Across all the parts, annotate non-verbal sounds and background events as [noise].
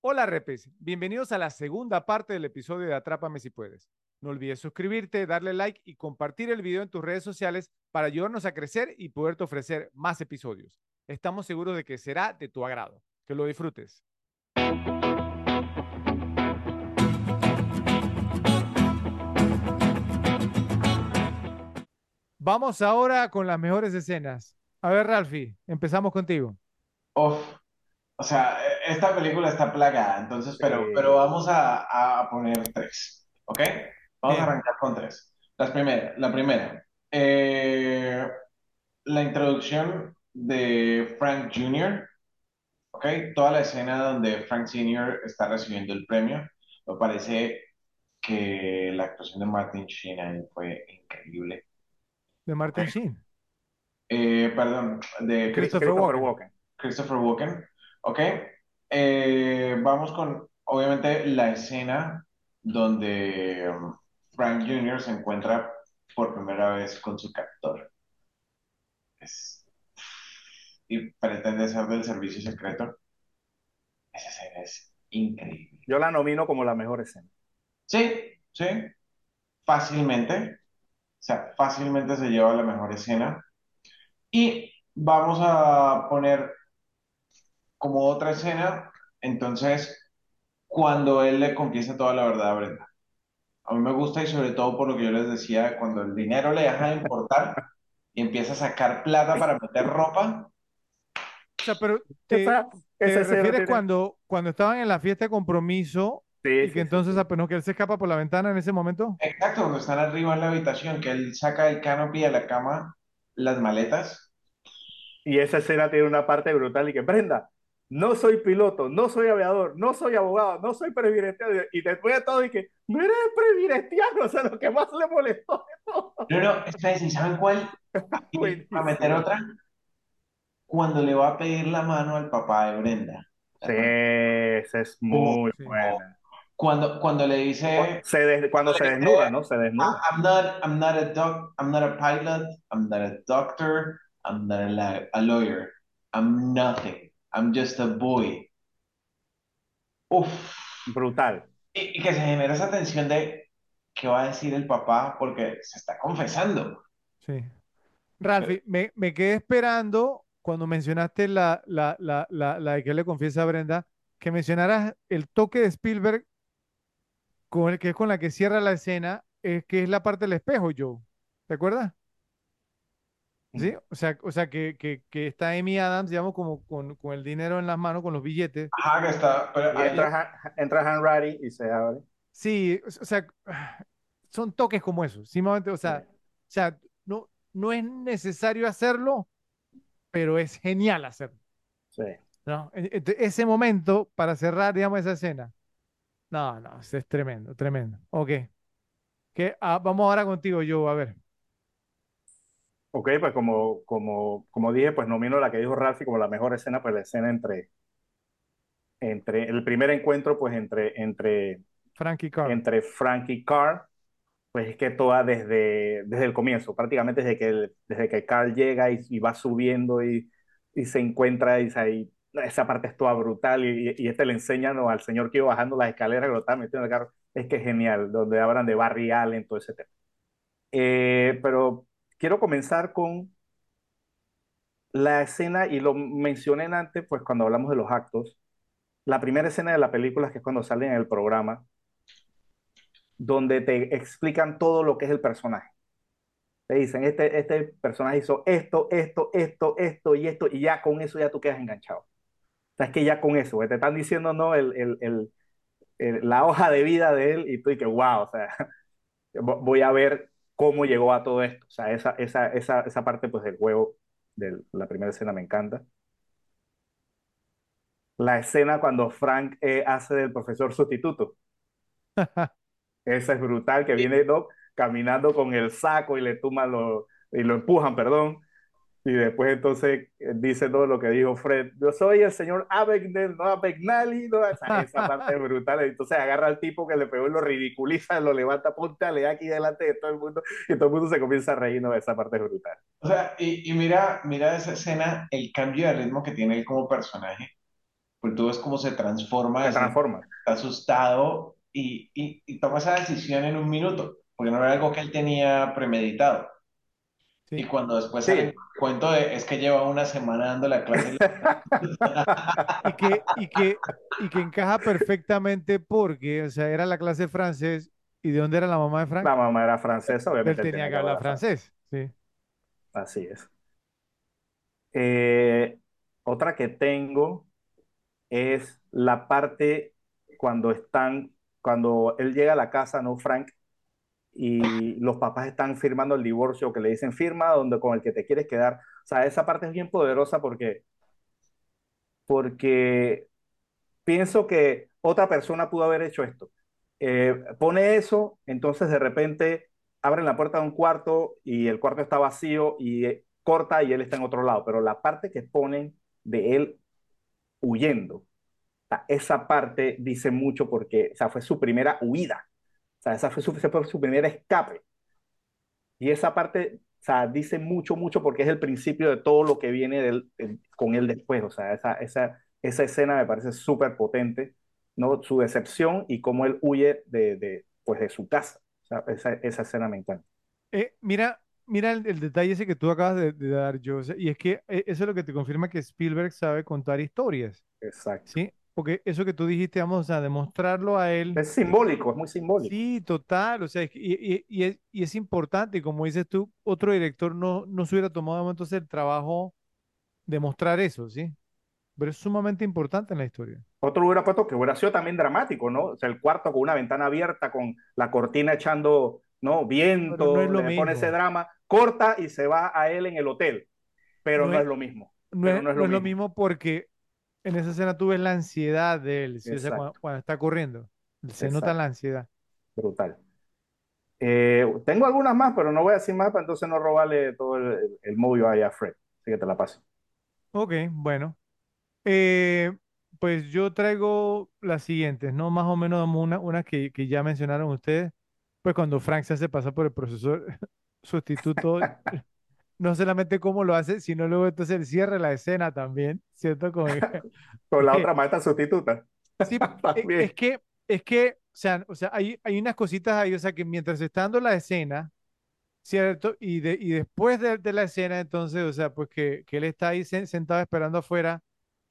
Hola repes, bienvenidos a la segunda parte del episodio de Atrápame si puedes. No olvides suscribirte, darle like y compartir el video en tus redes sociales para ayudarnos a crecer y poderte ofrecer más episodios. Estamos seguros de que será de tu agrado. Que lo disfrutes. Vamos ahora con las mejores escenas. A ver, Ralfi, empezamos contigo. O sea, esta película está plagada, entonces, pero, Sí. pero vamos a, a poner tres, ¿ok? Vamos a arrancar con tres. Las la primera, eh, la introducción de Frank Jr., ¿ok? Toda la escena donde Frank Sr. está recibiendo el premio, me parece que la actuación de Martin Sheen ahí fue increíble. De Martin Sheen. Eh, perdón, de Christopher Christopher Walken. Walken. Christopher Walken, ¿ok? Eh, vamos con, obviamente, la escena donde um, Frank Jr. se encuentra por primera vez con su captor. Es- y pretende ser del servicio secreto. Esa escena es increíble. Yo la nomino como la mejor escena. Sí, sí, fácilmente. O sea, fácilmente se lleva la mejor escena. Y vamos a poner como otra escena, entonces, cuando él le confiesa toda la verdad a Brenda. A mí me gusta y sobre todo por lo que yo les decía, cuando el dinero le deja de importar y empieza a sacar plata para meter ropa. O sea, pero te, te refieres cuando, cuando estaban en la fiesta de compromiso Sí, y que sí, entonces sí. apenas que él se escapa por la ventana en ese momento? Exacto, cuando están arriba en la habitación, que él saca del canopy de la cama las maletas. Y esa escena tiene una parte brutal y que, Brenda, no soy piloto, no soy aviador, no soy abogado, no soy previdenciano. Y después de todo, que, no eres previdenciano, [laughs] o sea, lo que más le molestó de todo. No, no, ¿y saben cuál? Y Buenísimo. a meter otra. Cuando le va a pedir la mano al papá de Brenda. Sí, esa es muy Sí. buena. Cuando, cuando le dice, Se des- cuando se desnuda, ¿no? Se desnuda. I'm not, I'm not a doc, I'm not a pilot, I'm not a doctor, I'm not a, a lawyer, I'm nothing, I'm just a boy. Uf. Brutal. Y, y que se genera esa tensión de qué va a decir el papá porque se está confesando. Sí. Ralfi, me, me quedé esperando cuando mencionaste la, la, la, la, la de que le confiesa a Brenda, que mencionaras el toque de Spielberg con el que es con la que cierra la escena, es que es la parte del espejo, Joe. ¿Te acuerdas? ¿Sí? O sea, o sea que, que, que está Amy Adams, digamos, como con, con el dinero en las manos, con los billetes. Ajá, que está, pero ahí- entra, entra Han Ratty y se abre. Sí, o sea, [sighs] son toques como esos. Simplemente, o sea, o sea, no, no es necesario hacerlo, pero es genial hacerlo. Sí. ¿no? E- e- Ese momento para cerrar, digamos, esa escena. No, no, es, tremendo, tremendo. Ok. Que, ah, vamos ahora contigo, Joe, a ver. Ok, pues como, como, como dije, pues nomino la que dijo Ralphie como la mejor escena, pues la escena entre, entre el primer encuentro, pues entre, entre, Frankie Carr. entre Frank y Carl, pues es que toda desde, desde el comienzo, prácticamente desde que, el- desde que Carl llega y, y va subiendo y, y se encuentra, y, ahí, esa parte es toda brutal y, y este le enseña ¿no? al señor que iba bajando las escaleras, que lo estaba metiendo en el carro, es que es genial, donde hablan de Barry Allen, todo ese tema. Eh, pero quiero comenzar con la escena, y lo mencioné antes, pues cuando hablamos de los actos, la primera escena de la película, que es cuando salen en el programa, donde te explican todo lo que es el personaje. Te dicen, este, este personaje hizo esto, esto, esto, esto y esto, y ya con eso ya tú quedas enganchado. O sea, es que ya con eso, te están diciendo, ¿no? El, el, el, el- la hoja de vida de él, y tú dices, wow, o sea, vo- [laughs] voy a ver cómo llegó a todo esto. O sea, esa, esa, esa, esa parte pues, del juego, de la primera escena, me encanta. La escena cuando Frank eh, hace del profesor sustituto. [laughs] Esa es brutal, que viene Doc caminando con el saco y le tuman lo, y lo empujan, perdón. Y después entonces eh, dice todo lo que dijo Fred. Yo soy el señor Abagnale, no Abagnale, no, esa, esa parte es [laughs] brutal. Entonces agarra al tipo que le pegó y lo ridiculiza, lo levanta, ponte le da aquí delante de todo el mundo y todo el mundo se comienza a reír, no, esa parte es brutal. O sea, y, y mira, mira esa escena, el cambio de ritmo que tiene él como personaje, porque tú ves cómo se transforma, Se está transforma. asustado y, y, y toma esa decisión en un minuto, porque no era algo que él tenía premeditado. Y cuando después Sí. sale el cuento de, es que lleva una semana dando la clase, [laughs] Y que, y que, y que encaja perfectamente porque, o sea, era la clase de francés. ¿Y de dónde era la mamá de Frank? La mamá era francesa, obviamente. él tenía que hablar francés. Sí. Así es. Eh, otra que tengo es la parte cuando están, cuando él llega a la casa, ¿no, Frank? Y los papás están firmando el divorcio, que le dicen firma donde con el que te quieres quedar. O sea, esa parte es bien poderosa porque, porque pienso que otra persona pudo haber hecho esto. Eh, pone eso, entonces de repente abren la puerta de un cuarto y el cuarto está vacío y eh, corta y él está en otro lado, pero la parte que ponen de él huyendo, esa parte dice mucho porque o fue su primera huida, o sea, esa fue su, ese fue su primer escape. Y esa parte, o sea, dice mucho, mucho porque es el principio de todo lo que viene del- del- con él después. O sea, esa, esa, esa escena me parece súper potente, ¿no? Su decepción y cómo él huye de, de, pues, de su casa. O sea, esa, esa escena me encanta. Eh, mira, mira el, el detalle ese que tú acabas de, de dar, yo, y es que eh, eso es lo que te confirma que Spielberg sabe contar historias, Exacto. ¿sí? Porque eso que tú dijiste, vamos a demostrarlo a él. Es simbólico, es muy simbólico. Sí, total, o sea, y, y- y es, y es importante, y como dices tú, otro director no, no se hubiera tomado entonces el trabajo de mostrar eso, ¿sí? Pero es sumamente importante en la historia. Otro hubiera puesto que hubiera sido también dramático, ¿no? O sea, el cuarto con una ventana abierta, con la cortina echando, ¿no? Viento, no le pone ese mismo. drama, corta y se va a él en el hotel, pero No no, es- es lo mismo. No es, no es no lo es lo mismo. mismo porque en esa escena tú ves la ansiedad de él, ¿sí? O sea, cuando, cuando está corriendo, se nota Exacto. la ansiedad. Brutal. Eh, tengo algunas más, pero no voy a decir más para entonces no robarle todo el, el, movie ahí a Fred. Así que te la paso. Ok, bueno. Eh, pues yo traigo las siguientes, ¿no? Más o menos una, una que, que ya mencionaron ustedes. Pues cuando Frank se hace pasar por el profesor [laughs] sustituto, [laughs] no solamente cómo lo hace, sino luego entonces el cierre de la escena también, ¿cierto? Como [laughs] Con la otra maestra sustituta. sí, [laughs] e- También. es que, es que, o sea, o sea, hay, hay unas cositas ahí, o sea, que mientras está dando la escena, ¿cierto? Y, de, y después de, de la escena, entonces, o sea, pues que, que él está ahí sen- sentado esperando afuera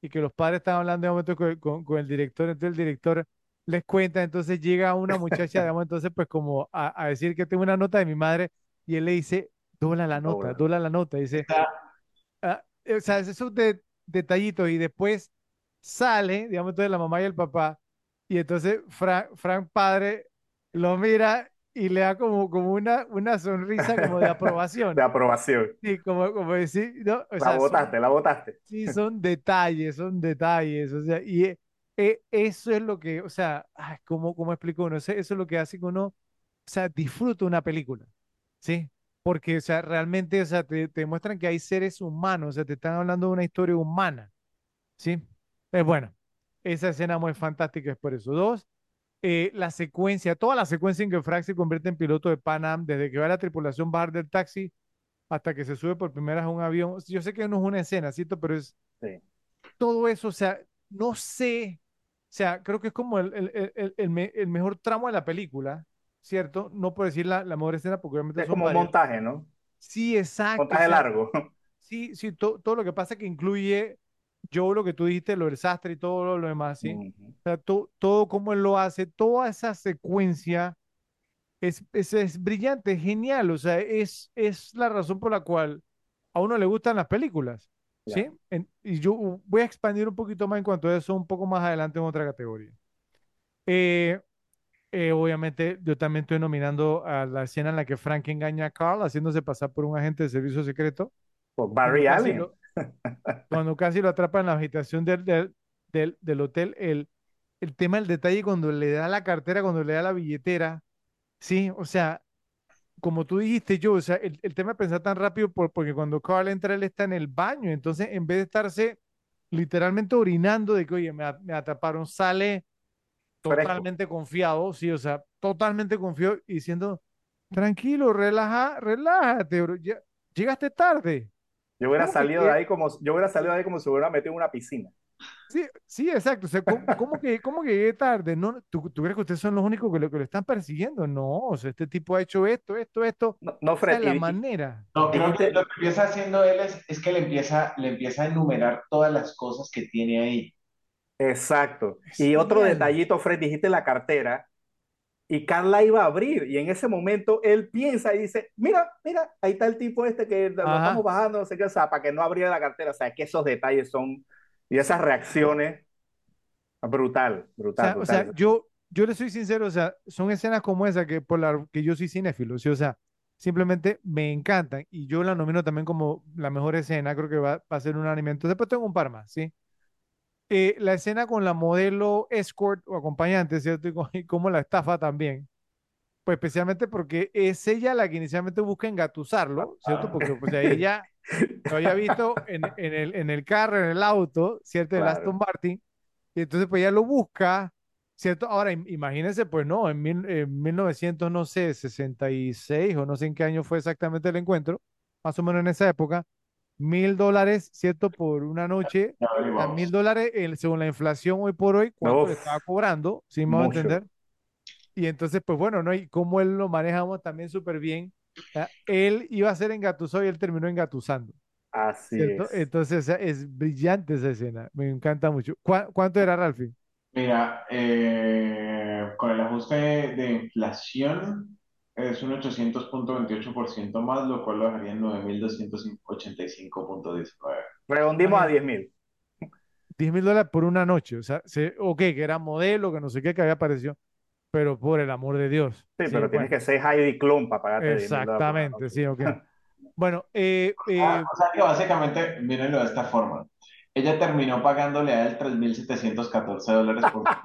y que los padres están hablando de momento con, con- con el director, entonces el director les cuenta, entonces llega una muchacha, [laughs] digamos, entonces pues como a, a decir que tengo una nota de mi madre y él le dice, dobla la nota, Dobla. dobla la nota, dice, ah, eh, o sea, esos de, detallitos y después sale, digamos, entonces la mamá y el papá y entonces Frank, Frank padre lo mira y le da como, como una, una sonrisa como de aprobación. [laughs] De aprobación. Sí, como, como decir, ¿no? O La sea, botaste, la botaste. sí, son detalles, son detalles, o sea, y eh, eh, eso es lo que, o sea, ay, ¿cómo, cómo explico uno? Eso eso es lo que hace que uno, o sea, disfruta una película, ¿sí? Porque, o sea, realmente, o sea, te, te muestran que hay seres humanos, o sea, te están hablando de una historia humana, ¿sí? Es bueno, esa escena muy fantástica es por eso. Dos, eh, la secuencia, toda la secuencia en que Frank se convierte en piloto de Pan Am, desde que va la tripulación bajar del taxi hasta que se sube por primera vez a un avión. Yo sé que no es una escena, ¿cierto? Pero es Sí. todo eso, o sea, no sé, o sea, creo que es como el, el, el, el- me- el mejor tramo de la película, ¿cierto? No por decir la, la mejor escena, porque obviamente Es como un montaje, ¿no? Sí, exacto. o Montaje sea, largo. [laughs] Sí, sí, to- todo lo que pasa que incluye, yo lo que tú dijiste, lo del sastre y todo lo, lo demás, ¿sí? Ujú. O sea, to- todo como él lo hace, toda esa secuencia es, es, es brillante, es genial, o sea, es, es la razón por la cual a uno le gustan las películas, ¿sí? En- y yo uh, voy a expandir un poquito más en cuanto a eso, un poco más adelante en otra categoría. Eh, eh, obviamente, yo también estoy nominando a la escena en la que Frank engaña a Carl haciéndose pasar por un agente de servicio secreto. Por Cuando Barry casi Allen. lo, cuando casi lo atrapa en la habitación del, del, del, del hotel, el, el tema del detalle cuando le da la cartera, cuando le da la billetera, sí, o sea, como tú dijiste yo, o sea, el, el tema de pensar tan rápido por, porque cuando Carl entra, él está en el baño, entonces en vez de estarse literalmente orinando de que, oye, me atraparon, sale Fresco. totalmente confiado, sí, o sea, totalmente confiado y diciendo, tranquilo, relaja, relájate, bro, ya- llegaste tarde. Yo hubiera ¿Cómo que salido de ahí como, yo hubiera salido de ahí como si hubiera metido en una piscina. Sí, sí, exacto. O sea, ¿cómo, cómo que, cómo que llegué tarde? No, ¿tú, tú crees que ustedes son los únicos que lo, que lo están persiguiendo? No, o sea, este tipo ha hecho esto, esto, esto. No, no, Fred, es la y, manera. No, creo que lo que empieza haciendo él es, es que le empieza, le empieza a enumerar todas las cosas que tiene ahí. Exacto. Es Y otro detallito, Fred, dijiste la cartera y Carla iba a abrir y en ese momento él piensa y dice, mira, mira, ahí está el tipo este que lo estamos Ajá. bajando, no sé qué, o sea, para que no abriera la cartera, o sea, que esos detalles son, y esas reacciones, brutal, O brutal, o sea, brutal. yo, yo le soy sincero, o sea, son escenas como esa que por la que yo soy cinéfilo, ¿sí? O sea, simplemente me encantan y yo la nomino también como la mejor escena, creo que va, va a ser un anime. Entonces, después tengo un par más, ¿sí? Eh, la escena con la modelo escort o acompañante, ¿cierto? Y, con- [laughs] y cómo la estafa también. Pues especialmente porque es ella la que inicialmente busca engatusarlo, ¿cierto? Porque pues [laughs] ella lo había visto [laughs] en, en el, en el carro, en el auto, ¿cierto? El Aston Claro. Martin. Y entonces pues ella lo busca, ¿cierto? Ahora im- imagínense, pues no, en, mil, en 1900, no sé, 66 o no sé en qué año fue exactamente el encuentro, más o menos en esa época, mil dólares, ¿cierto? Por una noche, sea, mil dólares según la inflación hoy por hoy, ¿cuánto le estaba Uf, cobrando? ¿Sí me va a entender? Y entonces, pues bueno, ¿no? Y cómo él lo manejamos también súper bien. Él iba a ser engatusado y él terminó engatusando, Así ¿cierto? es. Entonces, es brillante esa escena. Me encanta mucho. ¿Cuá- ¿Cuánto era Ralphie? Mira, eh, con el ajuste de inflación es un 800.28% más, lo cual lo dejaría en 9.285.19. Redondimos a Imagínate, diez mil. 10 mil dólares por una noche. O sea, se, ok, que era modelo, que no sé qué, que había aparecido, pero por el amor de Dios. Sí, Sí, pero tienes bueno, que ser Heidi Klum para pagarte exactamente, noche. sí, ok. [laughs] Bueno, eh, Ah, eh, o sea que básicamente, mírenlo de esta forma. Ella terminó pagándole a él 3.714 dólares por [laughs]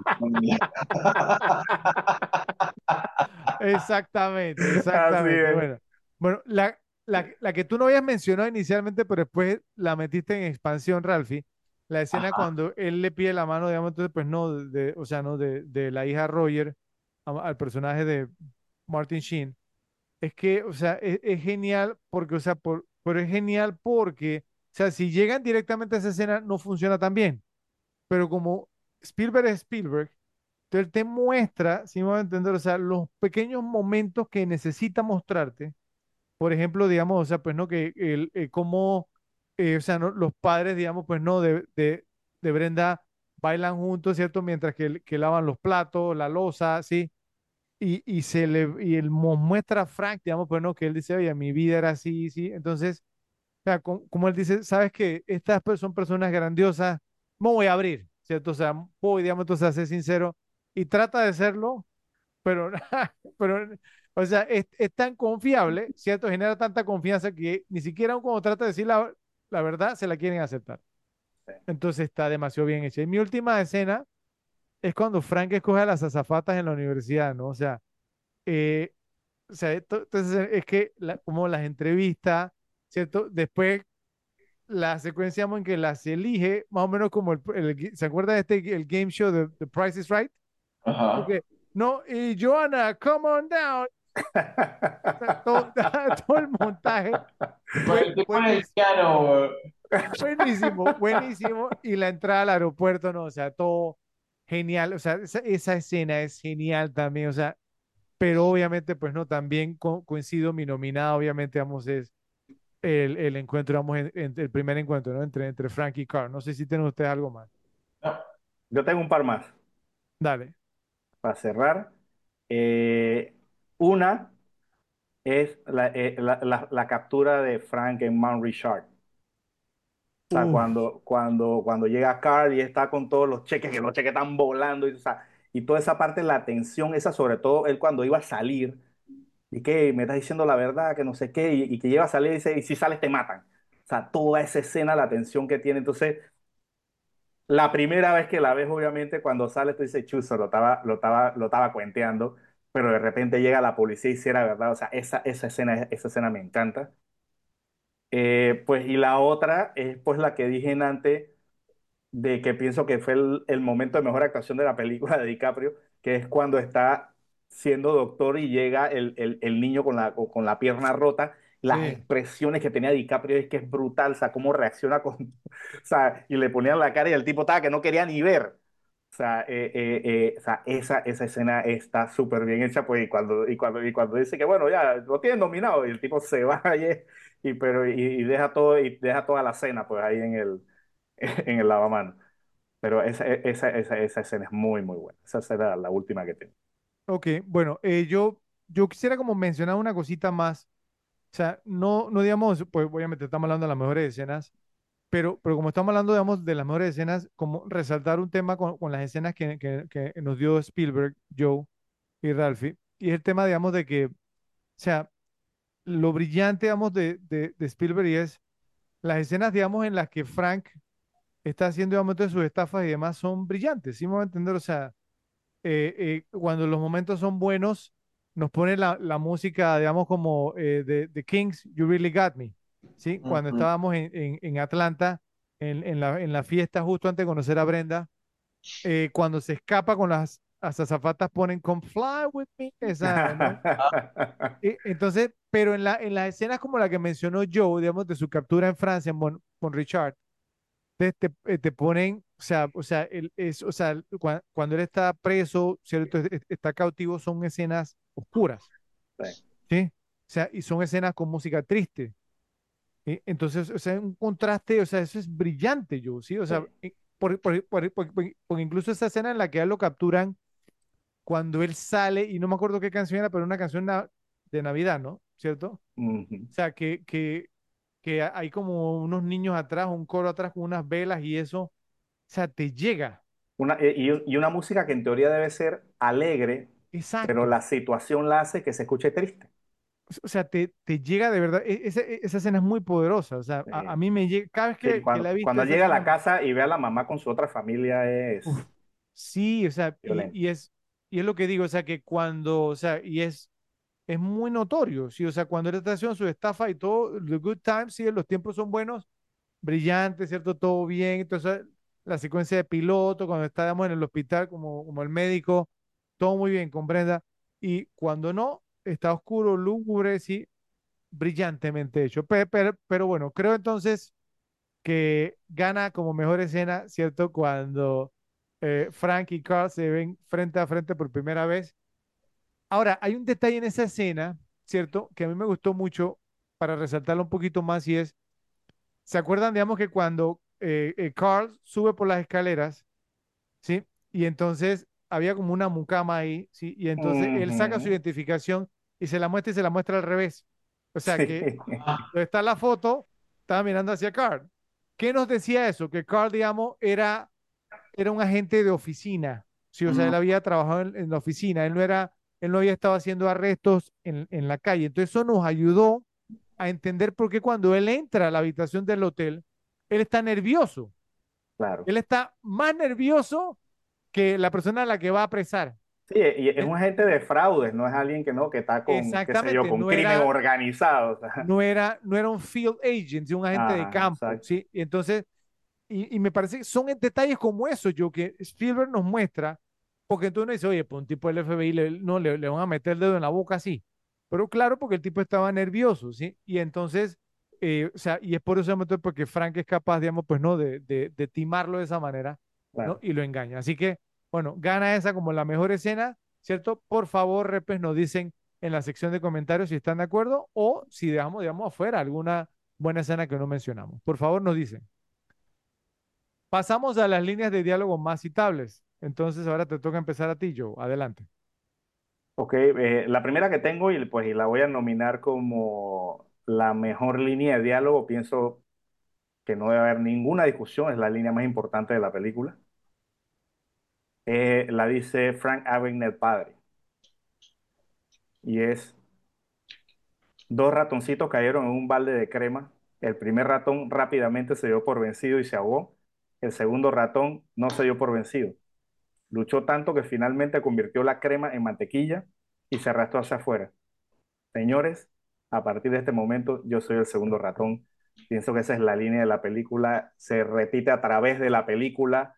[laughs] Exactamente, [laughs] exactamente. Bueno, bueno, la, la, la que tú no habías mencionado inicialmente, pero después la metiste en expansión, Ralphie, la escena Ajá, cuando él le pide la mano, digamos, entonces, pues no, de, o sea, no, de, de la hija Roger a- al personaje de Martin Sheen, es que, o sea, es, es genial porque, o sea, por, pero es genial porque, o sea, si llegan directamente a esa escena, no funciona tan bien, pero como Spielberg es Spielberg, entonces él te muestra, si me voy a entender, o sea, los pequeños momentos que necesita mostrarte. Por ejemplo, digamos, o sea, pues no, que el, eh, cómo, eh, o sea, no, los padres, digamos, pues no, de, de, Brenda bailan juntos, ¿cierto? Mientras que, que lavan los platos, la loza, ¿sí? Y, y se le, y él muestra a Frank, digamos, pues no, que él dice, oye, mi vida era así, ¿sí? Entonces, o sea, co- como, él dice, sabes que estas son personas grandiosas, me voy a abrir, ¿cierto? O sea, voy, digamos, entonces a ser sincero y trata de serlo, pero, [laughs] pero o sea, es, es tan confiable, ¿cierto? Genera tanta confianza que ni siquiera aun cuando trata de decir la, la verdad, se la quieren aceptar. Sí. Entonces está demasiado bien hecha. Y mi última escena es cuando Frank escoge a las azafatas en la universidad, ¿no? O sea, eh, o sea, esto- entonces es que la- como las entrevistas, ¿cierto? Después la secuencia en que las elige, más o menos como el, el- ¿se acuerda de este el game show de The Price is Right? Ajá. no, y Joanna, come on down. Todo, [laughs] todo el montaje fue buenísimo, buenísimo, buenísimo. Y la entrada al aeropuerto, no, o sea, todo genial. O sea, esa, esa escena es genial también, o sea, pero obviamente, pues no, también co- coincido, mi nominada, obviamente, vamos, es el, el encuentro, vamos, en- en- el primer encuentro, ¿no? Entre, entre Frank y Carl. No sé si tienen ustedes algo más. no, Yo tengo un par más Dale. Para cerrar. Eh, una es la, eh, la- la- la captura de Frank en Mount Richard. O sea, cuando, cuando, cuando llega Carl y está con todos los cheques, que los cheques están volando, y, o sea, y toda esa parte, la tensión, esa sobre todo él cuando iba a salir, y que me estás diciendo la verdad, que no sé qué, y, y que lleva a salir y dice, y si sales te matan. O sea, toda esa escena, la tensión que tiene. Entonces, la primera vez que la ves, obviamente, cuando sale, tú dices, chuzo, lo estaba, lo estaba, lo estaba cuenteando, pero de repente llega la policía y si era verdad. O sea, esa, esa escena, esa escena me encanta. Eh, pues, y la otra es pues la que dije antes, de que pienso que fue el, el momento de mejor actuación de la película de DiCaprio, que es cuando está siendo doctor y llega el, el- el niño con la, con la pierna rota las Sí. expresiones que tenía DiCaprio es que es brutal, o sea, cómo reacciona con, [laughs] o sea, y le ponían la cara y el tipo estaba que no quería ni ver. O sea, eh, eh, eh, o sea esa, esa escena está súper bien hecha, pues, y cuando, y, cuando, y cuando dice que, bueno, ya, lo tienen nominado, y el tipo se va [laughs] y, y, pero, y, y deja todo, y deja toda la cena, pues, ahí en el, [laughs] en el lavamanos. Pero esa, esa, esa, esa escena es muy, muy buena. Esa será la última que tengo. Ok, bueno, eh, yo, yo quisiera como mencionar una cosita más. O sea, no, no digamos, pues obviamente estamos hablando de las mejores escenas, pero, pero como estamos hablando, digamos, de las mejores escenas, como resaltar un tema con, con las escenas que, que, que nos dio Spielberg, Joe y Ralphie, y el tema, digamos, de que, o sea, lo brillante, digamos, de, de, de Spielberg y es las escenas, digamos, en las que Frank está haciendo, digamos, de sus estafas y demás son brillantes, ¿sí me voy a entender? O sea, eh, eh, cuando los momentos son buenos, nos pone la, la música, digamos, como eh, de, de Kings, You Really Got Me, ¿sí? Cuando estábamos en, en, en Atlanta, en, en la, en la fiesta justo antes de conocer a Brenda, eh, cuando se escapa con las, azafatas ponen Come Fly With Me, esa, ¿no? [laughs] Eh, entonces, pero en la, en las escenas como la que mencionó Joe, digamos, de su captura en Francia en Mon- con Richard, te, te, eh, te ponen, o sea, o sea, él es, o sea, cua- cuando él está preso, ¿cierto? Es- es- Está cautivo, son escenas oscuras, Sí. ¿sí? O sea, y son escenas con música triste. ¿sí? Entonces, o sea, un contraste, o sea, eso es brillante, Joe, ¿sí? O sea, Sí. por, por, por- por- incluso esa escena en la que a él lo capturan cuando él sale, y no me acuerdo qué canción era, pero una canción de Navidad, ¿no? ¿Cierto? Ujú. O sea, que, que, que hay como unos niños atrás, un coro atrás con unas velas y eso, o sea, te llega. Una, y, y una música que en teoría debe ser alegre, pero Exacto. la situación la hace que se escuche triste. O sea, te, te llega de verdad. e- Esa, e- esa escena es muy poderosa. O sea, a, a Eh, mí me llega, cada vez sí, que, que cuando, la cuando llega a la escena, casa y ve a la mamá con su otra familia es uf, sí, o sea, y, y es, y es lo que digo, o sea, que cuando, o sea, y es, es muy notorio, sí, o sea, cuando él está haciendo su estafa y todo, the good times, sí, los tiempos son buenos, brillante, ¿cierto? Todo bien. Entonces, la secuencia de piloto, cuando estábamos en el hospital como, como el médico, todo muy bien con Brenda. Y cuando no, está oscuro, lúgubre, sí, brillantemente hecho. Pe- Pero, pero, bueno, creo entonces que gana como mejor escena, ¿cierto? Cuando eh, Frank y Carl se ven frente a frente por primera vez. Ahora, hay un detalle en esa escena, ¿cierto? Que a mí me gustó mucho para resaltarlo un poquito más y es ¿Se acuerdan, digamos, que cuando eh, eh, Carl sube por las escaleras, ¿sí? Y entonces había como una mucama ahí, ¿sí? Y entonces él saca su identificación y se la muestra y se la muestra al revés. O sea que Sí. Donde está la foto, estaba mirando hacia Carl. ¿Qué nos decía eso? Que Carl, digamos, era, era un agente de oficina, ¿sí? O sea, él había trabajado en, en la oficina, él no era, él no había estado haciendo arrestos en, en la calle. Entonces eso nos ayudó a entender por qué cuando él entra a la habitación del hotel, él está nervioso. Claro. Él está más nervioso que la persona a la que va a apresar. Sí, y es Eh, un agente de fraudes, no es alguien que no, que está con, qué sé yo, con no crimen era, organizado. o sea. no era, no era un field agent, un agente de Ajá, campo, exacto. ¿sí? Entonces, y, y me parece que son detalles como eso, yo, que Spielberg nos muestra, porque entonces uno dice, oye, pues un tipo del FBI le, no le, le van a meter el dedo en la boca así. Pero claro, porque el tipo estaba nervioso, ¿sí? Y entonces, eh, o sea, y es por eso porque Frank es capaz, digamos, pues no, de, de, de timarlo de esa manera. Y lo engaña. Así que, bueno, gana esa como la mejor escena, ¿cierto? Por favor, repes, nos dicen en la sección de comentarios si están de acuerdo o si dejamos, digamos, afuera alguna buena escena que no mencionamos. Por favor, nos dicen. Pasamos a las líneas de diálogo más citables. Entonces, ahora te toca empezar a ti, Joe. Adelante. Ok, eh, la primera que tengo y pues la voy a nominar como la mejor línea de diálogo, pienso que no debe haber ninguna discusión, es la línea más importante de la película. Eh, la dice Frank Abagnale padre y es dos ratoncitos cayeron en un balde de crema. El primer ratón rápidamente se dio por vencido y se ahogó. El segundo ratón no se dio por vencido. Luchó tanto que finalmente convirtió la crema en mantequilla y se arrastró hacia afuera. Señores, a partir de este momento yo soy el segundo ratón. Pienso que esa es la línea de la película, se repite a través de la película.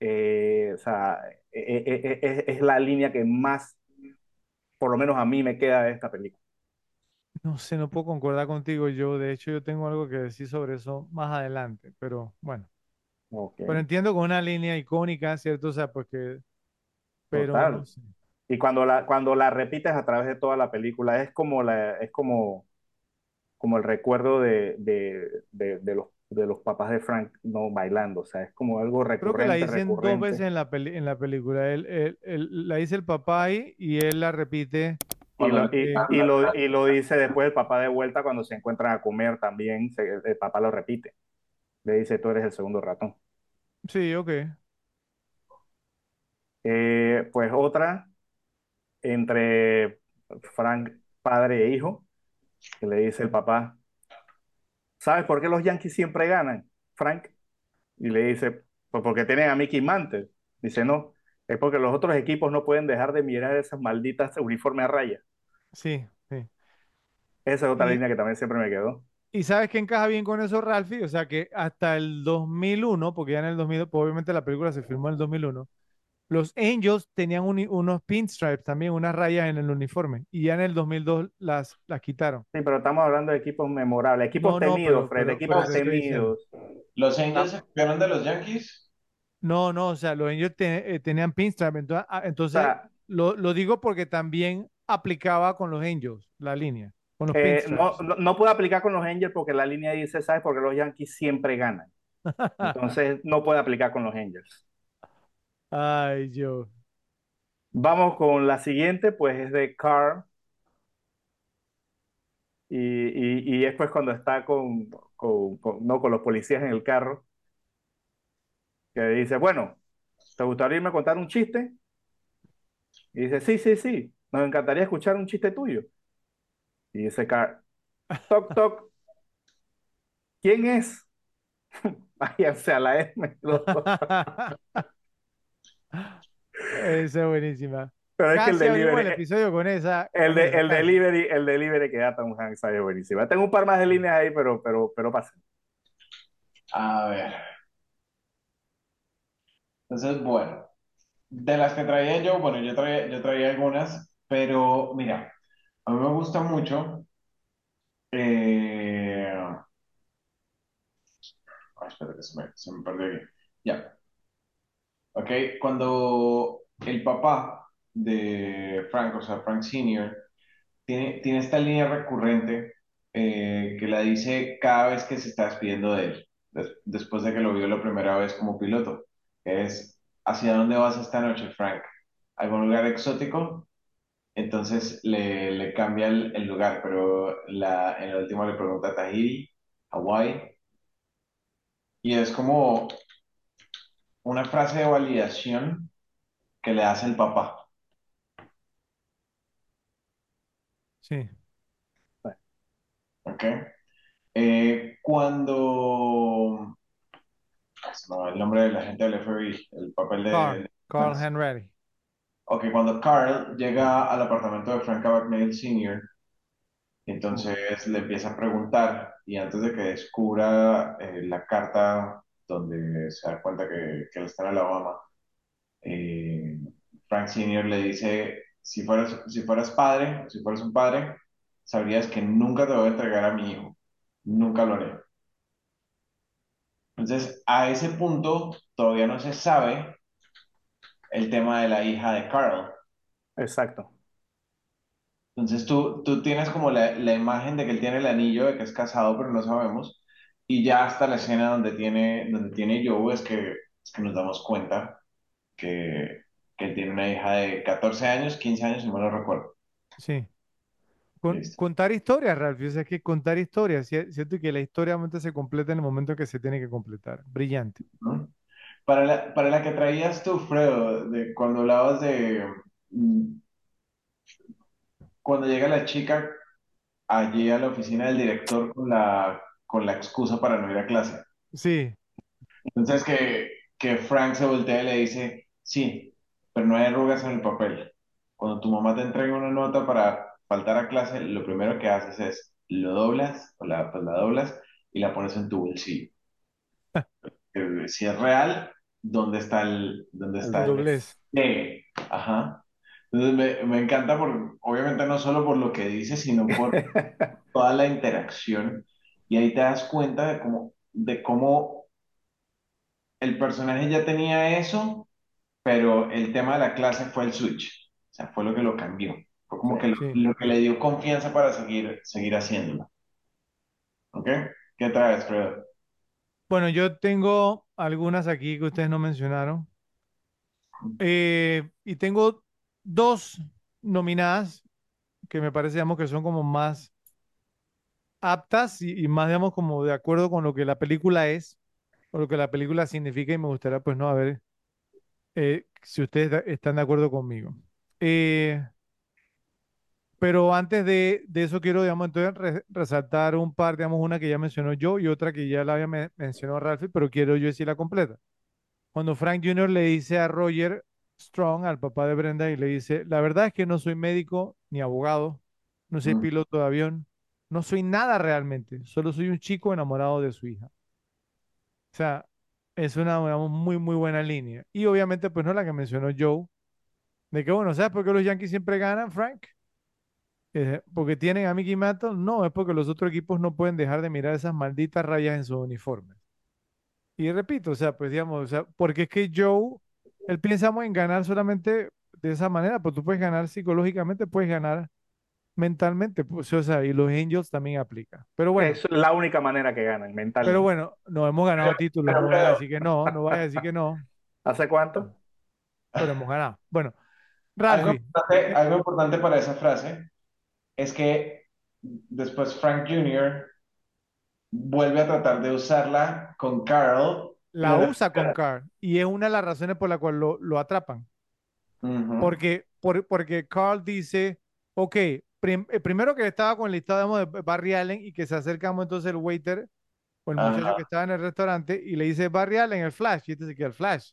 Eh, o sea, eh, eh, eh, es la línea que más, por lo menos a mí, me queda de esta película. No sé, no puedo concordar contigo. Yo, de hecho, yo tengo algo que decir sobre eso más adelante, pero bueno. Ok, Pero entiendo con una línea icónica, ¿cierto? O sea, porque, pero no total. sé. Y cuando la, cuando la repites a través de toda la película, es como, la, es como, como el recuerdo de, de, de, de los, de los papás de Frank no bailando. O sea, es como algo Creo que la recurrente, dicen dos veces recurrente. en la peli- en la película. Él, él- él- la dice el papá ahí y él la repite. Y lo, y, eh, y lo, y lo dice después el papá de vuelta cuando se encuentran a comer también. se- el papá lo repite. Le dice, tú eres el segundo ratón. Sí, ok. Eh, pues otra entre Frank, padre e hijo, que le dice el papá, ¿sabes por qué los Yankees siempre ganan, Frank? Y le dice, pues porque tienen a Mickey Mantle. Dice, no, es porque los otros equipos no pueden dejar de mirar esas malditas uniformes a rayas. Sí, sí. Esa es otra Y, línea que también siempre me quedó. Y ¿sabes qué encaja bien con eso, Ralphie? O sea, que hasta el 2001, porque ya en el 2000, pues obviamente la película se filmó en el 2001, los Angels tenían uni- unos pinstripes también, unas rayas en el uniforme. Y ya en el 2002 las, las quitaron. Sí, pero estamos hablando de equipos memorables, equipos No, no, temidos, pero, Fred, pero, pero equipos diciendo. temidos. ¿Los Angels se copiaron de los Yankees? No, no, o sea, los Angels te- eh, tenían pinstripe. Entonces, ah, O entonces sea, lo, lo digo porque también aplicaba con los Angels, la línea, con los eh, no, no, no puedo aplicar con los Angels porque la línea dice, ¿sabes? Porque los Yankees siempre ganan. Entonces [laughs] no puede aplicar con los Angels. Ay, yo. Vamos con la siguiente, pues es de Carr. Y, y, y es pues cuando está con, con, con- no, con los policías en el carro, que dice, bueno, ¿te gustaría irme a contar un chiste? Y dice, sí, sí, sí, nos encantaría escuchar un chiste tuyo. Y dice Carr, toc, toc, ¿quién es? [laughs] Váyanse a la M. Esa es buenísima. Pero es que el abrimos el delivery, episodio con esa, el, de, el delivery, el delivery que da Tom Hanks ahí es buenísimo. Tengo un par más de líneas ahí, pero, pero, pero pasen. A ver. Entonces, bueno, de las que traía yo, bueno, yo traía, yo traía algunas, pero mira, a mí me gusta mucho. Eh... Espera que se me, se me perdió aquí. Ya, ok. Cuando el papá de Frank, o sea, Frank Senior, tiene, tiene esta línea recurrente eh, que la dice cada vez que se está despidiendo de él, des- después de que lo vio la primera vez como piloto, es, ¿hacia dónde vas esta noche, Frank? ¿Algún lugar exótico? Entonces le, le cambia el, el lugar, pero la, en el último le pregunta Tahiti, Hawái, y es como una frase de validación que le hace el papá, Sí. ¿ok? Eh, cuando, el nombre del agente del FBI, el papel de, Carl, de Carl. Henry. Ok, cuando Carl llega al apartamento de Frank Abagnale Sr., entonces le empieza a preguntar y antes de que descubra eh, la carta donde se da cuenta que, que él está en Alabama, eh, Frank Sr. le dice, si fueras, si fueras padre, si fueras un padre, sabrías que nunca te voy a entregar a mi hijo, nunca lo haré. Entonces, a ese punto todavía no se sabe el tema de la hija de Carl. Exacto. Entonces tú, tú tienes como la, la imagen de que él tiene el anillo, de que es casado, pero no sabemos. Y ya hasta la escena donde tiene, donde tiene Joe es que, es que nos damos cuenta que, que él tiene una hija de 14 años, 15 años, si no recuerdo. sí. Con- contar historias, Ralph. O sea, es que contar historias, ¿cier- ¿cierto? Y que la historia se completa en el momento que se tiene que completar. Brillante. ¿no? Para la, para la que traías tú, Fredo, de cuando hablabas de mm, cuando llega la chica allí a la oficina del director con la, con la excusa para no ir a clase. Sí, Entonces que, que Frank se voltea y le dice, sí, pero no hay arrugas en el papel. Cuando tu mamá te entrega una nota para faltar a clase, lo primero que haces es lo doblas, o la, pues la doblas y la pones en tu bolsillo. Eh, Si es real, ¿dónde está el, dónde El está el doblez. Ajá. Entonces me, me encanta por, obviamente no solo por lo que dice, sino por [laughs] toda la interacción. Y ahí te das cuenta de cómo, de cómo el personaje ya tenía eso, pero el tema de la clase fue el switch. O sea, fue lo que lo cambió. Fue como que lo, Sí. lo que le dio confianza para seguir, seguir haciéndolo. ¿Ok? ¿Qué traes, Fred? Bueno, yo tengo algunas aquí que ustedes no mencionaron. Eh, y tengo dos nominadas que me parece, digamos, que son como más aptas y, más, digamos, como de acuerdo con lo que la película es, o lo que la película significa, y me gustaría, pues, no, a ver eh, si ustedes están de acuerdo conmigo. Eh, pero antes de, de eso quiero, digamos, entonces re- resaltar un par, digamos, una que ya mencionó yo y otra que ya la había men- mencionado Ralphie, pero quiero yo decirla completa. Cuando Frank Jr. le dice a Roger Strong, al papá de Brenda, y le dice, la verdad es que no soy médico ni abogado, no soy Mm, piloto de avión, no soy nada realmente, solo soy un chico enamorado de su hija. O sea, es una, digamos, muy, muy buena línea. Y obviamente, pues no la que mencionó Joe, de que, bueno, ¿sabes por qué los Yankees siempre ganan, Frank? Eh, ¿porque tienen a Mickey Mantle? No, es porque los otros equipos no pueden dejar de mirar esas malditas rayas en sus uniformes. Y repito, o sea, pues digamos, o sea, porque es que Joe, él pensamos en ganar solamente de esa manera, pues tú puedes ganar psicológicamente, puedes ganar mentalmente, pues, o sea, y los Angels también aplica. Pero bueno, Es la única manera que ganan, pero mentalmente. bueno, no hemos ganado títulos, Pero, no vaya a Fredo, decir que no, no vaya a decir que no, [laughs] ¿Hace cuánto? pero hemos ganado. Bueno, algo Ralphie, importante, algo importante para esa frase es que después Frank Jr. vuelve a tratar de usarla con Carl. la usa con. Carl y es una de las razones por la cual lo, lo atrapan. Porque, por- porque Carl dice, ok, prim- eh, primero que estaba con el listado de Barry Allen y que se acercamos entonces el waiter o el muchacho que estaba en el restaurante y le dice Barry Allen, el Flash, y este se queda el Flash.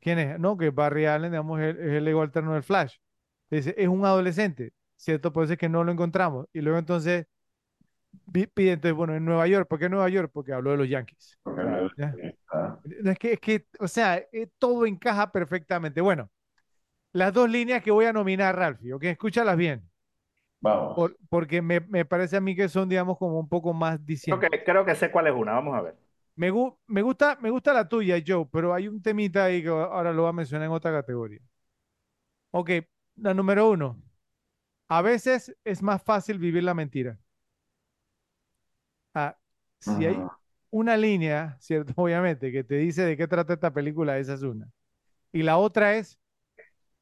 ¿Quién es? No, que Barry Allen, digamos, es, es el ego alterno del Flash. Dice, es un adolescente, ¿cierto? Por eso es que no lo encontramos. Y luego entonces pi- pide, entonces, bueno, en Nueva York. ¿Por qué Nueva York? Porque habló de los Yankees. No- Es que, es que, o sea, eh, todo encaja perfectamente. Bueno, las dos líneas que voy a nominar, Ralphie, ¿ok? Escúchalas bien. Vamos. por- porque me, me parece a mí que son, digamos, como un poco más Creo dicientes. que, creo que sé cuál es una, vamos a ver. Me, gu- me gusta, me gusta la tuya, Joe, pero hay un temita ahí que ahora lo voy a mencionar en otra categoría. Ok, la número uno. A veces es más fácil vivir la mentira. Ah, si hay Ujú. una línea, ¿cierto? [laughs] Obviamente, que te dice de qué trata esta película, esa es una. Y la otra es,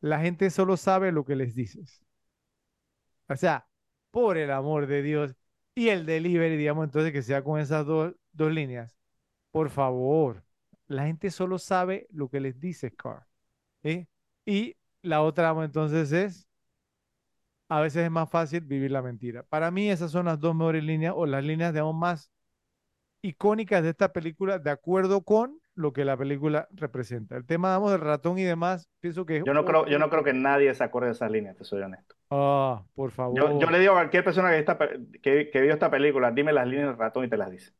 la gente solo sabe lo que les dices. O sea, por el amor de Dios. Y el delivery, digamos, entonces que sea con esas dos, dos líneas. Por favor, la gente solo sabe lo que les dices, Carl. ¿eh? Y la otra, entonces es, a veces es más fácil vivir la mentira. Para mí esas son las dos mejores líneas o las líneas, digamos, más icónicas de esta película, de acuerdo con lo que la película representa. El tema, digamos, del ratón y demás, pienso que Yo no creo, yo no creo que nadie se acuerde de esas líneas, te soy honesto. Ah, por favor. yo le digo a cualquier persona que, esta pe- que, que vio esta película, dime las líneas del ratón y te las dice.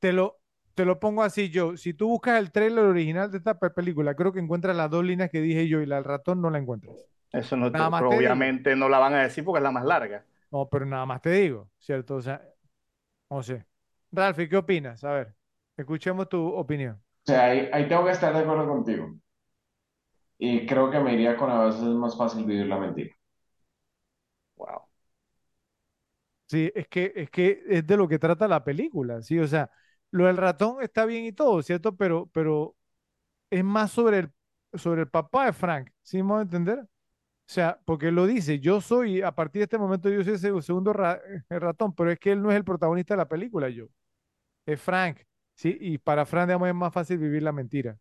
Te lo, te lo pongo así, yo. Si tú buscas el trailer original de esta pe- película, creo que encuentras las dos líneas que dije yo y la del ratón no la encuentras. Eso no, Nada más pero te digo. obviamente no la van a decir porque es la más larga. No, pero nada más te digo, ¿cierto? O sea, no sé. Ralphie, ¿qué opinas? A ver, escuchemos tu opinión. O sea, ahí, ahí tengo que estar de acuerdo contigo. Y creo que me iría con a veces es más fácil vivir la mentira. Wow. Sí, es que, es que es de lo que trata la película, ¿sí? O sea, lo del ratón está bien y todo, ¿cierto? Pero, pero es más sobre el, sobre el papá de Frank, ¿sí me voy a entender? O sea, porque él lo dice, yo soy, a partir de este momento yo soy ese segundo ra- el ratón, pero es que él no es el protagonista de la película, yo. Es Frank, ¿sí? Y para Frank, digamos, es más fácil vivir la mentira.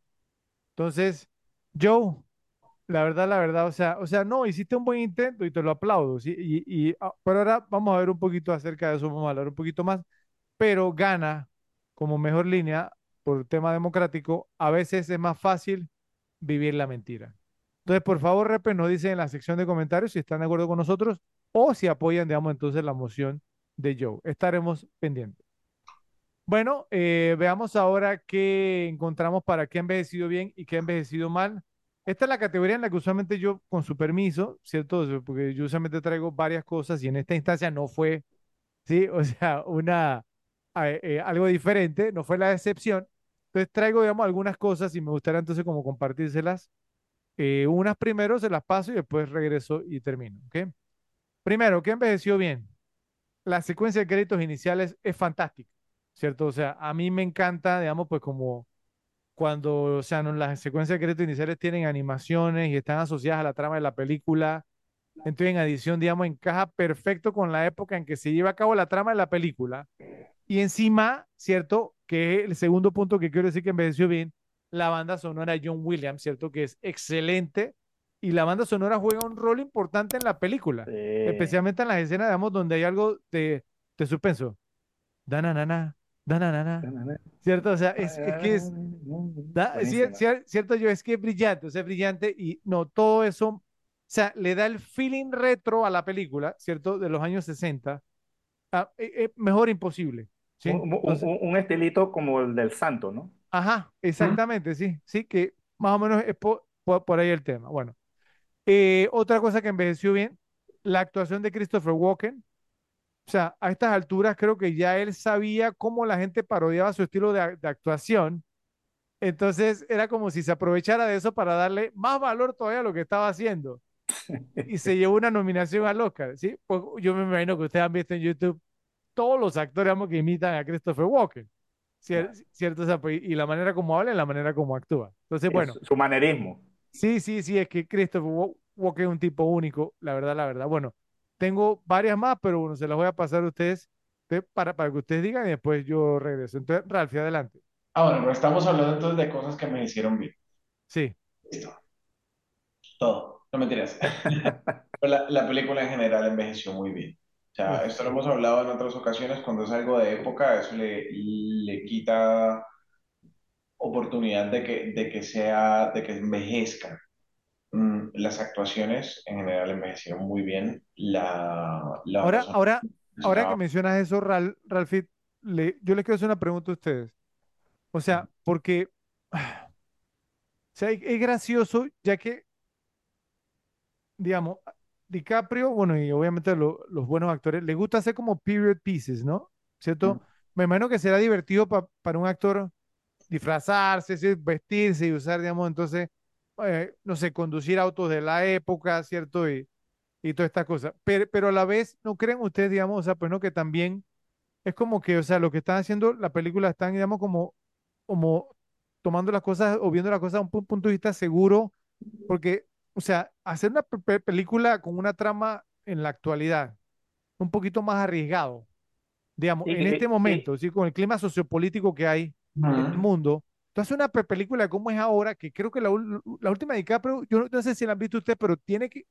Entonces, Joe, la verdad, la verdad, o sea, o sea, no, hiciste un buen intento y te lo aplaudo, ¿sí? Y, y, ah, pero ahora vamos a ver un poquito acerca de eso, vamos a hablar un poquito más, pero gana como mejor línea por tema democrático, a veces es más fácil vivir la mentira. Entonces, por favor, Repe, nos dicen en la sección de comentarios si están de acuerdo con nosotros o si apoyan, digamos, entonces la moción de Joe. Estaremos pendientes. Bueno, eh, veamos ahora qué encontramos para qué ha envejecido bien y qué ha envejecido mal esta es la categoría en la que usualmente yo, con su permiso, ¿cierto? Porque yo usualmente traigo varias cosas y en esta instancia no fue, ¿sí? [laughs] O sea, una, eh, algo diferente, no fue la excepción. Entonces traigo, digamos, algunas cosas y me gustaría entonces como compartírselas. Eh, unas primero se las paso y después regreso y termino, ¿ok? Primero, ¿qué envejeció bien? La secuencia de créditos iniciales es fantástica, ¿cierto? O sea, a mí me encanta, digamos, pues como cuando, o sea, no, las secuencias de créditos iniciales tienen animaciones y están asociadas a la trama de la película. Entonces, en adición, digamos, encaja perfecto con la época en que se lleva a cabo la trama de la película. Y encima, ¿cierto? Que el segundo punto que quiero decir que envejeció bien, la banda sonora de John Williams, ¿cierto? Que es excelente. Y la banda sonora juega un rol importante en la película, Sí. especialmente en las escenas, digamos, donde hay algo de, de suspenso. Dananana, dananana, ¿cierto? O sea, es, es que es, Da- cier- cierto, yo, es que es brillante, o sea, es brillante y no, todo eso, o sea, le da el feeling retro a la película, ¿cierto? De los años 60, ah, eh, eh, mejor imposible, ¿sí? Un, un- Entonces, un- un estilito como el del santo, ¿no? Ajá, exactamente, sí, sí, que más o menos es po- po- por, ahí el tema. Bueno, eh, otra cosa que envejeció bien, la actuación de Christopher Walken, o sea, a estas alturas creo que ya él sabía cómo la gente parodiaba su estilo de, actuación. Entonces era como si se aprovechara de eso para darle más valor todavía a lo que estaba haciendo. Y se llevó una nominación al Oscar, ¿sí? Pues yo me imagino que ustedes han visto en YouTube todos los actores que imitan a Christopher Walken, cier- ¿cierto? O sea, pues, y la manera como habla y la manera como actúa. Entonces, bueno, Es su manerismo. sí, sí, sí, es que Christopher Wa- Walken es un tipo único, la verdad, la verdad. Bueno, tengo varias más, pero bueno, se las voy a pasar a ustedes para, para que ustedes digan y después yo regreso. Entonces, Ralphie, adelante. Ah, bueno, pero estamos hablando entonces de cosas que me hicieron bien. Sí. Listo. Todo. No mentiras. [laughs] La, la película en general envejeció muy bien. Sea, esto lo hemos hablado en otras ocasiones, cuando es algo de época, eso le, le quita oportunidad de que, de que sea, de que envejezca. Mm, las actuaciones en general envejecieron muy bien. La, la Ahora, ahora, ahora que mencionas eso, Ral, Ralphie, le- yo les quiero hacer una pregunta a ustedes. O sea, porque, [sighs] o sea, es gracioso, ya que, digamos, DiCaprio, bueno, y obviamente lo- los buenos actores, les gusta hacer como period pieces, ¿no? ¿Cierto? Mm. Me imagino que será divertido pa- para un actor disfrazarse, ¿sí? vestirse y usar, digamos, entonces, eh, no sé, conducir autos de la época, ¿cierto? Y, y todas estas cosas. Pero, pero a la vez, ¿no creen ustedes, digamos, o sea, pues no, que también es como que, o sea, lo que están haciendo la película están, digamos, como, como tomando las cosas o viendo las cosas a un pu- punto de vista seguro, porque, o sea, hacer una pe- pe- película con una trama en la actualidad, un poquito más arriesgado, digamos, Y en que- este y- momento, ¿sí? Con el clima sociopolítico que hay en el mundo. Tú haces una pe- película de cómo es ahora, que creo que la, la última de DiCaprio, yo no, no sé si la han visto ustedes, pero tiene que,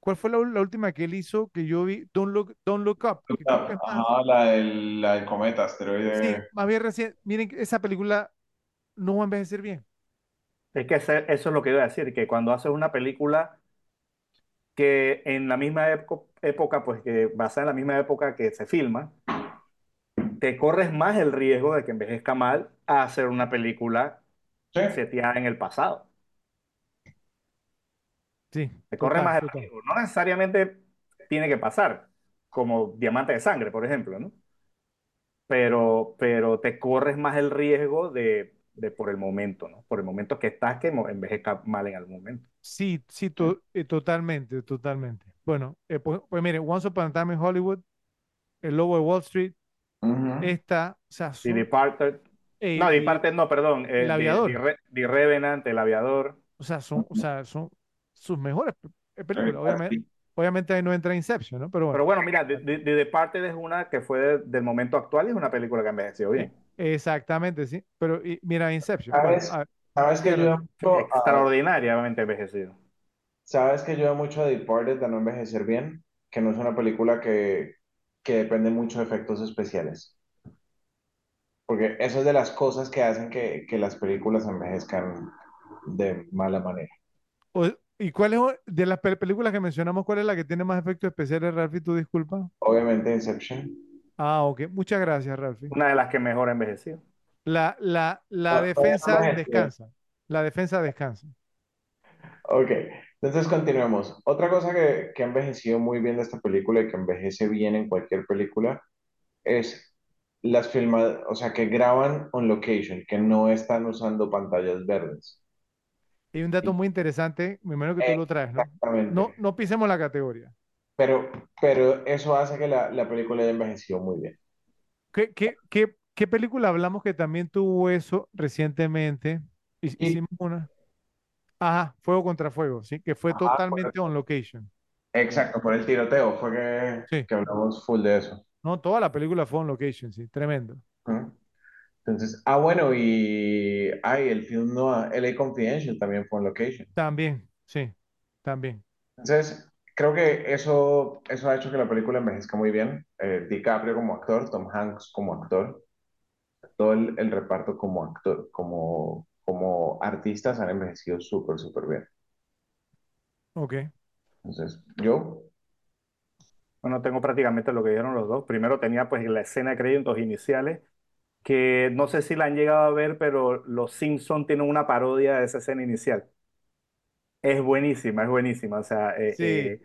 ¿cuál fue la, última que él hizo que yo vi? Don't Look, Don't Look Up, más, Ajá, la del, la del cometa, sí, asteroide. más bien recién. Miren, esa película no va a envejecer bien. Es que ese- eso es lo que iba a decir, que cuando haces una película que en la misma época, época, pues que basada en la misma época que se filma, te corres más el riesgo de que envejezca mal a hacer una película Sí, seteada en el pasado. Sí, Te corre total, más el total. riesgo. No necesariamente tiene que pasar, como Diamante de Sangre, por ejemplo, ¿no? Pero, pero te corres más el riesgo de, de por el momento, ¿no? Por el momento que estás, que envejezca mal en algún momento. Sí, sí, to- eh, totalmente, totalmente. Bueno, eh, pues, pues mire, Once Upon a Time in Hollywood, El Lobo de Wall Street, Ujú. esta, o sea, son, Departed, eh, no, Departed no, perdón, El eh, The, Aviador. The Re- The Revenant, El Aviador. o sea, son, o sea, son sus mejores pe- películas. Obviamente, obviamente ahí no entra Inception, ¿no? Pero Pero bueno, bueno, mira, The, The- The Departed es una que fue de- del momento actual y es una película que envejeció bien. Exactamente, sí. Pero y, mira Inception. Bueno, ¿Sabes? ver, ¿Sabes que ayuda mucho Extraordinariamente envejecido. ¿sabes que ayuda mucho a Departed a no envejecer bien? Que no es una película que, que depende mucho de efectos especiales. Porque eso es de las cosas que hacen que, que las películas envejezcan de mala manera. o- ¿y cuál es de las pe- películas que mencionamos, cuál es la que tiene más efectos especiales, Ralphie? ¿Tú disculpa? Obviamente Inception. Ah, ok. Muchas gracias, Ralphie. Una de las que mejor envejeció. La, la, la no, defensa descansa. La defensa descansa. Ok, entonces continuemos. Otra cosa que, que ha envejecido muy bien de esta película y que envejece bien en cualquier película es las filmadas, o sea, que graban on location, que no están usando pantallas verdes. Y un dato muy interesante, me imagino que tú lo traes, ¿no? Exactamente. No, no pisemos la categoría. Pero, pero eso hace que la, la película haya envejecido muy bien. ¿Qué, qué, qué, qué película hablamos que también tuvo eso recientemente? Y, Hicimos una. Ajá, Fuego contra Fuego, sí, que fue ajá, totalmente correcto. on location. Exacto, por el tiroteo fue que, Sí, que hablamos full de eso. no, toda la película fue on location, sí, tremendo. Entonces, ah, bueno, y ay, el film no, LA Confidential también fue en location. También, sí, también. Entonces, creo que eso, eso ha hecho que la película envejezca muy bien. Eh, DiCaprio como actor, Tom Hanks como actor, todo el, el reparto como actor, como, como artistas han envejecido súper, súper bien. Ok, Entonces, yo, Bueno, tengo prácticamente lo que dijeron los dos. Primero tenía pues la escena de créditos iniciales, que no sé si la han llegado a ver, pero los Simpson tienen una parodia de esa escena inicial. Es buenísima, es buenísima. O sea, eh, sí, eh,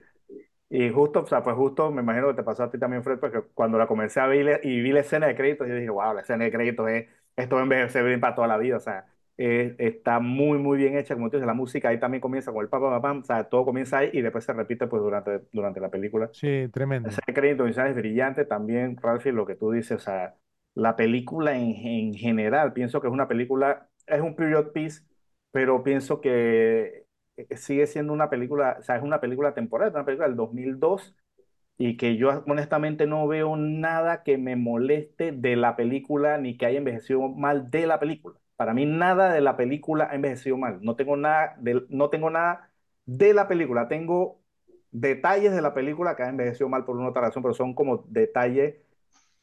y justo, o sea, pues justo me imagino que te pasó a ti también, Fred, porque cuando la comencé a ver y vi la escena de créditos, yo dije, wow, la escena de créditos es, esto va a envejecer bien para toda la vida, o sea, eh, está muy, muy bien hecha, como tú dices, la música ahí también comienza con el pam, pam, o sea, todo comienza ahí y después se repite pues durante, durante la película. sí, La tremendo. escena de créditos iniciales es brillante, también, Ralphie, lo que tú dices, o sea, la película en, en general, pienso que es una película, es un period piece, pero pienso que sigue siendo una película, o sea, es una película temporal, una película del 2002 y que yo honestamente no veo nada que me moleste de la película ni que haya envejecido mal de la película. Para mí nada de la película ha envejecido mal. No tengo nada de, no tengo nada de la película. Tengo detalles de la película que han envejecido mal por una otra razón, pero son como detalles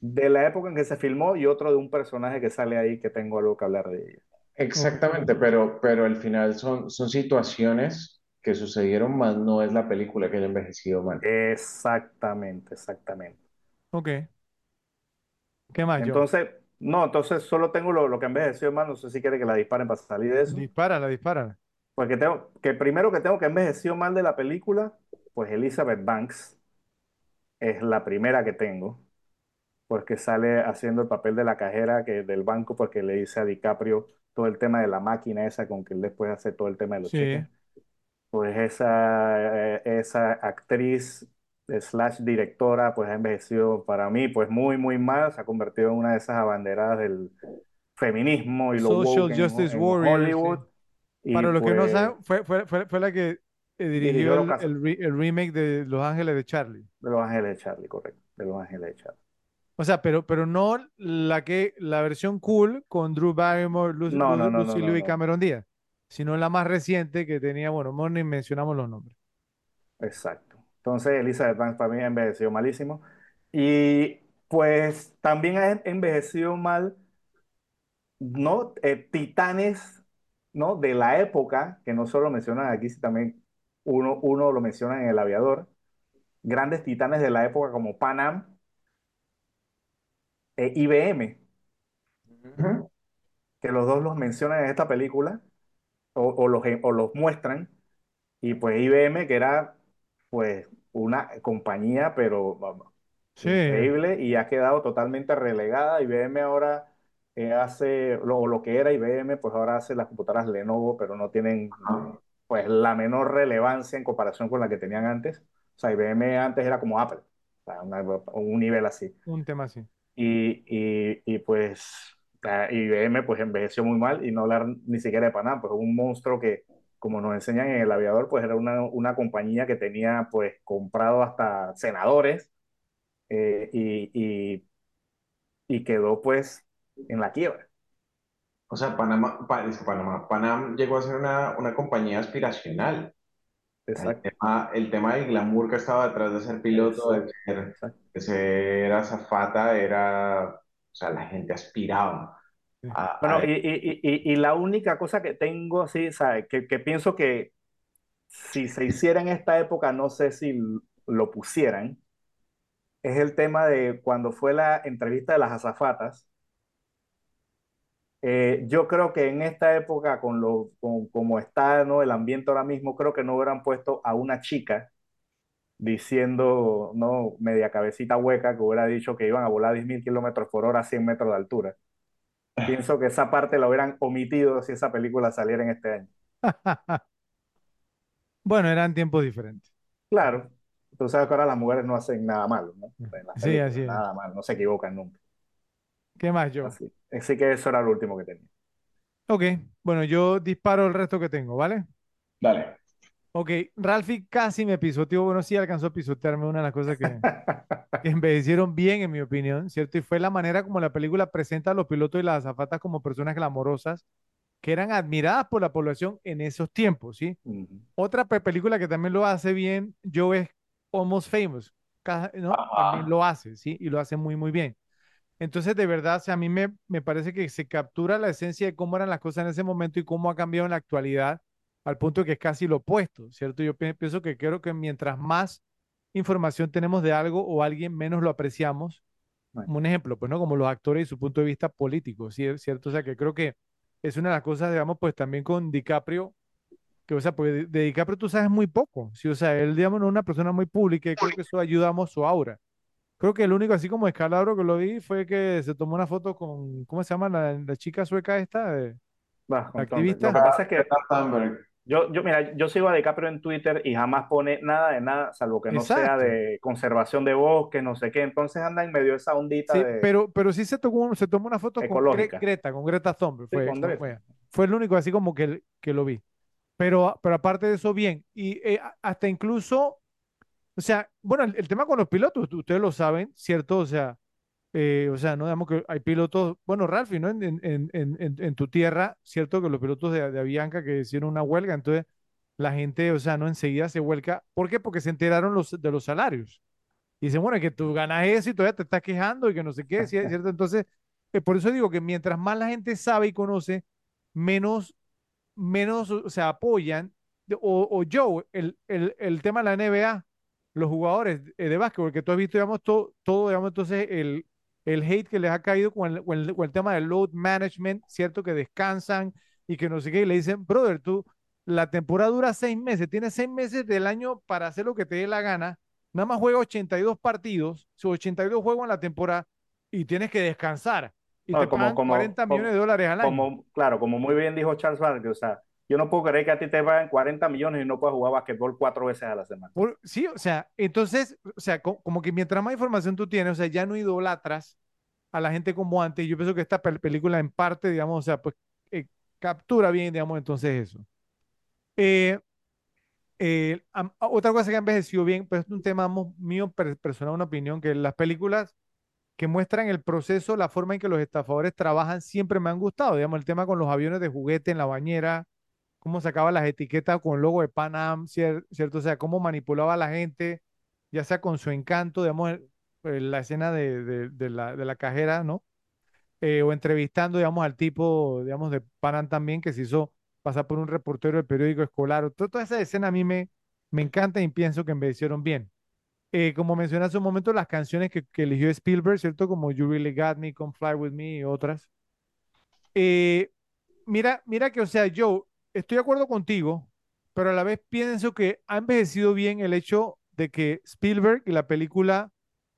de la época en que se filmó y otro de un personaje que sale ahí que tengo algo que hablar de ella. Exactamente, pero, pero al final son, son situaciones que sucedieron más, no es la película que haya envejecido mal. Exactamente, exactamente. ok. ¿Qué más, John? Entonces, no, entonces solo tengo lo, lo que envejeció mal. No sé si quiere que la disparen para salir de eso. Dispárala, dispárala. Porque tengo, que primero que tengo que envejeció mal de la película, pues Elizabeth Banks es la primera que tengo, porque sale haciendo el papel de la cajera que, del banco, porque le dice a DiCaprio todo el tema de la máquina esa con que él después hace todo el tema de los Sí, cheques. Pues esa, eh, esa actriz slash directora, pues ha envejecido para mí, pues muy, muy mal, se ha convertido en una de esas abanderadas del feminismo y lo Social woke en, Justice en Warrior, sí. Hollywood. Y Para los que no pues saben, fue, fue, fue, fue la que eh, dirigió dirigió Los el, el, re- el remake de Los Ángeles de Charlie. de Los Ángeles de Charlie, correcto, de Los Ángeles de Charlie. O sea, pero, pero no la que la versión cool con Drew Barrymore, Lu- No, no, Lu- no, no, Lucy Liu y. Cameron Díaz, sino la más reciente que tenía, bueno, no ni mencionamos los nombres. Exacto. Entonces, Elizabeth Banks para mí ha envejecido malísimo. Y pues también ha envejecido mal, ¿no? Eh, titanes, ¿no? De la época, que no solo mencionan aquí, sino también uno, uno lo menciona en El Aviador. Grandes titanes de la época como Pan Am e IBM, Ujú. que los dos los mencionan en esta película o, o los, o los muestran. Y pues IBM, que era pues una compañía, pero Sí, increíble y ha quedado totalmente relegada. IBM ahora eh, hace lo, lo que era IBM, pues ahora hace las computadoras Lenovo, pero no tienen pues la menor relevancia en comparación con la que tenían antes. O sea, IBM antes era como Apple, o sea, una- un nivel así. un tema así. Y, y, y pues IBM pues envejeció muy mal y no hablar ni siquiera de Panam, pues un monstruo que, como nos enseñan en El Aviador, pues era una, una compañía que tenía pues comprado hasta senadores eh, y, y, y quedó pues en la quiebra. O sea, Panamá, Panamá, Panam llegó a ser una, una compañía aspiracional. El tema, el tema del glamour que estaba detrás de ser piloto, de exacto, ser, exacto. De ser azafata, era, o sea, la gente aspiraba a, Bueno, a y, y, y, y la única cosa que tengo así, ¿sabes? Que, que pienso que si se hiciera en esta época, no sé si lo pusieran, es el tema de cuando fue la entrevista de las azafatas Eh, yo creo que en esta época, con lo, con, como está ¿no? el ambiente ahora mismo, creo que no hubieran puesto a una chica diciendo, no, media cabecita hueca, que hubiera dicho que iban a volar 10.000 kilómetros por hora a 100 metros de altura. Pienso que esa parte la hubieran omitido si esa película saliera en este año. [laughs] Bueno, eran tiempos diferentes. Claro, tú sabes que ahora las mujeres no hacen nada malo, ¿no? Sí, así es. nada malo, no se equivocan nunca. ¿Qué más yo? Así, así que eso era lo último que tenía. Ok, bueno, yo disparo el resto que tengo, ¿vale? Ok, Ralphie casi me pisoteó, bueno, sí alcanzó a pisotearme una de las cosas que, [laughs] que envejecieron bien, en mi opinión, ¿cierto? Y fue la manera como la película presenta a los pilotos y las azafatas como personas glamorosas que eran admiradas por la población en esos tiempos, ¿sí? Otra pe- película que también lo hace bien, Joe es Almost Famous. También lo hace, ¿sí? Y lo hace muy, muy bien. Entonces, de verdad, o sea, a mí me, me parece que se captura la esencia de cómo eran las cosas en ese momento y cómo ha cambiado en la actualidad, al punto que es casi lo opuesto, ¿cierto? Yo pi- pienso que creo que mientras más información tenemos de algo o alguien, menos lo apreciamos. Bueno. Como un ejemplo, pues, ¿no? Como los actores y su punto de vista político, ¿sí? ¿cierto? O sea, que creo que es una de las cosas, digamos, pues también con DiCaprio, que, o sea, pues de, de DiCaprio tú sabes muy poco, ¿sí? O sea, él, digamos, no es una persona muy pública y creo que eso ayudamos su aura. Creo que el único así como escalabro que lo vi fue que se tomó una foto con, ¿cómo se llama la, la chica sueca esta? Va, con Activista. Lo que pasa es que. Yo, yo, mira, yo sigo a DiCaprio en Twitter y jamás pone nada de nada, salvo que no sea Exacto. de conservación de bosques, no sé qué. Entonces anda en medio esa ondita Sí, de... pero, pero sí se tomó, se tomó una foto con Gre- Ecológica. Greta, con Greta Thunberg. Sí, Fue, con fue- Greta. fue- fue el único así como que, que lo vi. Pero, pero aparte de eso, bien. Y eh, hasta incluso, o sea, bueno, el, el tema con los pilotos, ustedes lo saben, ¿cierto? O sea, eh, o sea, no digamos que hay pilotos, bueno, Ralphie, ¿no? En, en, en, en, tu tierra, ¿cierto? Que los pilotos de, de Avianca que hicieron una huelga, entonces la gente, o sea, no enseguida se vuelca. ¿Por qué? Porque se enteraron los, de los salarios. Y dicen, bueno, es que tú ganas eso y todavía te estás quejando y que no sé qué, ¿sí- ¿cierto? [laughs] Entonces, eh, por eso digo que mientras más la gente sabe y conoce, menos, menos, o sea, apoyan. O, o Joe, el, el, el tema de la NBA, los jugadores eh, de básquetbol, que tú has visto, digamos, todo digamos, entonces, el, el hate que les ha caído con el, con el, con el tema del load management, ¿cierto? Que descansan y que no sé qué, y le dicen, brother, tú, la temporada dura seis meses, tienes seis meses del año para hacer lo que te dé la gana, nada más juega 82 partidos, sus 82 juegos en la temporada, y tienes que descansar. Y No, te como- pagan como- 40 como- millones de dólares al año. Como, claro, como muy bien dijo Charles Barkley, o sea, yo no puedo creer que a ti te paguen 40 millones y no puedas jugar basquetbol cuatro veces a la semana. Sí, o sea, entonces, o sea, co- como que mientras más información tú tienes, o sea, ya no idolatras a la gente como antes. Yo pienso que esta pel- película en parte, digamos, o sea, pues eh, captura bien, digamos, entonces eso. Eh, eh, am- a- otra cosa que ha envejecido bien, pues es un tema mío per- personal, una opinión, que las películas que muestran el proceso, la forma en que los estafadores trabajan, siempre me han gustado. Digamos, el tema con los aviones de juguete en la bañera, cómo sacaba las etiquetas con el logo de Pan Am, cier- ¿cierto? O sea, cómo manipulaba a la gente, ya sea con su encanto, digamos, el- la escena de, la, cajera, ¿no? Eh, o entrevistando, digamos, al tipo, digamos, de Pan Am también, que se hizo pasar por un reportero del periódico escolar. o to- Toda esa escena a mí me, me encanta y pienso que envejecieron bien. Eh, como mencioné hace un momento, las canciones que, que eligió Spielberg, ¿cierto? Como You Really Got Me, Come Fly With Me y otras. Eh, mira, mira que, o sea, yo estoy de acuerdo contigo, pero a la vez pienso que ha envejecido bien el hecho de que Spielberg y la película,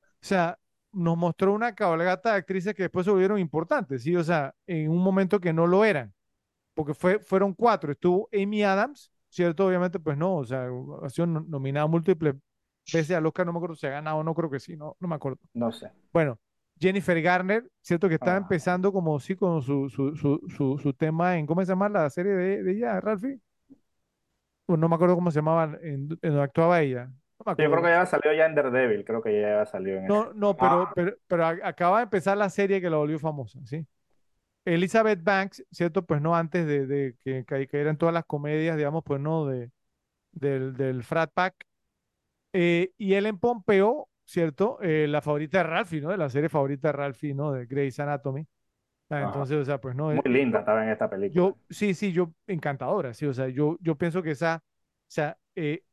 o sea, nos mostró una cabalgata de actrices que después se volvieron importantes, ¿sí? O sea, en un momento que no lo eran, porque fue, fueron cuatro. Estuvo Amy Adams, ¿cierto? Obviamente, pues no, o sea, ha sido no- nominada múltiples veces al Oscar, no me acuerdo si ha ganado o no, creo que sí, no, no me acuerdo. No sé. Bueno, Jennifer Garner, ¿cierto? Que estaba Ah. empezando como sí con su, su, su, su, tema en, ¿cómo se llama la serie de, de ella, Ralphie? Bueno, no me acuerdo cómo se llamaba en, en donde actuaba ella. No Yo creo que ya salió ya en Daredevil, creo que ya salió en No, no, pero, Ah. pero, pero acaba de empezar la serie que la volvió famosa, ¿sí? Elizabeth Banks, ¿cierto? Pues no antes de, de que cayeran todas las comedias, digamos, pues no, de, del, del Frat Pack. Eh, y Ellen Pompeo, ¿cierto? Eh, la favorita de Ralphie, ¿no? De la serie favorita de Ralphie, ¿no? De Grey's Anatomy. Ah, Ajá. Entonces, o sea, pues no. Muy eh, linda estaba en esta película. Yo, sí, sí, yo, encantadora, sí, o sea, yo, yo pienso que esa, o sea, eh,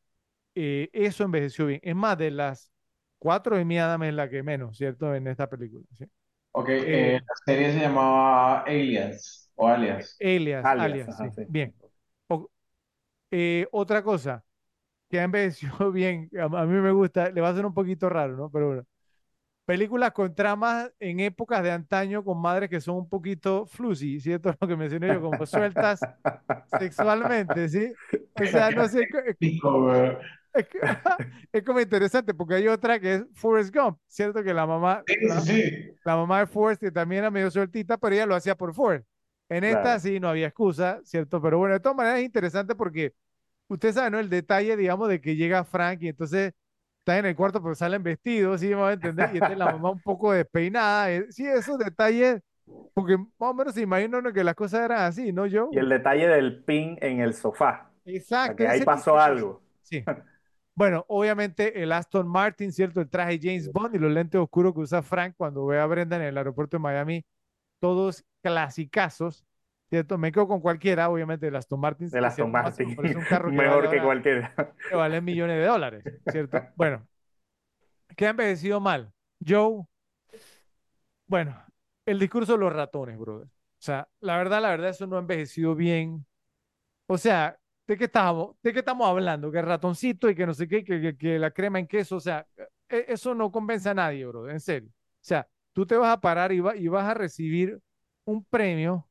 eh, eso envejeció bien. Es más, de las cuatro, Amy Adams es la que menos, ¿cierto? En esta película, ¿sí? Ok, Eh, eh, la serie se llamaba Alias o Alias. Alias, Alias, Alias, ajá, sí. sí. Bien. O- eh, otra cosa que ha envejecido [laughs] bien, a, a mí me gusta, le va a ser un poquito raro, ¿no? Pero bueno. Películas con tramas en épocas de antaño con madres que son un poquito flusy, ¿cierto? [laughs] Lo que mencioné yo, como sueltas sexualmente, ¿sí? O sea, no sé, [laughs] es, como interesante porque hay otra que es Forrest Gump, ¿cierto? Que la mamá, sí, sí. la mamá de Forrest que también era medio sueltita, pero ella lo hacía por Forrest. En esta Claro. sí no había excusa, ¿cierto? Pero bueno, de todas maneras es interesante porque usted sabe, ¿no? El detalle, digamos, de que llega Frank y entonces está en el cuarto pero salen vestidos, ¿sí? Me va a entender, y entonces la mamá un poco despeinada. eh, Sí, esos detalles, porque más o menos se imagina uno que las cosas eran así, ¿no, yo? Y el detalle del pin en el sofá. Exacto. que ahí pasó tipo algo. Sí. [laughs] Bueno, obviamente el Aston Martin, ¿cierto? El traje James Bond y los lentes oscuros que usa Frank cuando ve a Brenda en el aeropuerto de Miami, todos clasicazos, ¿cierto? Me quedo con cualquiera, obviamente, el Aston Martin. Que Aston Martin. parece un carro [laughs] que Mejor vale que cualquiera. que vale millones de dólares, ¿cierto? [laughs] Bueno, ¿qué ha envejecido mal? Joe, bueno, el discurso de los ratones, brother. O sea, la verdad, la verdad, eso no ha envejecido bien. O sea, ¿de qué estamos, de qué estamos hablando? Que el ratoncito y que no sé qué, que, que- que la crema en queso, o sea, e- eso no convence a nadie, brother, en serio. O sea, tú te vas a parar y, va- y vas a recibir un premio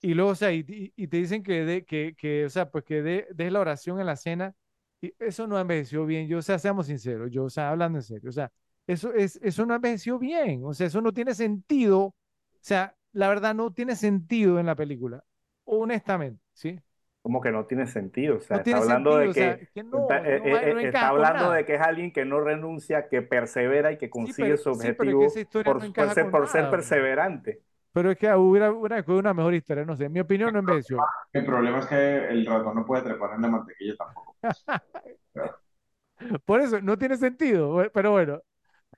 y luego, o sea, y, y- te dicen que, de, que, que, o sea, pues que de- des la oración en la cena y eso no envejeció bien. Yo, o sea, seamos sinceros, yo, o sea, hablando en serio, o sea, eso es, eso no envejeció bien, o sea, eso no tiene sentido, o sea, la verdad no tiene sentido en la película, honestamente, ¿sí? Como que no tiene sentido. O sea, No está hablando sentido, de o sea, que que no, está, no eh, eh, está hablando de que es alguien que no renuncia, que persevera y que Sí, consigue su sí, pero que objetivo historia por, por ser, por ser nada, bro. perseverante. Pero es que hubiera una, una mejor historia, no sé, en mi opinión no envejeció. El problema es que el ratón no puede trepar en la mantequilla tampoco. [laughs] Por eso, no tiene sentido, pero bueno,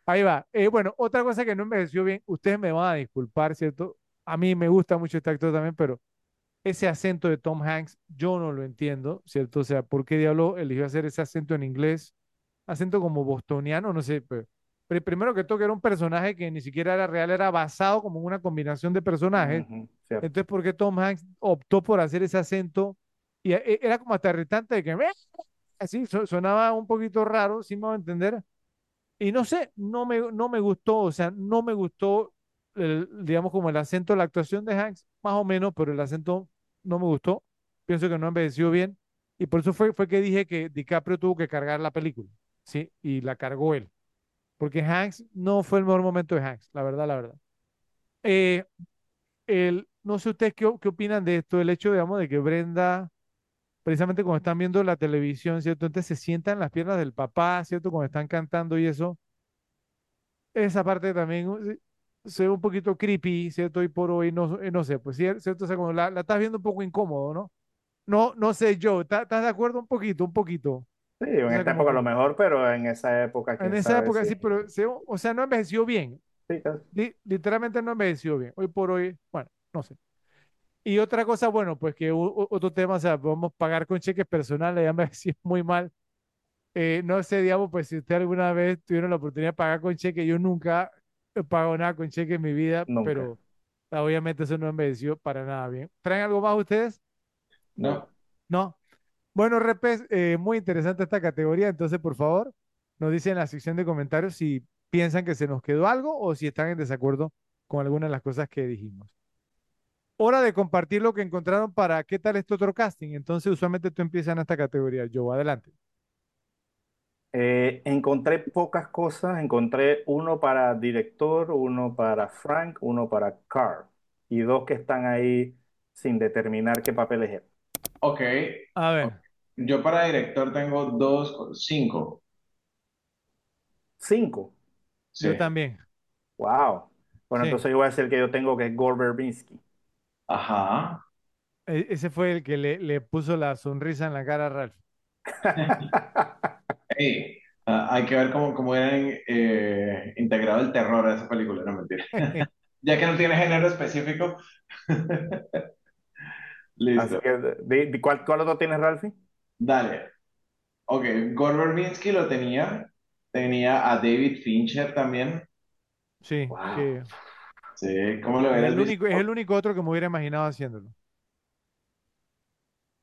ahí va. Eh, bueno, otra cosa que no envejeció bien, ustedes me van a disculpar, ¿cierto? A mí me gusta mucho este actor también, pero ese acento de Tom Hanks, yo no lo entiendo, ¿cierto? O sea, ¿por qué diablo eligió hacer ese acento en inglés? Acento como bostoniano, no sé, pero, pero primero que todo que era un personaje que ni siquiera era real, era basado como en una combinación de personajes. Cierto. Entonces, ¿por qué Tom Hanks optó por hacer ese acento? Y e- era como hasta irritante de que así so- sonaba un poquito raro, si me entender. Y no sé, no me, no me gustó, o sea, no me gustó, el- digamos, como el acento, la actuación de Hanks, más o menos, pero el acento no me gustó. Pienso que no envejeció bien. Y por eso fue, fue que dije que DiCaprio tuvo que cargar la película, ¿sí? Y la cargó él. Porque Hanks no fue el mejor momento de Hanks, la verdad, la verdad. Eh, el, no sé ustedes qué, qué opinan de esto, el hecho, digamos, de que Brenda, precisamente cuando están viendo la televisión, ¿cierto? Entonces se sientan en las piernas del papá, ¿cierto? Cuando están cantando y eso. Esa parte también uh, se ve un poquito creepy, ¿cierto? Y por hoy, no, eh, no sé, pues ¿cierto? O sea, como la, la estás viendo un poco incómodo, ¿no? No, no sé, ¿estás estás de acuerdo un poquito, un poquito? Sí, en O sea, esta época a lo mejor, pero en esa época, en quién esa sabe época si- sí, pero, o sea, no envejeció bien. sí, claro. Li- literalmente no envejeció bien. Hoy por hoy, bueno, no sé. Y otra cosa, bueno, pues que otro tema, o sea, podemos pagar con cheques personales, ya [laughs] me decía muy mal. Eh, no sé, digamos, pues si usted alguna vez tuvieron la oportunidad de pagar con cheque, yo nunca he pagado nada con cheque en mi vida, Nunca. pero obviamente eso no envejeció para nada bien. ¿Traen algo más ustedes? No. No. Bueno, Repes, eh, muy interesante esta categoría, entonces por favor, nos dicen en la sección de comentarios si piensan que se nos quedó algo o si están en desacuerdo con alguna de las cosas que dijimos. Hora de compartir lo que encontraron para qué tal este otro casting. Entonces, usualmente tú empiezas en esta categoría. Yo, adelante. Eh, encontré pocas cosas, encontré uno para director, uno para Frank, uno para Carl y dos que están ahí sin determinar qué papeles eran. Ok. A ver, Yo para director tengo dos, cinco. Cinco. Sí. yo también. Wow. Bueno, Sí. entonces yo voy a decir el que yo tengo que es Gore Verbinski. Ajá. E- ese fue el que le, le puso la sonrisa en la cara a Ralph. [laughs] Ey, ah, hay que ver cómo, cómo eran eh, integrado el terror a esa película, no mentira. [laughs] Ya que no tiene género específico. [laughs] Así Listo. que, de- de- ¿cuál, cuál otro tienes, Ralphie? Dale. Ok, Gore Verbinski lo tenía. Tenía a David Fincher también. Sí, Wow. que Sí, ¿cómo lo Es hubieras el único, es el único otro que me hubiera imaginado haciéndolo.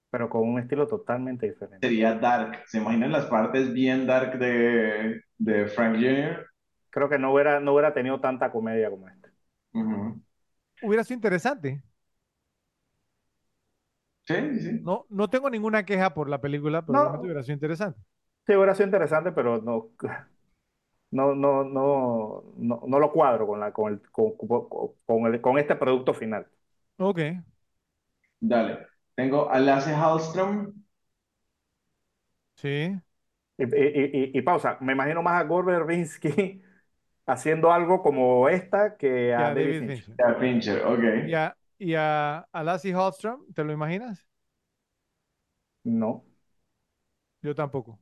pero con un estilo totalmente diferente. Sería Dark. ¿Se imaginan las partes bien dark de, de Frank Jr.? Creo que no hubiera, no hubiera tenido tanta comedia como este. Ujú. Hubiera sido interesante. Sí, sí, sí. No, no tengo ninguna queja por la película, pero No. realmente hubiera sido interesante. Sí, hubiera sido interesante, pero no, no, no, no, no, no lo cuadro con, la, con, el, con, con- con el- con este producto final. Ok. Dale. Tengo a Lasse Hallström. Sí. Y, y- y- y pausa, me imagino más a Gore Verbinski [laughs] haciendo algo como esta que a David David Fincher. Fincher. A Fincher, ok. Y a, y a, a Lassie Hallström, ¿te lo imaginas? No, Yo tampoco.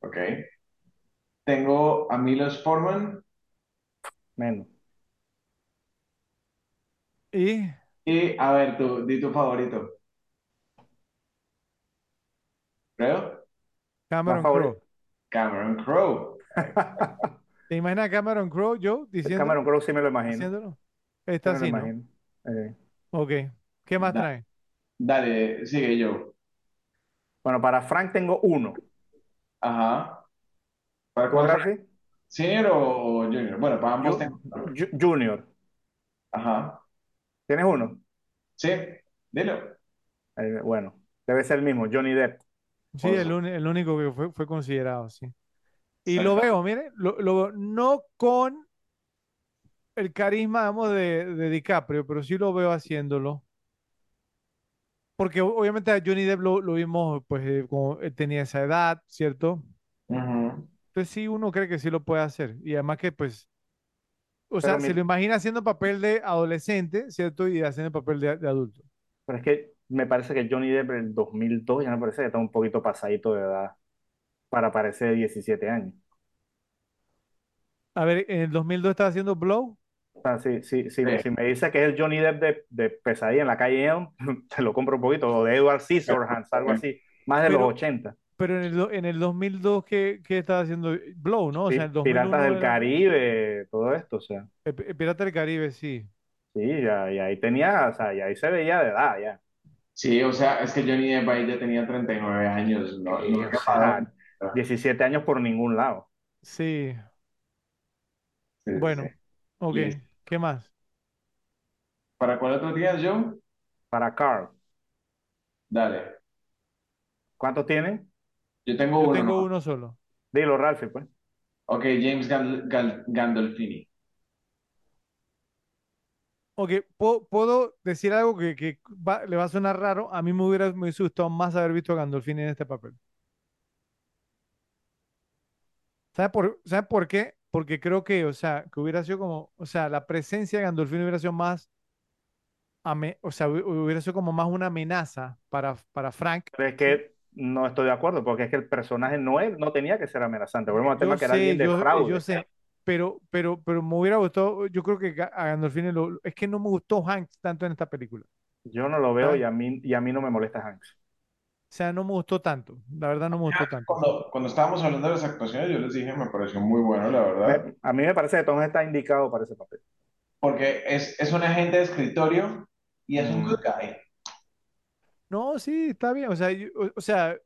Ok. Tengo a Milos Forman. menos. Y Y a ver, tú, di tu favorito. Creo. Cameron Crowe. Cameron Crowe. [laughs] ¿Te imaginas a Cameron Crowe, yo, diciendo, Cameron Crowe sí me lo imagino. haciéndolo? Sí Está me lo así, ¿no? imagino. Eh, Ok. ¿Qué más Da- trae? Dale, sigue yo. Bueno, para Frank tengo uno. Ajá. ¿Para ¿Tú, cuál? Rafi? ¿Senior o junior? Bueno, para ambos Ju- tengo. Ju- Junior. Ajá. ¿Tienes uno? Sí, dilo. Eh, bueno, debe ser el mismo, Johnny Depp. Sí, Por el, eso. uni- el único que fue, fue considerado, sí. Y Exacto. lo veo, mire, lo, lo- no con el carisma, digamos, de, de DiCaprio, pero sí lo veo haciéndolo. Porque obviamente a Johnny Depp lo, lo vimos, pues, eh, como él tenía esa edad, ¿cierto? Entonces sí, uno cree que sí lo puede hacer. Y además que, pues, o sea, se lo imagina haciendo papel de adolescente, ¿cierto? Y haciendo papel de, de adulto. Pero es que me parece que Johnny Depp en el 2002 ya me parece que está un poquito pasadito de edad para parecer de 17 años. A ver, en el 2002 estaba haciendo Blow. O sea, si, si, si, Sí. si me dice que es el Johnny Depp de, de Pesadilla en la calle Elm, [laughs] te lo compro un poquito, o de Edward Scissorhands, [laughs] algo así, más de Pero- los 80. Pero en el, en el 2002, ¿qué, qué estaba haciendo? Blow, ¿no? O sea, en el 2001 Piratas del era- Caribe, todo esto, o sea, El, el Pirata del Caribe, sí. sí, ya, y ahí tenía, o sea, y ahí se veía de edad, ya. Sí, o sea, es que Johnny Depp ahí ya tenía 39 años. No, Sí, no o sea, parado. 17 años por ningún lado. Sí. Sí, sí, Bueno, sí. Ok. Listo. ¿Qué más? ¿Para cuál otro tienes, Joe? Para Carl, Dale. ¿cuántos tienen? Yo tengo Yo uno. tengo ¿no? uno solo. Dilo, Ralphie, pues. Ok, James Gal- Gal- Gandolfini. Ok, ¿puedo, puedo decir algo que, que va- le va a sonar raro? A mí me hubiera, me hubiese gustado más haber visto a Gandolfini en este papel. ¿Sabe por, ¿sabe por qué? Porque creo que, o sea, que hubiera sido como, o sea, la presencia de Gandolfini hubiera sido más, o sea, hu- hubiera sido como más una amenaza para, para Frank. Pero es que no estoy de acuerdo, porque es que el personaje no, es, no tenía que ser amenazante. Volvemos al tema que era alguien de yo, fraude. yo sé, pero, pero, pero me hubiera gustado, yo creo que a Gandolfini lo- es que no me gustó Hanks tanto en esta película. Yo no lo veo y a mí, y a mí no me molesta Hanks. O sea, no me gustó tanto, la verdad no me gustó tanto. Cuando, cuando estábamos hablando de las actuaciones, yo les dije, me pareció muy bueno, la verdad. Me- a mí me parece que Tom está indicado para ese papel. Porque es, es un agente de escritorio y es un Mm. good guy. No, sí, está bien, o sea, yo- o, o sea,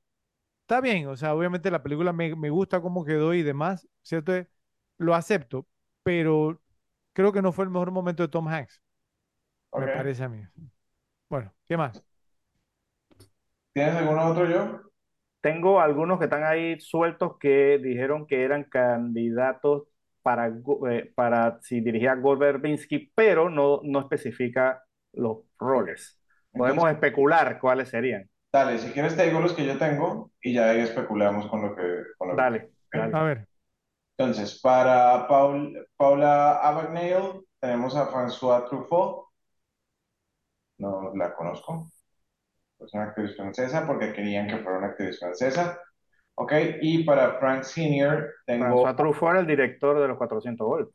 está bien, o sea, obviamente la película me, me gusta cómo quedó y demás, ¿cierto? Lo acepto, pero creo que no fue el mejor momento de Tom Hanks, me parece a mí. Bueno, ¿qué más? ¿Tienes alguno otro yo? Tengo algunos que están ahí sueltos que dijeron que eran candidatos para, eh, para si dirigía a Gore Verbinski, pero no, no especifica los roles. Podemos Entonces, especular cuáles serían. dale, si quieres te digo los que yo tengo y ya ahí especulamos con lo que, con lo que- Dale, dale. A ver, Entonces, para Paul, Paula Abagnale tenemos a François Truffaut. No la conozco. Es una actriz francesa porque querían que fuera una actriz francesa. Ok, y para Frank Senior tengo... François Truffaut era el director de los 400 golpes,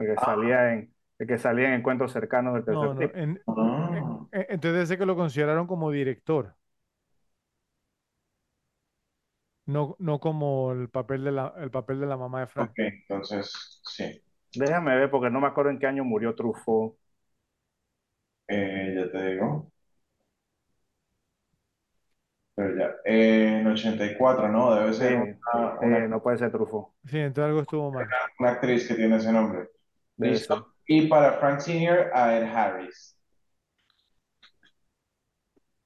el que Ah. salía en, el que salía en encuentros cercanos del tercer no, no, tipo. en- Ah, entonces ser que lo consideraron como director, no, no como el papel de la, el papel de la mamá de Frank. ok, entonces, sí. Déjame ver porque no me acuerdo en qué año murió Truffaut. Eh, ya te digo. Pero ya. Eh, en 84, ¿no? Debe ser sí, una, eh, una- no puede ser Truffaut. Sí, entonces algo estuvo mal. una actriz que tiene ese nombre. Debe Listo. Y para Frank Sr., a Ed Harris.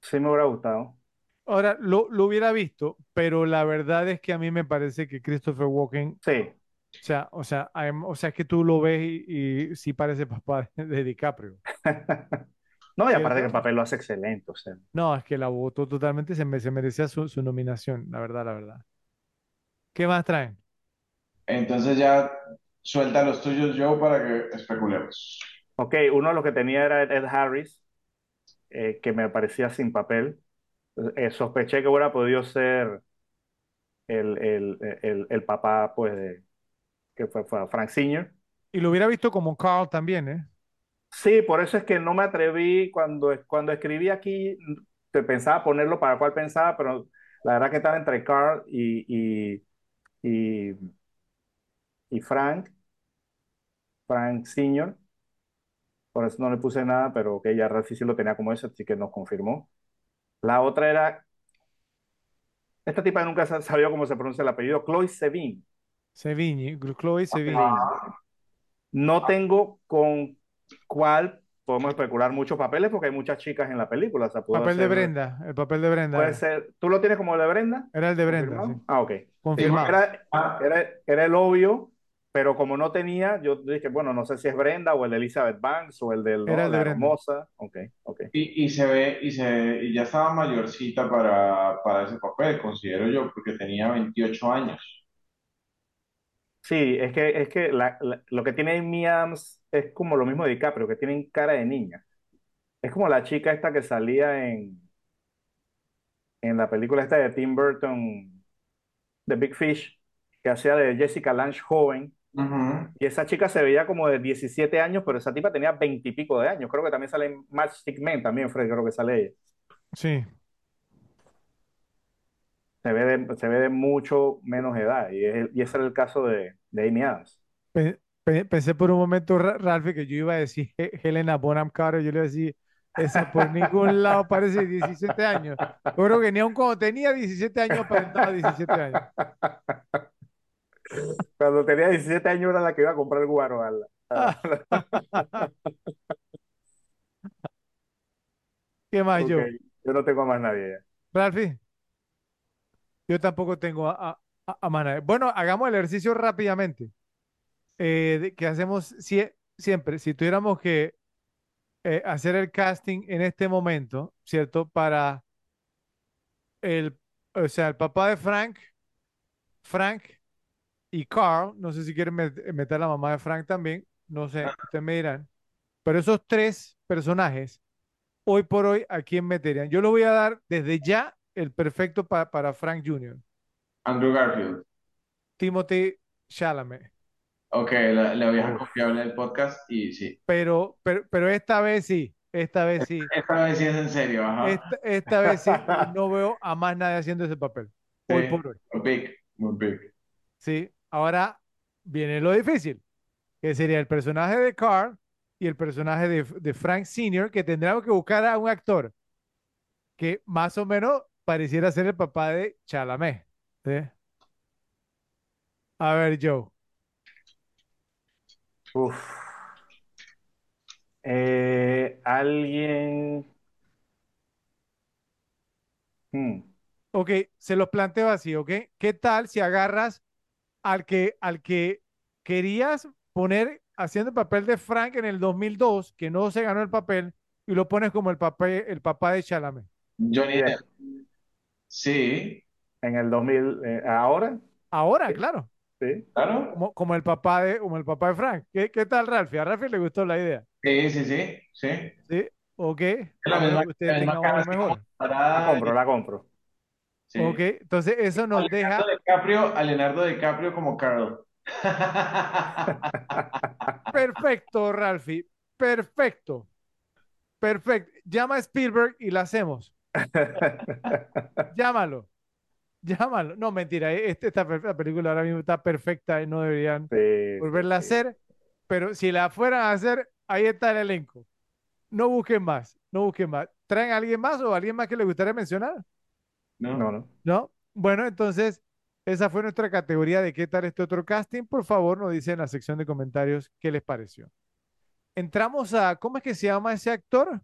Sí me hubiera gustado. Ahora, lo, lo hubiera visto, pero la verdad es que a mí me parece que Christopher Walken, Sí, o sea, o sea, o sea, es que tú lo ves y, y sí parece papá de, de DiCaprio. [laughs] no, y aparte que el papel lo hace excelente, o sea. No, es que la votó totalmente, se, me- se merecía su, su nominación, la verdad, la verdad. ¿Qué más traen? Entonces ya suelta los tuyos, Joe, para que especulemos. Ok, uno de los que tenía era Ed Harris, eh, que me parecía sin papel. Eh, sospeché que hubiera podido ser el, el, el, el papá, pues, de, que fue, fue Frank Sr. Y lo hubiera visto como Carl también, ¿eh? Sí, por eso es que no me atreví cuando, cuando escribí aquí, te pensaba ponerlo para cuál pensaba, pero la verdad que estaba entre Carl y, y, y, y Frank, Frank Sr. Por eso no le puse nada, pero que ya Ralphie sí lo tenía como ese, así que nos confirmó. La otra era, esta tipa nunca sa- sabía cómo se pronuncia el apellido, Chloe Sevigny. Sevigny, Chloe Sevigny. Sevigny. No tengo con cuál podemos especular muchos papeles porque hay muchas chicas en la película. O sea, pudo Papel de Brenda, el papel de Brenda. Puede ser. ¿Tú lo tienes como el de Brenda? Era el de Brenda, sí. Ah, ok. Confirmado. Era, era, era el obvio, pero como no tenía, yo dije, bueno, no sé si es Brenda o el de Elizabeth Banks o el Era de la Brenda. hermosa. Ok, ok. y, y se ve, y, se, y ya estaba mayorcita para, para ese papel, considero yo, porque tenía 28 años. Sí, es que, es que la- la- lo que tiene Amy Adams es como lo mismo de DiCaprio, que tienen cara de niña. Es como la chica esta que salía en, en la película esta de Tim Burton, The Big Fish, que hacía de Jessica Lange joven. Y esa chica se veía como de 17 años, pero esa tipa tenía 20 y pico de años. Creo que también sale en Matchstick Men, también, Fred, creo que sale ella. Sí. Se ve de, se ve de mucho menos edad. Y, es- y ese era el caso de, de Amy Adams. Pe- pensé por un momento, Ra- Ralphie, que yo iba a decir He- Helena Bonham Carter. Yo le iba a decir, esa por ningún lado parece 17 años. Yo creo que ni aun cuando tenía 17 años aparentaba 17 años. Cuando tenía 17 años era la que iba a comprar guaro. a la- [laughs] ¿Qué más yo? Yo no tengo a más nadie ya. Ralphie, yo tampoco tengo a, a, a- a más nadie. Bueno, hagamos el ejercicio rápidamente. Eh, que hacemos sie- siempre. Si tuviéramos que eh, hacer el casting en este momento, ¿cierto? Para el, o sea, el papá de Frank, Frank y Carl, no sé si quieren met- meter a la mamá de Frank también, no sé, ustedes me dirán. Pero esos tres personajes, hoy por hoy, ¿a quién meterían? Yo le voy a dar desde ya el perfecto pa- para Frank Jr., Andrew Garfield. Timothy Chalamet. Ok, la, la vieja confiable del podcast y sí. Pero, pero, pero esta vez sí, esta vez sí. Esta vez sí es en serio, ajá. Esta, esta vez sí, [laughs] no veo a más nadie haciendo ese papel. Hoy por hoy. muy big, muy big. Sí. Ahora viene lo difícil, que sería el personaje de Carl y el personaje de, de Frank Sr., que tendríamos que buscar a un actor que más o menos pareciera ser el papá de Chalamet. ¿sí? A ver, Joe. Uf. Eh, alguien. Hmm. Ok, se los planteo así, ¿ok? ¿Qué tal si agarras al que, al que querías poner haciendo el papel de Frank en el 2002, que no se ganó el papel, y lo pones como el papel, el papá de Chalamet? Johnny. Depp. Sí, En el 2000, eh, ahora, Ahora, claro, sí. claro. como, como el papá de, como el papá de Frank. ¿Qué, qué tal, Ralphie? A Ralphie le gustó la idea. Sí, sí, sí, sí. ¿Sí? ¿Ok? la misma- que ustedes la misma cara mejor. parada. La compro, la compro. Sí. Ok, entonces eso nos A deja Leonardo DiCaprio, a Leonardo DiCaprio como Carl. [laughs] perfecto, Ralphie. Perfecto. Perfecto. Llama a Spielberg y la hacemos. [laughs] Llámalo. [laughs] Llámalo. No, mentira. eh, este- esta, esta película ahora mismo está perfecta y no deberían Sí, volverla a hacer. pero si la fueran a hacer, ahí está el elenco. No busquen más, no busquen más. ¿Traen a alguien más o alguien más que le gustaría mencionar? ¿no? No, no. ¿No? Bueno, entonces, esa fue nuestra categoría de qué tal este otro casting. Por favor, nos dicen en la sección de comentarios qué les pareció. Entramos a, ¿cómo es que se llama ese actor?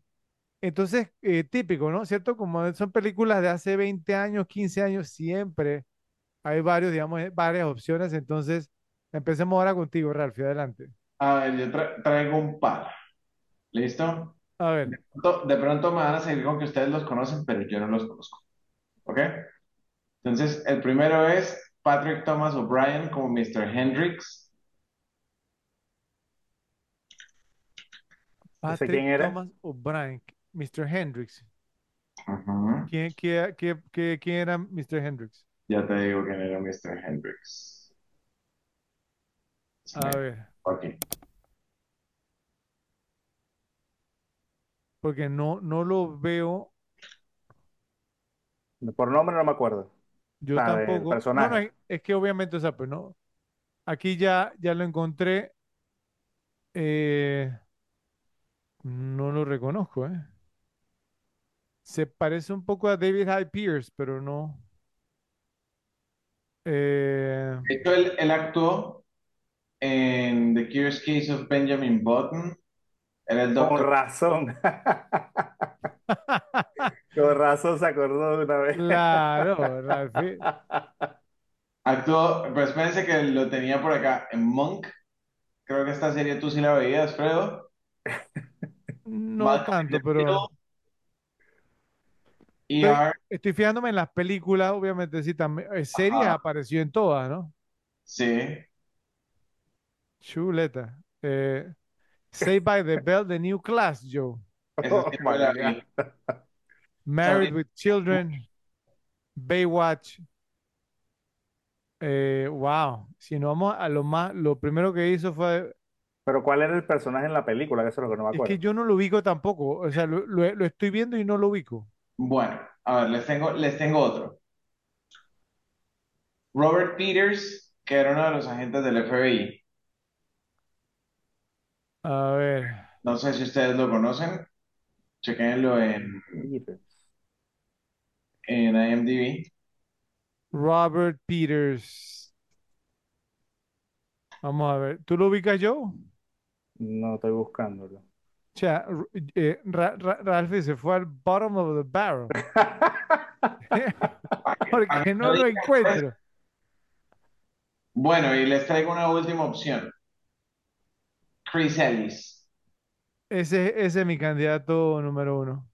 Entonces, eh, típico, ¿no? ¿Cierto? Como son películas de hace 20 años, 15 años, siempre hay varios, digamos, eh, varias opciones. Entonces, empecemos ahora contigo, Ralphie, adelante. A ver, yo tra- traigo un par. ¿Listo? A ver, De pronto, de pronto me van a seguir con que ustedes los conocen, pero yo no los conozco. ¿Ok? Entonces, el primero es Patrick Thomas O'Brien como Mr. Hendrix. Patrick quién era? Thomas O'Brien, Mr. Hendrix. ¿Quién, qué- qué- qué- quién era Mr. Hendrix? Ya te digo quién era Mr. Hendrix. A ver, Ok. porque no, no lo veo, Por nombre no me acuerdo. yo Ah, tampoco. No, no, personaje. es, es que obviamente, o sea, pues no. Aquí ya, ya lo encontré. eh, no lo reconozco, ¿eh? Se parece un poco a David Hyde Pierce, pero no. Eh, De hecho, él, él actuó en The Curious Case of Benjamin Button. Era el Con doctor. razón. [laughs] Con razón se acordó de una vez. claro, Ralphie. Actuó, pues espérense que lo tenía por acá en Monk. Creo que esta serie tú sí la veías, Fredo. No tanto, pero Estoy, ER, estoy fijándome en las películas, obviamente sí, también. eh, Series Ajá. apareció en todas, ¿no? sí. Chuleta. Eh, Saved by the Bell, The New Class, Joe. [laughs] Oh. Married with Children, Baywatch. Eh, wow. Si no vamos a lo más, lo primero que hizo fue, Pero ¿cuál era el personaje en la película? Que eso es lo que no me es acuerdo. que yo no lo ubico tampoco. O sea, lo, lo- lo estoy viendo y no lo ubico. Bueno, a ver, les tengo, les tengo otro. Robert Peters, que era uno de los agentes del FBI. A ver, No sé si ustedes lo conocen. Chequenlo en, en IMDb. Robert Peters. Vamos a ver. ¿Tú lo ubicas, Joe? No estoy buscándolo. O sea, eh, Ra- Ra- Ralphie se fue al bottom of the barrel. [laughs] Porque no lo encuentro. Bueno, y les traigo una última opción. Chris Ellis. Ese, ese es mi candidato número uno.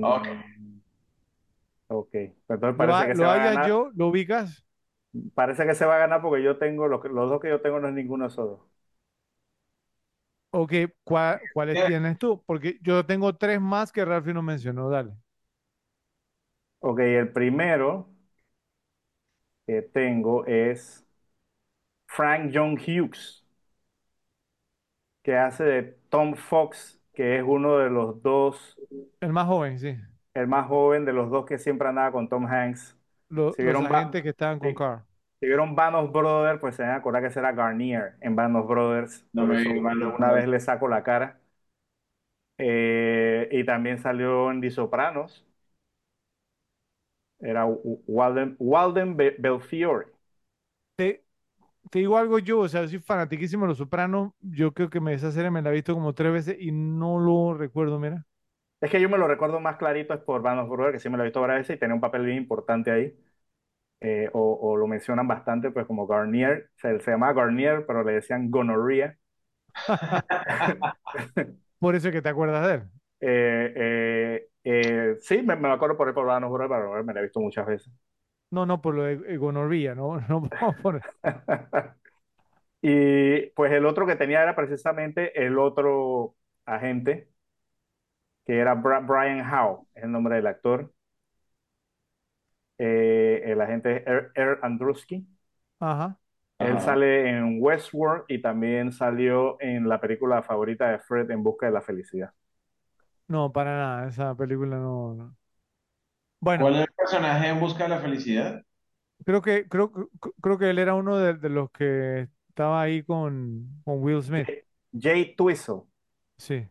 Ok. Ok. Entonces ¿Lo, parece ha- que se lo va a haya ganar. yo? ¿Lo ubicas? Parece que se va a ganar porque yo tengo, los, que- los dos que yo tengo no es ninguno de esos dos. Ok, ¿cuál- ¿cuáles tienes tú? Porque yo tengo tres más que Ralphie no mencionó. Dale. Ok, el primero que tengo es Frank John Hughes, que hace de Tom Fox, que es uno de los dos, El más joven, sí. el más joven de los dos que siempre andaba con Tom Hanks. Lo- los vieron Ba- agentes que estaban con sí. Carr. Si vieron Band of Brothers, pues se van a acordar que será Garnier en Band of Brothers. No Por me eso una vez le saco la cara. Eh, y también salió en The Sopranos. Era Walden, Walden Be- Belfiore. Te, te digo algo yo, o sea, soy fanatiquísimo de Los Sopranos. Yo creo que me, esa serie me la he visto como tres veces y no lo recuerdo, mira. Es que yo me lo recuerdo más clarito es por Band of Brothers, que sí me lo he visto varias veces y tenía un papel bien importante ahí. Eh, o, o lo mencionan bastante, pues como Garnier. Él se llamaba Garnier, pero le decían gonorrhea. Por eso es que te acuerdas de él. Eh, eh, sí, me, me acuerdo por él por Band of Brothers, pero me lo he visto muchas veces. No, no, por lo de gonorrea, no, [laughs] no por- [laughs] Y pues el otro que tenía era precisamente el otro agente, que era Brian Howe, es el nombre del actor. Eh, el agente es Er, Er Andruski. Ajá. Él Ajá. sale en Westworld y también salió en la película favorita de Fred, En busca de la felicidad. No, para nada, esa película no. no. Bueno, ¿Cuál es el personaje en busca de la felicidad? creo que, creo, creo- creo que él era uno de, de los que estaba ahí con, con Will Smith. Jay Twizzle. Sí.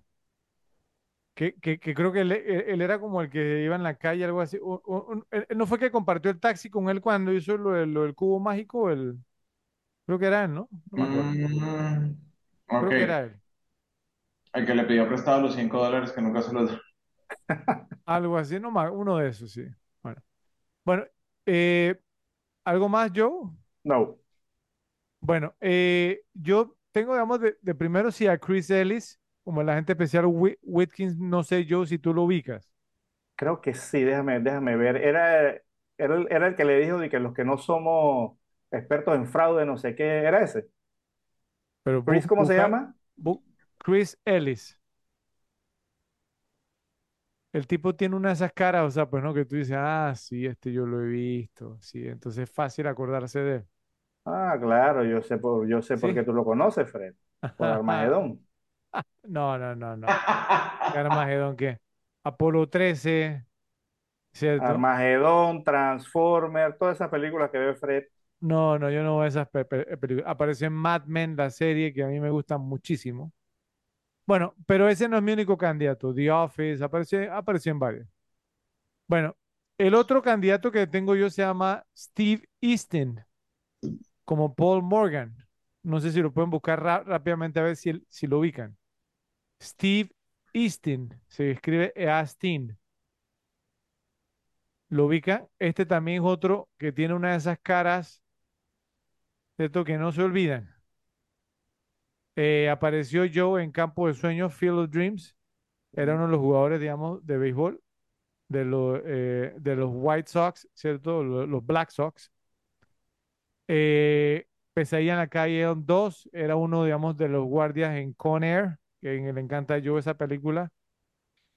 Que, que, que creo que él, él- él era como el que iba en la calle, algo así. Un- un- un- él- él ¿no fue que compartió el taxi con él cuando hizo lo, del lo del cubo mágico? El, creo que era él, ¿no? No me acuerdo. Mm. Creo que era él. El que le pidió prestado los 5 dólares que nunca se los dio. [laughs] Algo así, no más, uno de esos, sí. Bueno, bueno eh, ¿algo más, Joe? No, Bueno, eh, yo tengo, digamos, de, de primero sí a Chris Ellis, como el agente especial Whitkins, no sé, Joe, si tú lo ubicas, creo que sí, déjame, déjame ver. Era, era, el, era el que le dijo de que los que no somos expertos en fraude, no sé qué, era ese. pero Chris, bu- ¿cómo se llama? bu- Chris Ellis. El tipo tiene una de esas caras, o sea, pues no, que tú dices, ah, sí, este yo lo he visto, sí, entonces es fácil acordarse de él. Ah, claro, yo sé por, yo sé por qué tú lo conoces, Fred, por [laughs] Armagedón. No, no, no, no. ¿Qué Armagedón qué? Apolo 13, ¿cierto? Armagedón, Transformer, todas esas películas que ve Fred. No, no, yo no veo esas pe- pe- películas. Apareció en Mad Men, la serie que a mí me gusta muchísimo. Bueno, pero ese no es mi único candidato. The Office, apareció, apareció en varios. Bueno, el otro candidato que tengo yo se llama Steve Easton, como Paul Morgan. No sé si lo pueden buscar rápidamente a ver si, si lo ubican. Steve Easton, se escribe Eastin. ¿Lo ubican? Este también es otro que tiene una de esas caras, ¿cierto? Que no se olvidan. Eh, apareció Joe en Campo de Sueños, Field of Dreams. Era uno de los jugadores, digamos, de béisbol de, los eh, de los White Sox, ¿cierto? Lo- Los, Black Sox. Eh, Pesadilla en la calle 2 era uno, digamos, de los guardias en Con Air, que le encanta a Joe esa película.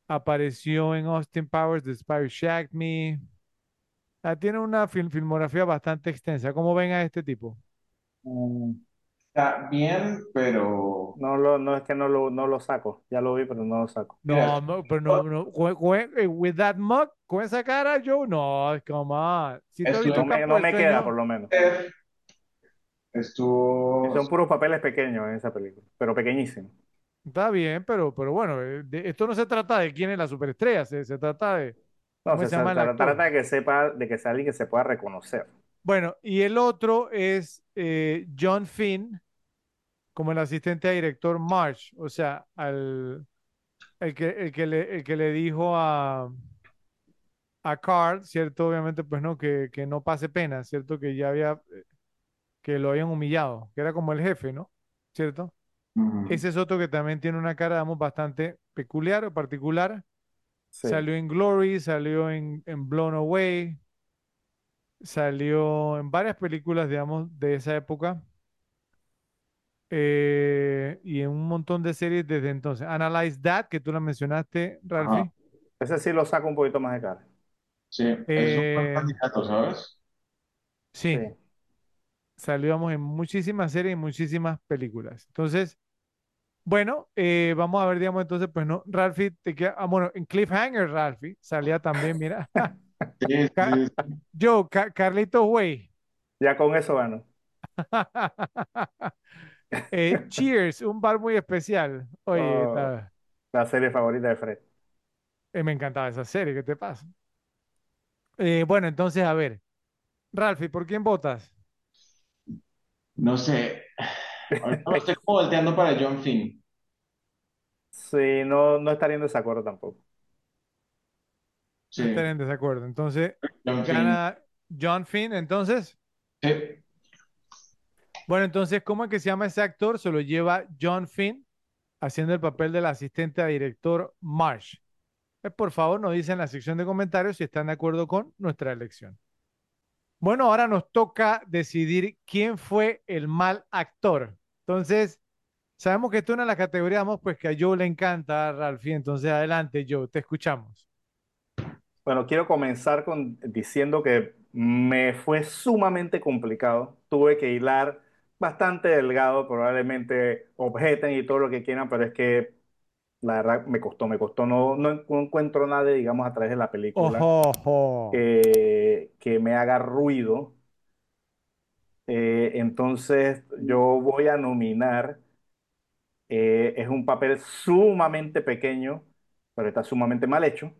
Apareció en Austin Powers, The Spy Who Shagged Me. Ah, tiene una fil- filmografía bastante extensa. ¿Cómo ven a este tipo? Mm, Está bien, pero... No, lo, no es que no lo, no lo saco, ya lo vi, pero no lo saco. Mira, No, no, pero no, no, con- con- eh, with that mug, con esa cara, Joe, no, come on. Si No me, Campo no de me queda, por lo menos. Estuvo... Son puros papeles pequeños en esa película, pero pequeñísimos. Está bien, pero, pero bueno, eh, de- esto no se trata de quién es la superestrella, se, se trata de No, se, se llama el trata de que sepa, de que sea alguien que se pueda reconocer. Bueno, y el otro es eh, John Finn, como el asistente a director March, o sea, al, el que, el que le, el que le dijo a, a Carl, ¿cierto? Obviamente, pues no, que, que no pase pena, ¿cierto? Que ya había, eh, que lo habían humillado, que era como el jefe, ¿no? ¿Cierto? Ese es otro que también tiene una cara, digamos, bastante peculiar o particular. Sí. Salió en Glory, salió en, en Blown Away, salió en varias películas, digamos, de esa época eh, y en un montón de series desde entonces. Analyze That, que tú la mencionaste, Ralphie. Ajá. Ese sí lo saco un poquito más de cara. Sí, es un Eh, buen candidato, ¿sabes? Sí, Sí. Salió, vamos, en muchísimas series y muchísimas películas. Entonces, bueno, eh, vamos a ver, digamos, entonces, pues no, Ralphie, te queda, ah, bueno, en Cliffhanger, Ralphie, salía también, mira, [laughs] Sí, Ca- sí, yo, Ca- Carlitos Way. Ya con eso gano. [laughs] Eh, Cheers, un bar muy especial. Oye, Oh. está- La serie favorita de Fred. eh, me encantaba esa serie, ¿qué te pasa? Eh, bueno, entonces, a ver, Ralphie, ¿por quién votas? No sé. Ahorita estoy como volteando para John Finn. Sí, no, no estaría en desacuerdo tampoco. No Sí, estaré en desacuerdo. Entonces, John Finn. gana John Finn, entonces. Sí. Bueno, entonces, ¿cómo es que se llama ese actor? Se lo lleva John Finn haciendo el papel del asistente a director Marsh. Eh, por favor, nos dicen en la sección de comentarios si están de acuerdo con nuestra elección. Bueno, ahora nos toca decidir quién fue el mal actor. Entonces, sabemos que esto es una de las categorías, vamos, pues que a Joe le encanta, Ralphie. Entonces, adelante, Joe, te escuchamos. Bueno, quiero comenzar con, diciendo que me fue sumamente complicado. Tuve que hilar bastante delgado, probablemente objeten y todo lo que quieran, pero es que la verdad me costó, me costó. No, no, en- no encuentro nadie, digamos, a través de la película Ojo, ojo. que, que me haga ruido. Eh, entonces yo voy a nominar Eh, es un papel sumamente pequeño, pero está sumamente mal hecho.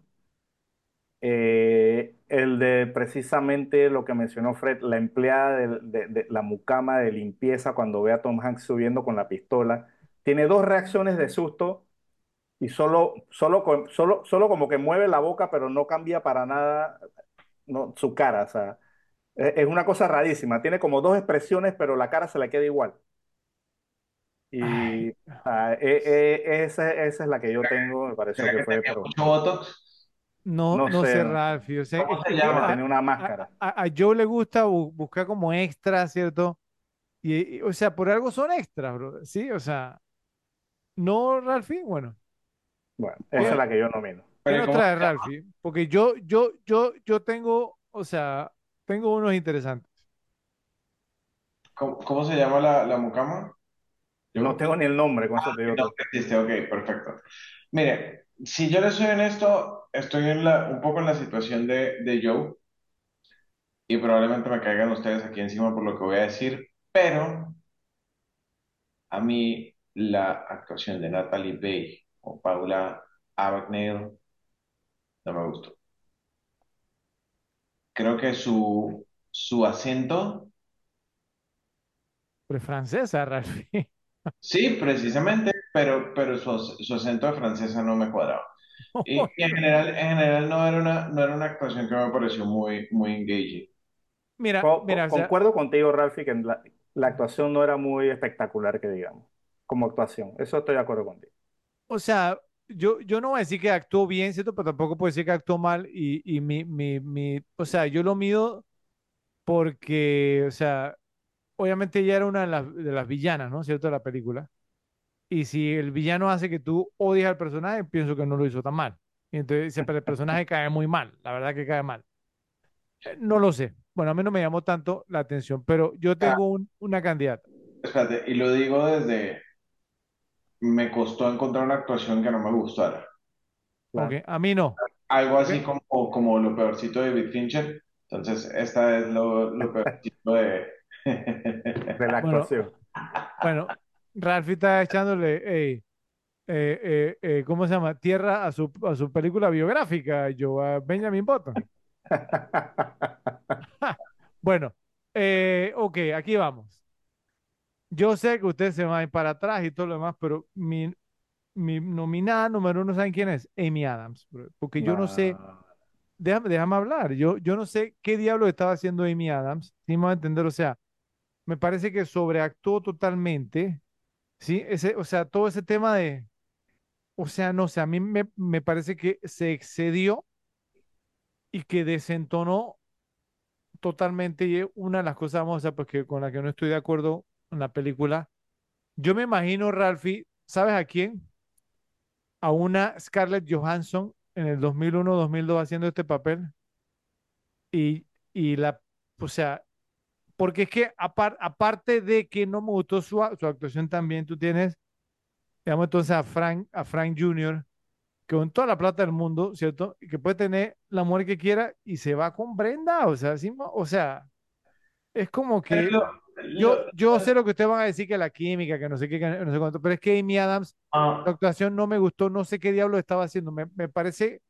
Eh, el de precisamente lo que mencionó Fred, la empleada de, de- de la mucama de limpieza cuando ve a Tom Hanks subiendo con la pistola, tiene dos reacciones de susto y solo, solo, con- solo, solo como que mueve la boca, pero no cambia para nada no, su cara. O sea, es, es una cosa rarísima. Tiene como dos expresiones, pero la cara se le queda igual. Ay, Y ah, eh, eh, esa, esa es la que yo tengo, me pareció ¿Será que que fue, tenía pero mucho Botox? no, no no sé. Ralphie. O sea, ¿Cómo se llama? Tenía una a- máscara. a- a Joe le gusta bu- buscar como extra, ¿cierto? Y, y, o sea, por algo son extras, bro. Sí, o sea, no, Ralphie, bueno. Bueno, esa es ¿Qué, la que yo nomino. qué Pero nos ¿cómo trae se llama? Ralphie? Porque yo, yo, yo, yo tengo, o sea, tengo unos interesantes. ¿Cómo, cómo se llama la, la mucama? No ¿Yo? tengo ni el nombre, con eso te digo No existe, ok, perfecto. Mire, si yo le soy honesto, estoy en la, un poco en la situación de, de Joe y probablemente me caigan ustedes aquí encima por lo que voy a decir, pero a mí la actuación de Natalie Bay o Paula Abagnale no me gustó. Creo que su, su acento, Pero es francesa, Ralphie. sí, precisamente, pero, pero su, su acento de francesa no me cuadraba. Y, y en general, en general no era una, no era una actuación que me pareció muy, muy engaging. Mira, Co- mira, co- o sea, concuerdo contigo, Ralphie, que la, la actuación no era muy espectacular, que digamos, como actuación. Eso estoy de acuerdo contigo. O sea, yo, yo no voy a decir que actuó bien, ¿cierto? Pero tampoco puedo decir que actuó mal. Y, y mi, mi, mi, o sea, yo lo mido porque, o sea, obviamente ella era una de las, de las villanas, ¿no? ¿Cierto? De la película. Y si el villano hace que tú odies al personaje, pienso que no lo hizo tan mal. Y entonces siempre el personaje [laughs] cae muy mal, la verdad que cae mal. Eh, No lo sé. Bueno, a mí no me llamó tanto la atención, pero yo Ah, tengo un- una candidata. espérate, y lo digo desde, me costó encontrar una actuación que no me gustara. Ok, Claro. a mí no. Algo así como, como lo peorcito de David Fincher. Entonces, esta es lo, lo peorcito de... [laughs] De la Bueno, actuación. bueno, Ralphie está echándole, ey, eh, eh, eh, ¿cómo se llama? Tierra a su, a su película biográfica, yo, a Benjamin Button. [laughs] [laughs] Bueno, eh, ok, aquí vamos. Yo sé que ustedes se van a ir para atrás y todo lo demás, pero mi, mi nominada número uno, ¿saben quién es? Amy Adams, bro. Porque yo no sé, No. déjame, déjame hablar, yo, yo no sé qué diablo estaba haciendo Amy Adams, si me a entender, o sea, me parece que sobreactuó totalmente, ¿sí? Ese, o sea, todo ese tema de, o sea, no sé, a mí me, me parece que se excedió y que desentonó totalmente y una de las cosas, vamos a, pues, que con la que no estoy de acuerdo en la película. Yo me imagino, Ralphie, ¿sabes a quién? A una Scarlett Johansson en el 2001-2002 haciendo este papel y, y la, o sea, porque es que apar- aparte de que no me gustó su, su actuación también, tú tienes, digamos entonces a Frank, a Frank Jr., que con toda la plata del mundo, ¿cierto? Que puede tener la mujer que quiera y se va con Brenda, o sea, o sea, es como que Lo- yo, lo- yo sé lo que ustedes van a decir que la química, que no sé qué, que no sé cuánto, pero es que Amy Adams, ah, la actuación no me gustó, no sé qué diablo estaba haciendo, me, me parece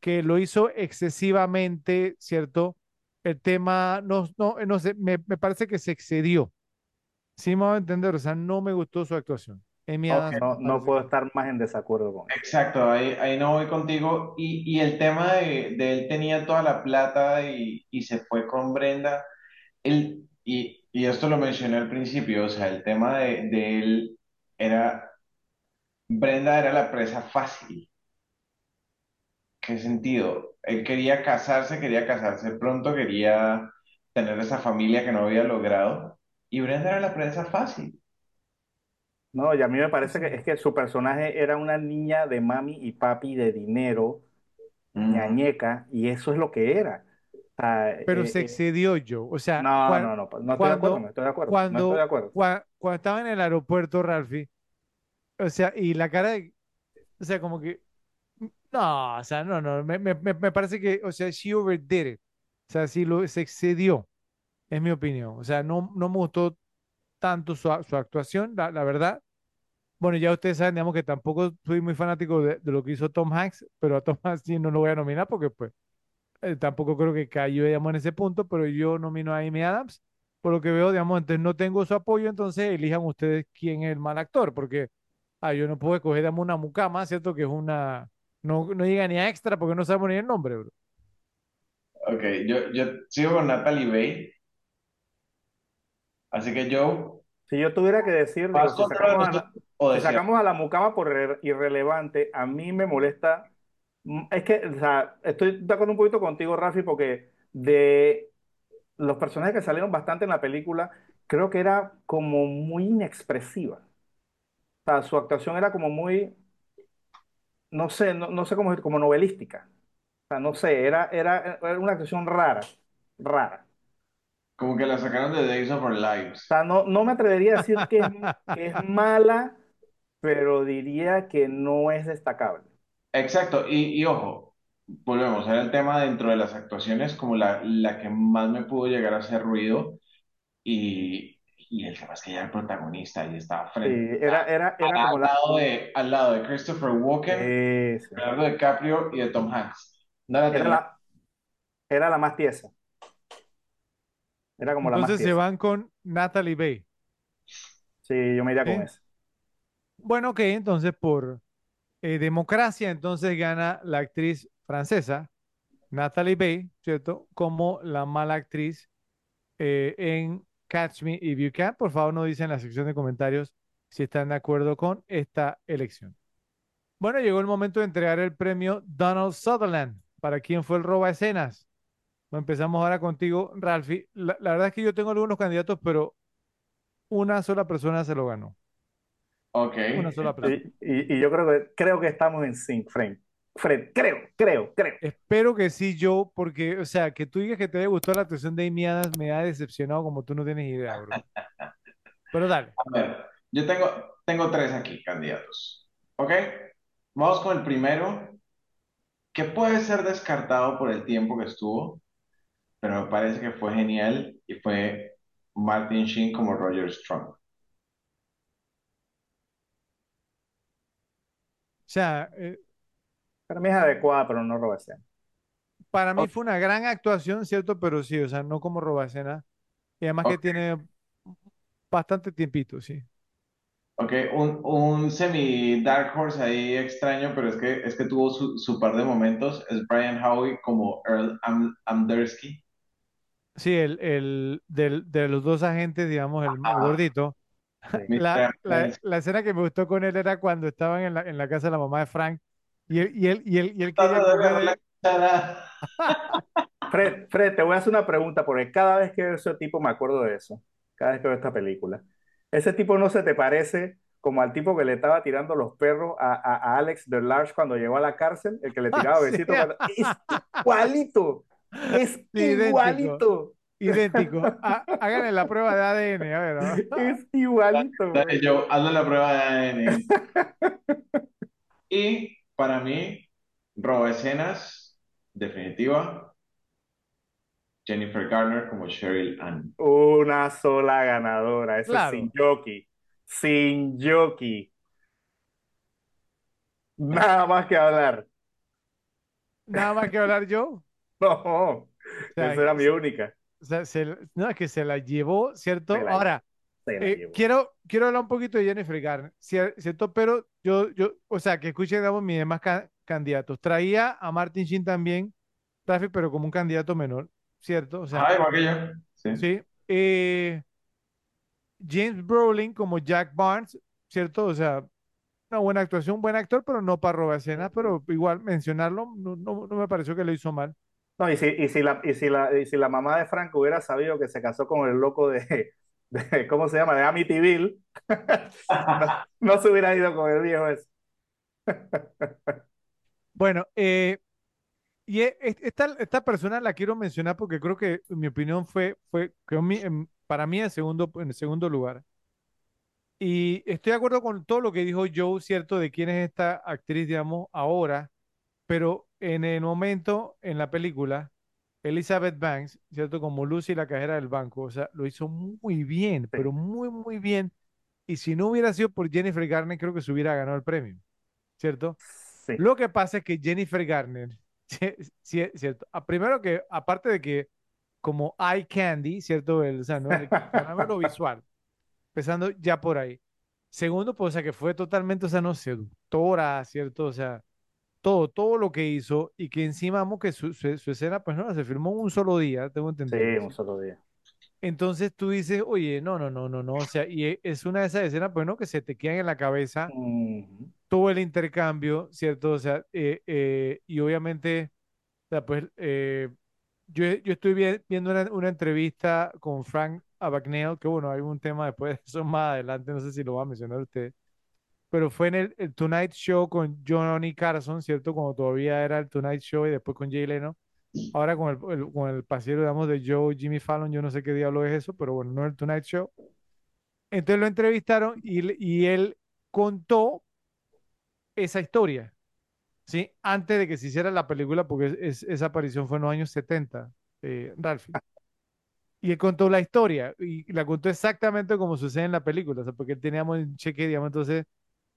que lo hizo excesivamente, ¿cierto? El tema, no, no, no sé, me, me parece que se excedió, ¿sí me va a entender? O sea, no me gustó su actuación. Amy Adams No, no puedo estar más en desacuerdo con eso. exacto, ahí, ahí no voy contigo. Y, y el tema de, de él tenía toda la plata y, y se fue con Brenda. Él, y, y esto lo mencioné al principio, o sea, el tema de, de él era, Brenda era la presa fácil. ¿Qué sentido? Él quería casarse, quería casarse pronto, quería tener esa familia que no había logrado. Y Brenda era la presa fácil. No, y a mí me parece que es que su personaje era una niña de mami y papi de dinero, Mm. ñañeca, y eso es lo que era. Ah, pero eh, se eh, excedió yo. O sea, no, cuan- no, no, no estoy de acuerdo, no cuando, estoy de acuerdo, no estoy de cuando, acuerdo. cua- cuando estaba en el aeropuerto, Ralphie, o sea, y la cara de, o sea, como que, no, o sea, no, no, me, me, parece que, o sea, she overdid it. O sea, sí lo, se excedió, es mi opinión. O sea, no, no me gustó tanto su, su actuación, la, la verdad. Bueno, ya ustedes saben, digamos que tampoco soy muy fanático de, de lo que hizo Tom Hanks, pero a Tom Hanks sí no lo voy a nominar porque pues eh, tampoco creo que cayó, digamos, en ese punto, pero yo nomino a Amy Adams, por lo que veo, digamos, entonces no tengo su apoyo, entonces elijan ustedes quién es el mal actor, porque ah, yo no puedo escoger, digamos, una mucama, ¿cierto? Que es una, no, no llega ni a extra porque no sabemos ni el nombre, bro. Ok, yo, yo sigo con Natalie Bay. Así que Joe, Si yo tuviera que decir, digo, ¿vas si contra sacamos a, nosotros la- o si deseas? sacamos a la mucama por irre- irrelevante, a mí me molesta. Mm, Es que, o sea, estoy de acuerdo un poquito contigo, Rafi, porque de los personajes que salieron bastante en la película, creo que era como muy inexpresiva. O sea, su actuación era como muy, no sé, no, no sé cómo, como novelística. O sea, no sé, era, era, era una actuación rara, rara. Como que la sacaron de Days of Our O Lives. sea, no, no me atrevería a decir que es, que es [laughs] mala, pero diría que no es destacable. Exacto, y, y ojo, volvemos, era el tema dentro de las actuaciones como la, la que más me pudo llegar a hacer ruido y, y el tema es que era el protagonista y estaba Sí, frente era, era, era como al la... lado de, al lado de Christopher Walken, Sí, sí. Leonardo DiCaprio y de Tom Hanks. No la Era tenía. la, era la más tiesa. Era como la más Entonces se tiesa. van con Natalie Bay. Sí, yo me iría con ¿sí? eso. Bueno, ok, entonces por eh, democracia, entonces gana la actriz francesa, Natalie Bay, ¿cierto? Como la mala actriz eh, en Catch Me If You Can. Por favor, nos dicen en la sección de comentarios si están de acuerdo con esta elección. Bueno, llegó el momento de entregar el premio Donald Sutherland. ¿Para quién fue el roba escenas? Empezamos ahora contigo, Ralphie. La, la verdad es que yo tengo algunos candidatos, pero una sola persona se lo ganó. Ok. Una sola persona. Y, y- y yo creo que, creo que estamos en sync, Frank. Fred, creo, creo, creo. Espero que sí, yo, porque, o sea, que tú digas que te haya gustado la actuación de Amy Adams me ha decepcionado como tú no tienes idea, bro. [laughs] Pero dale. A ver, yo tengo, tengo tres aquí candidatos. ¿Ok? Vamos con el primero, que puede ser descartado por el tiempo que estuvo, pero me parece que fue genial y fue Martin Sheen como Roger Strong. Sea, eh, Para mí es adecuada, pero no roba escena. para mí fue una gran actuación, ¿cierto? Pero sí, o sea, no como Robacena. Y además que tiene bastante tiempito, sí. Ok, un, un semi Dark Horse ahí extraño, pero es que, es que tuvo su, su par de momentos. Es Brian Howie como Earl Am Amdersky. Sí, el, el del- de los dos agentes, digamos, el, el gordito. Sí. La, la, la escena que me gustó con él era cuando estaban en la, en la casa de la mamá de Frank y él, y él, y él, y él quería coger de- [laughs] Fred, Fred, te voy a hacer una pregunta, porque cada vez que veo ese tipo me acuerdo de eso. Cada vez que veo esta película. ¿Ese tipo no se te parece como al tipo que le estaba tirando los perros a, a- a Alex de Large cuando llegó a la cárcel? El que le tiraba Ah, [laughs] sí. besitos. cuando- Es igualito. Es idéntico. igualito. idéntico. Ha- háganle la prueba de ADN, a ver. ¿no? [laughs] Es igualito. Dale. Joe, hazle la prueba de ADN. [laughs] Y para mí, roba escenas, definitiva, Jennifer Garner como Cheryl Ann. Una sola ganadora. Eso Claro. es sin jockey. Sin jockey. Nada más que hablar. Nada más que hablar yo. [laughs] No, O sea, esa era mi única. O sea, se- no, es que se la llevó, ¿cierto? Se la Ahora, eh, llevó. quiero, quiero hablar un poquito de Jennifer Garner, cier- ¿cierto? Pero yo, yo, o sea, que escuchen, digamos, mis demás ca- candidatos. Traía a Martin Sheen también, Rafi, pero como un candidato menor, ¿cierto? O sea, Ah, igual que yo. Sí. sí. Eh, James Brolin como Jack Barnes, ¿cierto? O sea, una buena actuación, buen actor, pero no para robar escenas, pero igual mencionarlo no, no, no me pareció que lo hizo mal. No, y si, y si la, y si la, y si la mamá de Frank hubiera sabido que se casó con el loco de, [laughs] de- ¿cómo se llama? De Amityville, [laughs] no, no se hubiera ido con el viejo ese. Bueno, eh, y e- es- esta, esta persona la quiero mencionar porque creo que mi opinión fue, fue mi- en- para mí en segundo, en segundo lugar. Y estoy de acuerdo con todo lo que dijo Joe, ¿cierto? De quién es esta actriz, digamos, ahora, pero en el momento, en la película, Elizabeth Banks, ¿cierto? Como Lucy, la cajera del banco, o sea, lo hizo muy bien, pero muy, muy bien. y si no hubiera sido por Jennifer Garner, creo que se hubiera ganado el premio, ¿cierto? Sí. Lo que pasa es que Jennifer Garner, [laughs] cierto, a- primero que, aparte de que como eye candy, ¿cierto? El, o sea, ¿no? El fenómeno [laughs] visual, empezando ya por ahí. Segundo, pues, o sea, que fue totalmente, o sea, no, seductora, ¿cierto? O sea, todo, todo lo que hizo y que encima, vamos, que su, su, su escena, pues, no, se filmó un solo día, tengo Sí, entendido. un solo día. Entonces tú dices, oye, no, no, no, no, no, o sea, y es una de esas escenas, pues, ¿no? Que se te quedan en la cabeza Ujú. todo el intercambio, ¿cierto? O sea, eh, eh, y obviamente, o sea, pues, eh, yo, yo estoy vi- viendo una, una entrevista con Frank Abagnale, que bueno, hay un tema después de eso más adelante, no sé si lo va a mencionar usted, pero fue en el, el Tonight Show con Johnny Carson, ¿cierto? Cuando todavía era el Tonight Show y después con Jay Leno. Ahora con el, el- con el pasero, digamos, de Joe, Jimmy Fallon, yo no sé qué diablo es eso, pero bueno, no el Tonight Show. Entonces lo entrevistaron y, y él contó esa historia, ¿sí? Antes de que se hiciera la película, porque es- es- esa aparición fue en los años 70, eh, Ralphie. Y él contó la historia y la contó exactamente como sucede en la película, o sea, porque él teníamos un cheque, digamos, entonces,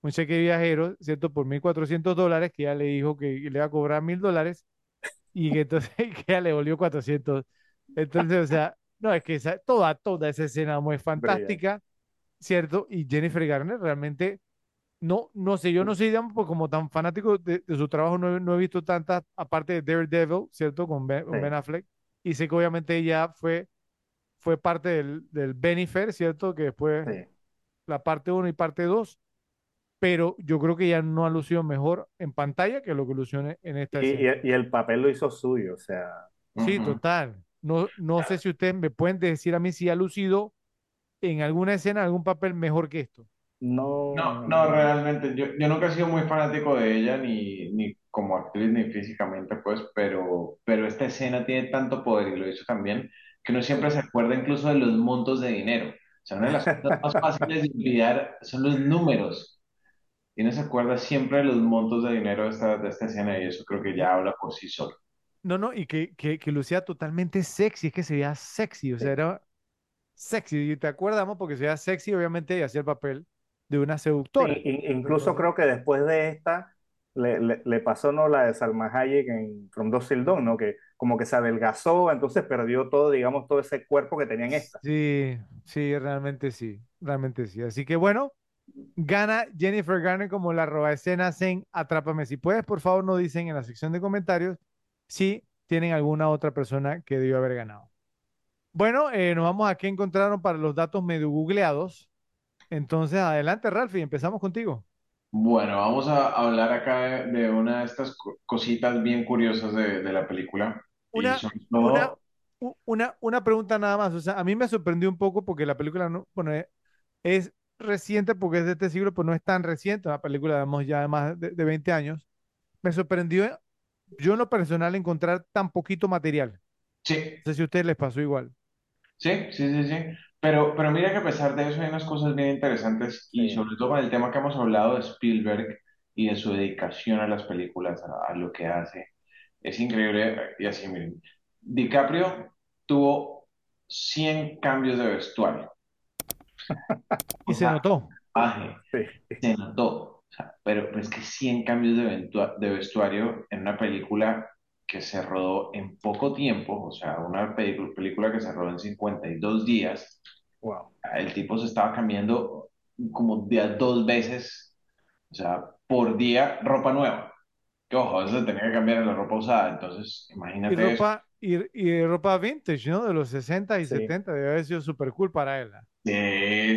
un cheque viajero, ¿cierto? Por 1.400 dólares, que ella le dijo que le iba a cobrar 1.000 dólares y que entonces [laughs] que ella le volvió 400. Entonces, o sea, no, es que esa- toda, toda esa escena muy fantástica, ¿cierto? Y Jennifer Garner realmente, no, no sé, yo no soy, pues, como tan fanático de, de su trabajo, no, no he visto tantas, aparte de Daredevil, ¿cierto? Con Ben, con Sí. Ben Affleck, y sé que obviamente ella fue, fue parte del, del Benifer, ¿cierto? Que después Sí. la parte 1 y parte 2, pero yo creo que ella no ha lucido mejor en pantalla que lo que lució en, esta Y, escena. y- el papel lo hizo suyo, o sea, Sí, Ujú. total. No, no sé si ustedes me pueden decir a mí si ha lucido en alguna escena algún papel mejor que esto. no. No, no, realmente, yo, yo nunca he sido muy fanático de ella, ni, ni como actriz, ni físicamente, pues, pero, pero esta escena tiene tanto poder y lo hizo también, que uno siempre se acuerda incluso de los montos de dinero. O sea, una de las cosas más fáciles de olvidar son los números. Y uno se acuerda siempre de los montos de dinero de esta, de esta escena y eso creo que ya habla por sí solo. No, no, y que, que, que lucía totalmente sexy, es que se veía sexy, o sea, era sexy, y te acuerdas, ¿no? Porque se veía sexy, obviamente, y hacía el papel de una seductora. Sí, in- incluso creo que después de esta le, le- le pasó no la de Salma Hayek en From Dusk Till Dawn, ¿no? Que como que se adelgazó, entonces perdió todo, digamos, todo ese cuerpo que tenía en esta. Sí, sí, realmente sí, realmente sí. Así que bueno, gana Jennifer Garner como la roba escenas en Atrápame. Si puedes, por favor, nos dicen en la sección de comentarios si tienen alguna otra persona que debió haber ganado. Bueno, eh, nos vamos a qué encontraron para los datos medio googleados. Entonces, adelante, Ralphie, empezamos contigo. Bueno, vamos a hablar acá de, de una de estas co- cositas bien curiosas de, de la película. Y Una, una, una, una pregunta nada más. O sea, a mí me sorprendió un poco porque la película no, bueno, es, es reciente porque es de este siglo, pero no es tan reciente. Una película, digamos, ya de más de, de 20 años. Me sorprendió, yo en lo personal, encontrar tan poquito material. sí, No sé si a ustedes les pasó igual. Sí, sí, sí, sí. Pero, pero mira que a pesar de eso hay unas cosas bien interesantes y Sí. sobre todo con el tema que hemos hablado de Spielberg y de su dedicación a las películas, a, a lo que hace. Es increíble. Y así, miren, DiCaprio tuvo 100 cambios de vestuario. Y O se sea, notó. Sí. se notó. O sea, pero, pero es que 100 cambios de, de vestuario en una película que se rodó en poco tiempo, o sea, una película que se rodó en 52 días. Wow. El tipo se estaba cambiando como de a dos veces, o sea, por día ropa nueva. Que ojo, eso se tenía que cambiar en la ropa usada. Entonces, Y imagínate eso. ropa, y, y ropa vintage, ¿no? De los 60 y Sí. 70, debe haber sido súper cool para él. ¿Ah?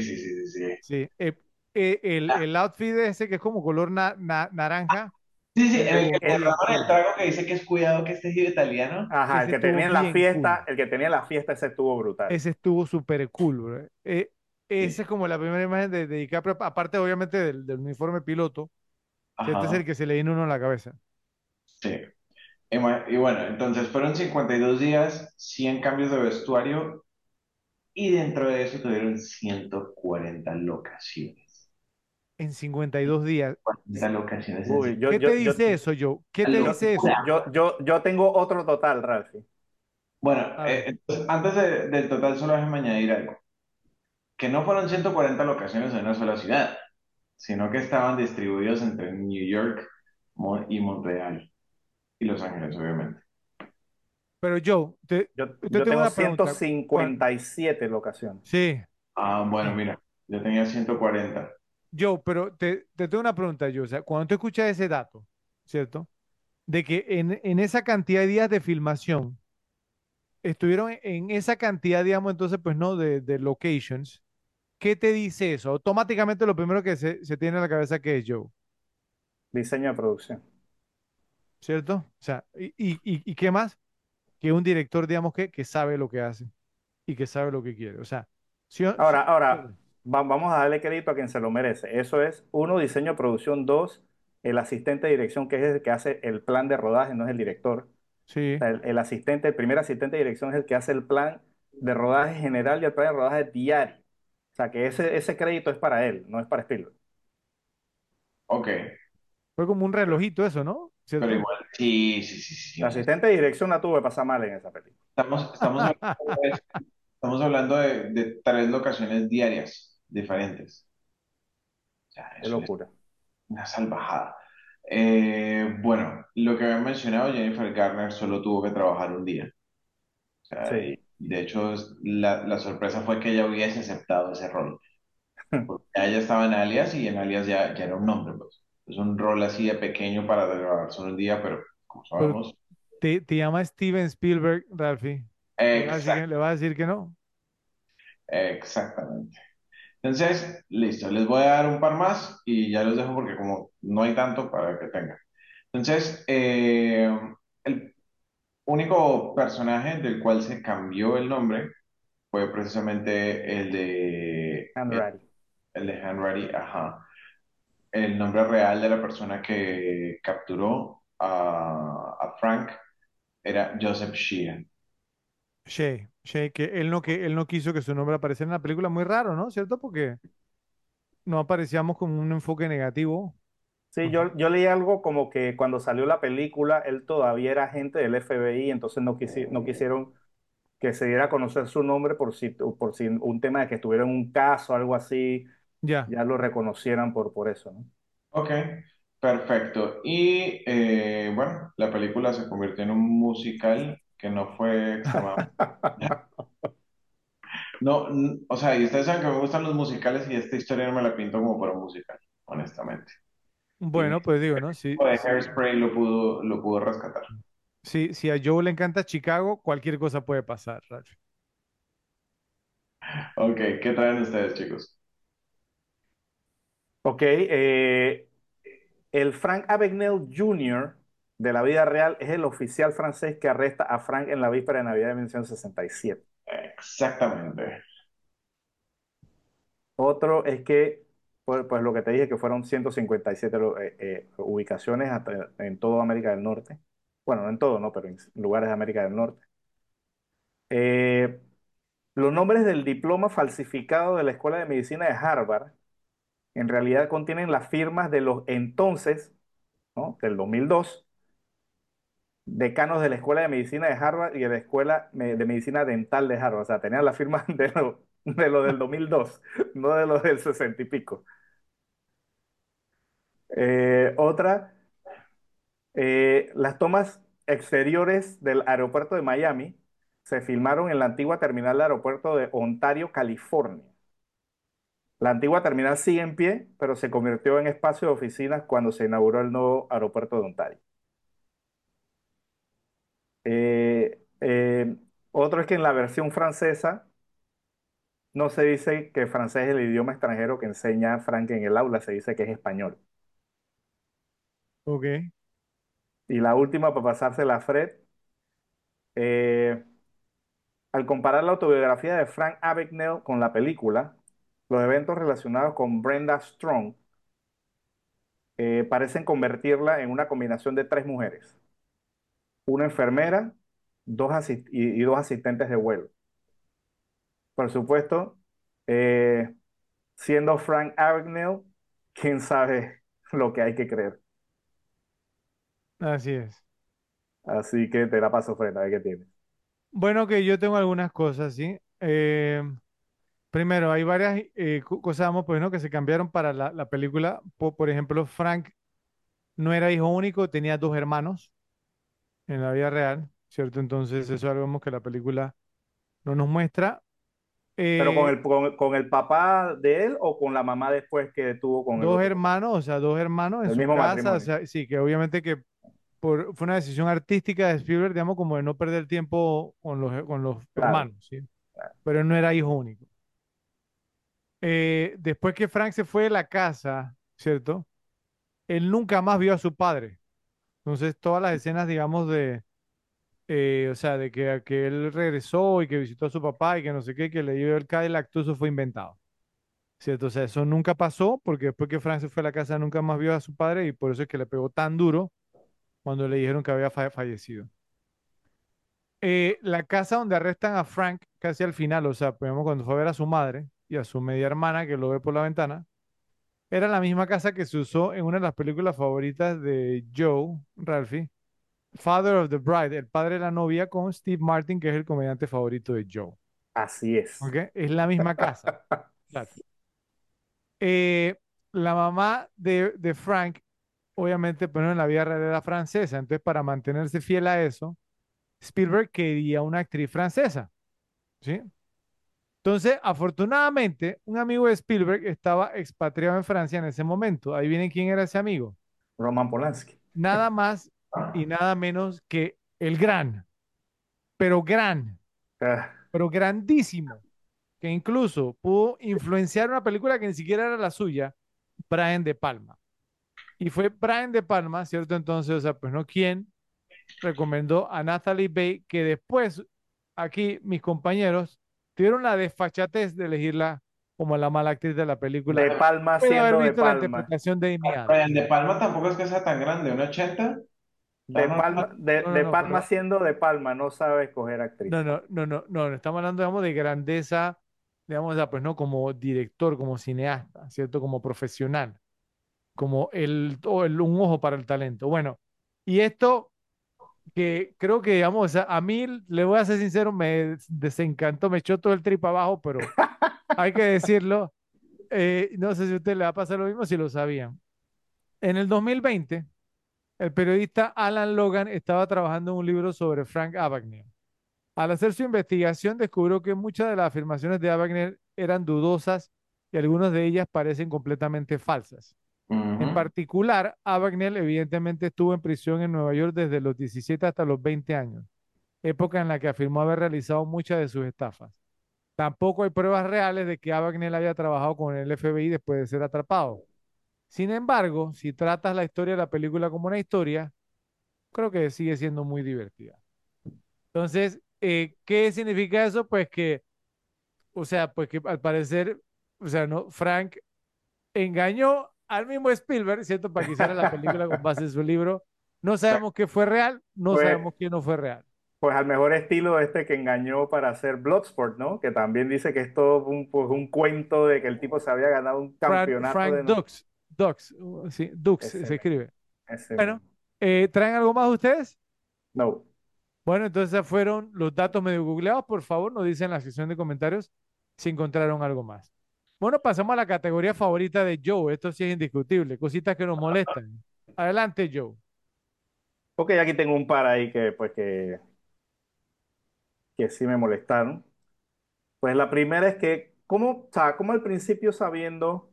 Sí, sí, sí, sí, sí. Eh, eh, el, el outfit ese que es como color na- na- naranja, Sí, sí, el, que el cool. trago que dice que es cuidado que este giro italiano. Ajá, el que tenía en la fiesta, cool. el que tenía en la fiesta, ese estuvo brutal. Ese estuvo súper cool, bro. Eh, esa Sí. es como la primera imagen de, de DiCaprio, aparte obviamente del, del uniforme piloto, que este es Ajá, el que se le viene uno a la cabeza. sí. Y bueno, entonces fueron 52 días, 100 cambios de vestuario y dentro de eso tuvieron 140 locaciones. En 52 días. 40 locaciones en Uy, yo, ¿Qué yo, te yo, dice eso, Joe? ¿Qué te dice eso? yo, yo, yo tengo otro total, Ralphie. Bueno, eh, entonces, antes de- del total solo déjame añadir algo. que no fueron 140 locaciones en una sola ciudad, sino que estaban distribuidos entre New York y Montreal y Los Ángeles, obviamente. Pero Joe, te, Yo, te yo tengo tengo una pregunta. ¿Cuál- 157 locaciones. Sí, Ah, bueno, mira, yo tenía 140. Joe, pero te, te tengo una pregunta, Joe. O sea, cuando tú escuchas ese dato, ¿cierto? De que en, en esa cantidad de días de filmación estuvieron en, esa cantidad, digamos, entonces, pues no, de, de locations, ¿qué te dice eso? Automáticamente lo primero que se, se tiene en la cabeza que es Joe, Diseño de producción. ¿cierto? O sea, ¿y, y, y- y qué más? Que un director, digamos, que, que sabe lo que hace y que sabe lo que quiere. O sea, si, Ahora, si- ahora, va- vamos a darle crédito a quien se lo merece. Eso es, uno, diseño de producción, dos, el asistente de dirección, que es el que hace el plan de rodaje, no es el director. sí, O sea, el, el asistente, el primer asistente de dirección es el que hace el plan de rodaje general y el plan de rodaje diario. O sea, que ese, ese crédito es para él, no es para Spielberg. Ok, fue como un relojito eso, ¿no? ¿Cierto? pero igual, sí, sí, sí, sí. El asistente de dirección la tuve que pasar mal en esa película. Estamos, estamos [laughs] hablando de, estamos hablando de, de tres locaciones diarias diferentes. O sea, Qué locura. una salvajada. Eh, bueno, lo que había mencionado, Jennifer Garner solo tuvo que trabajar un día. O sea, Sí. y de hecho, la, la sorpresa fue que ella hubiese aceptado ese rol. [laughs] Porque ya ella estaba en Alias y en Alias ya, ya era un nombre, pues. Es un rol así de pequeño para grabar solo un día, pero como sabemos, Te, te llama Steven Spielberg, Ralphie. ¿Le vas a decir que, exact- le vas a decir que no? exactamente. Entonces, listo, les voy a dar un par más y ya los dejo porque como no hay tanto para que tengan. Entonces, eh, el único personaje del cual se cambió el nombre fue precisamente el de And el, el de Henry, ajá. El nombre real de la persona que capturó a, a Frank era Joseph Sheehan. Shay, Shay, que él no, que él no quiso que su nombre apareciera en la película. Muy raro, ¿no? ¿Cierto? Porque no aparecíamos como un enfoque negativo. Sí, yo, yo leí algo como que cuando salió la película, él todavía era agente del FBI, entonces no, quisi- no quisieron que se diera a conocer su nombre por si, por si un tema de que estuviera en un caso, algo así, Ya. ya lo reconocieran por, por eso, ¿no? Ok, perfecto. Y eh, bueno, la película se convirtió en un musical que no fue. [laughs] No, o sea, y ustedes saben que me gustan los musicales y esta historia no me la pinto como para un musical, honestamente. Bueno, pues digo, ¿no? Si, de Hairspray lo pudo, lo pudo rescatar. si, si a Joe le encanta Chicago, cualquier cosa puede pasar, Ralphie. Ok, ¿qué traen ustedes, chicos? Ok, eh, el Frank Abagnale Jr. de la vida real es el oficial francés que arresta a Frank en la víspera de Navidad de 1967. Exactamente. Otro es que, pues, pues lo que te dije, que fueron 157 lo- eh, eh, ubicaciones hasta- en toda América del Norte. Bueno, no en todo, no, pero en lugares de América del Norte. Eh, los nombres del diploma falsificado de la Escuela de Medicina de Harvard en realidad contienen las firmas de los entonces, ¿no? Del 2002, decanos de la Escuela de Medicina de Harvard y de la Escuela de Medicina Dental de Harvard. O sea, tenían las firmas [laughs] de lo, de lo del 2002, no de lo del 60 y pico. Eh, otra, eh, las tomas exteriores del aeropuerto de Miami se filmaron en la antigua terminal del aeropuerto de Ontario, California. La antigua terminal sigue en pie, pero se convirtió en espacio de oficinas cuando se inauguró el nuevo aeropuerto de Ontario. Eh, eh, otro es que en la versión francesa no se dice que francés es el idioma extranjero que enseña Frank en el aula, se dice que es español. Ok. Y la última, para pasársela a Fred, eh, al comparar la autobiografía de Frank Abagnale con la película, los eventos relacionados con Brenda Strong eh, parecen convertirla en una combinación de tres mujeres, una enfermera dos asis- y, y dos asistentes de vuelo. Por supuesto, eh, siendo Frank Abagnale, quién sabe [laughs] lo que hay que creer. Así es. Así que te la paso, Fred, a ver qué tienes. Bueno, que yo tengo algunas cosas, ¿sí? Eh, primero, hay varias eh, cosas, pues, ¿no? que se cambiaron para la, la película. Po- Por, ejemplo, Frank no era hijo único, tenía dos hermanos en la vida real, ¿cierto? Entonces, eso es algo que la película no nos muestra. Pero con Eh, el, con, con el papá de él o con la mamá después que tuvo con el dos otro. hermanos, o sea, dos hermanos en El su mismo casa, o sea, sí, que obviamente que por, fue una decisión artística de Spielberg, digamos, como de no perder tiempo con los, con los Claro. hermanos, ¿sí? Pero él no era hijo único. Eh, después que Frank se fue de la casa, ¿cierto? Él nunca más vio a su padre. Entonces, todas las escenas, digamos, de, eh, o sea, de que, que él regresó y que visitó a su papá y que no sé qué, que le dio el Cadillac, todo eso fue inventado. ¿Cierto? O sea, eso nunca pasó porque después que Frank se fue a la casa nunca más vio a su padre y por eso es que le pegó tan duro cuando le dijeron que había fa- fallecido. Eh, la casa donde arrestan a Frank casi al final, o sea, cuando fue a ver a su madre y a su media hermana que lo ve por la ventana, era la misma casa que se usó en una de las películas favoritas de Joe, Ralphie, Father of the Bride, el padre de la novia con Steve Martin, que es el comediante favorito de Joe. Así es. Es la misma casa. [laughs] Claro. Eh, la mamá de, de Frank, obviamente, pero en la vida real era francesa, entonces para mantenerse fiel a eso, Spielberg quería una actriz francesa, ¿sí? Entonces, afortunadamente, un amigo de Spielberg estaba expatriado en Francia en ese momento. Ahí viene quién era ese amigo. Roman Polanski. Nada más y nada menos que el gran, pero gran, Ah, pero grandísimo, que incluso pudo influenciar una película que ni siquiera era la suya, Brian De Palma. Y fue Brian De Palma, ¿cierto? Entonces, o sea, pues no quién recomendó a Natalie Bay, que después aquí mis compañeros tuvieron la desfachatez de elegirla como la mala actriz de la película. De Palma Puede haber siendo de visto la Palma. interpretación de Amy Adams. Brian De Palma tampoco es que sea tan grande, un 80. De No, Palma, de, no, no, de no, Palma pero- siendo de Palma, no sabe escoger actriz. No, no, no, no, no, estamos hablando, digamos, de grandeza, digamos, sea, pues no como director, como cineasta, ¿cierto? Como profesional, como el, o el- un ojo para el talento. Bueno, y esto que creo que, digamos, a mí, le voy a ser sincero, me desencantó, me echó todo el trip abajo, pero [laughs] hay que decirlo. eh, no sé si a usted le va a pasar lo mismo, si lo sabían. En el 2020, el periodista Alan Logan estaba trabajando en un libro sobre Frank Abagnale. Al hacer su investigación, descubrió que muchas de las afirmaciones de Abagnale eran dudosas y algunas de ellas parecen completamente falsas. En particular, Abagnale evidentemente estuvo en prisión en Nueva York desde los 17 hasta los 20 años, época en la que afirmó haber realizado muchas de sus estafas. Tampoco hay pruebas reales de que Abagnale haya trabajado con el FBI después de ser atrapado. Sin embargo, si tratas la historia de la película como una historia, creo que sigue siendo muy divertida. Entonces, eh, ¿qué significa eso? Pues que, o sea, pues que al parecer, o sea, no, Frank engañó al mismo Spielberg, ¿cierto? Para que hiciera la película con base en su libro. No sabemos qué fue real, no Pues- sabemos qué no fue real. Pues al mejor estilo este que engañó para hacer Bloodsport, ¿no? Que también dice que es todo un, pues, un cuento de que el tipo se había ganado un Frank, campeonato Frank de... no- Dux, Dux, uh, sí, Dux Ese. se escribe. Ese- Bueno, eh, ¿traen algo más ustedes? no. Bueno, entonces fueron los datos medio googleados. Por favor, nos dicen en la sección de comentarios si encontraron algo más. Bueno, pasamos a la categoría favorita de Joe. Esto sí es indiscutible. Cositas que nos molestan. Adelante, Joe. Ok, aquí tengo un par ahí que, pues, que, que sí me molestaron. Pues la primera es que, ¿cómo, o sea, cómo al principio sabiendo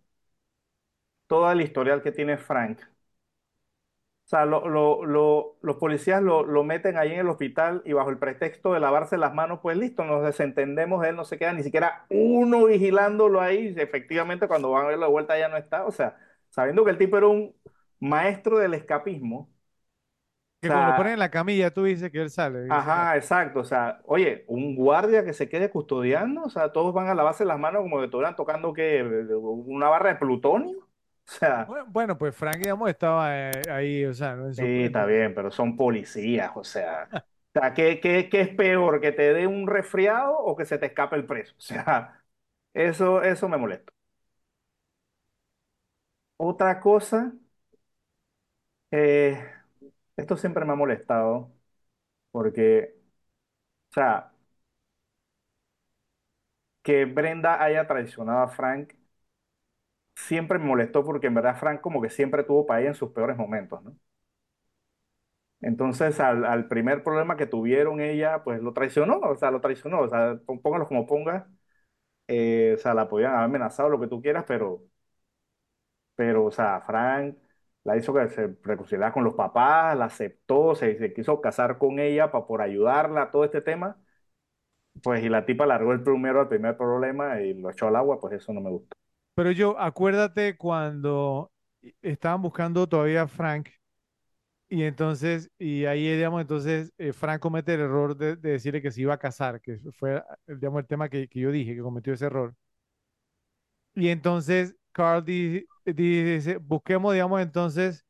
todo el historial que tiene Frank? O sea, lo- lo- lo- los policías lo, meten ahí en el hospital y bajo el pretexto de lavarse las manos, pues listo, nos desentendemos de él, no se queda ni siquiera uno vigilándolo ahí. y Efectivamente, cuando van a ver la vuelta ya no está. O sea, sabiendo que el tipo era un maestro del escapismo. Que O sea, cuando lo ponen en la camilla, tú dices que él sale. Ajá, exacto. O sea, oye, un guardia que se quede custodiando, o sea, todos van a lavarse las manos como que estuvieran tocando que una barra de plutonio. [laughs] O sea, Bueno, bueno, pues Frank, digamos, estaba eh, ahí, o sea, ¿no? en su- sí, está bien, pero son policías, o sea, o sea, ¿qué, qué, qué es peor, que te dé un resfriado o que se te escape el preso? [laughs] O sea, eso, eso me molesta. Otra cosa, eh, esto siempre me ha molestado, porque, o sea, que Brenda haya traicionado a Frank siempre me molestó porque en verdad Frank como que siempre tuvo para ella en sus peores momentos, ¿no? Entonces, al, al primer problema que tuvieron ella, pues lo traicionó, o sea, lo traicionó, o sea, pó- póngalo como ponga, eh, o sea, la podían haber amenazado, lo que tú quieras, pero, pero, o sea, Frank la hizo que se reconciliara con los papás, la aceptó, se, se quiso casar con ella para por ayudarla a todo este tema, pues y la tipa largó el primero al primer problema y lo echó al agua, pues eso no me gustó. Pero yo, acuérdate cuando estaban buscando todavía a Frank y entonces, y ahí, digamos, entonces eh, Frank comete el error de, de decirle que se iba a casar, que fue, digamos, el tema que, que yo dije, que cometió ese error. Y entonces Carl di- di- dice, busquemos, digamos, entonces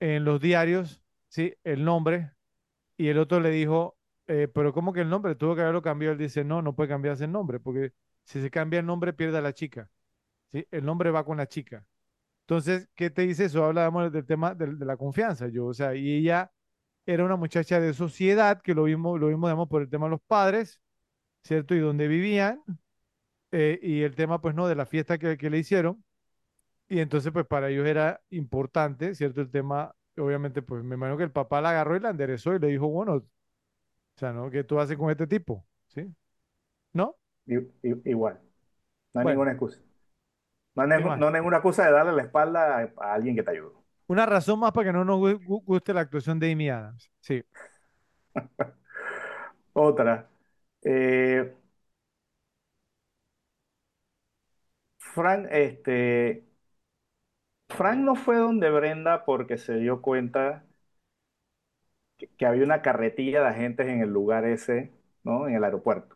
en los diarios, ¿sí? El nombre. Y el otro le dijo, eh, pero ¿cómo que el nombre? Tuvo que haberlo cambiado. Él dice, no, no puede cambiarse el nombre, porque si se cambia el nombre pierde a la chica, ¿sí? El nombre va con la chica. Entonces, ¿qué te dice eso? Hablábamos del tema de, la confianza, yo, o sea, y ella era una muchacha de sociedad, que lo vimos, lo vimos, digamos, por el tema de los padres, ¿cierto? Y donde vivían, eh, y el tema, pues, ¿no? De la fiesta que, que le hicieron. Y entonces, pues para ellos era importante, ¿cierto? El tema, obviamente, pues me imagino que el papá la agarró y la enderezó y le dijo, bueno, o sea, ¿no? ¿Qué tú haces con este tipo? ¿Sí? ¿No? I- i- igual, no hay Bueno, ninguna excusa. No hay ninguna excusa de darle la espalda a, a alguien que te ayudó. Una razón más para que no nos gu- gu- guste la actuación de Amy Adams. Sí. [laughs] Otra. eh, Frank, este, Frank no fue donde Brenda porque se dio cuenta que, que había una carretilla de agentes en el lugar ese, ¿no? En el aeropuerto.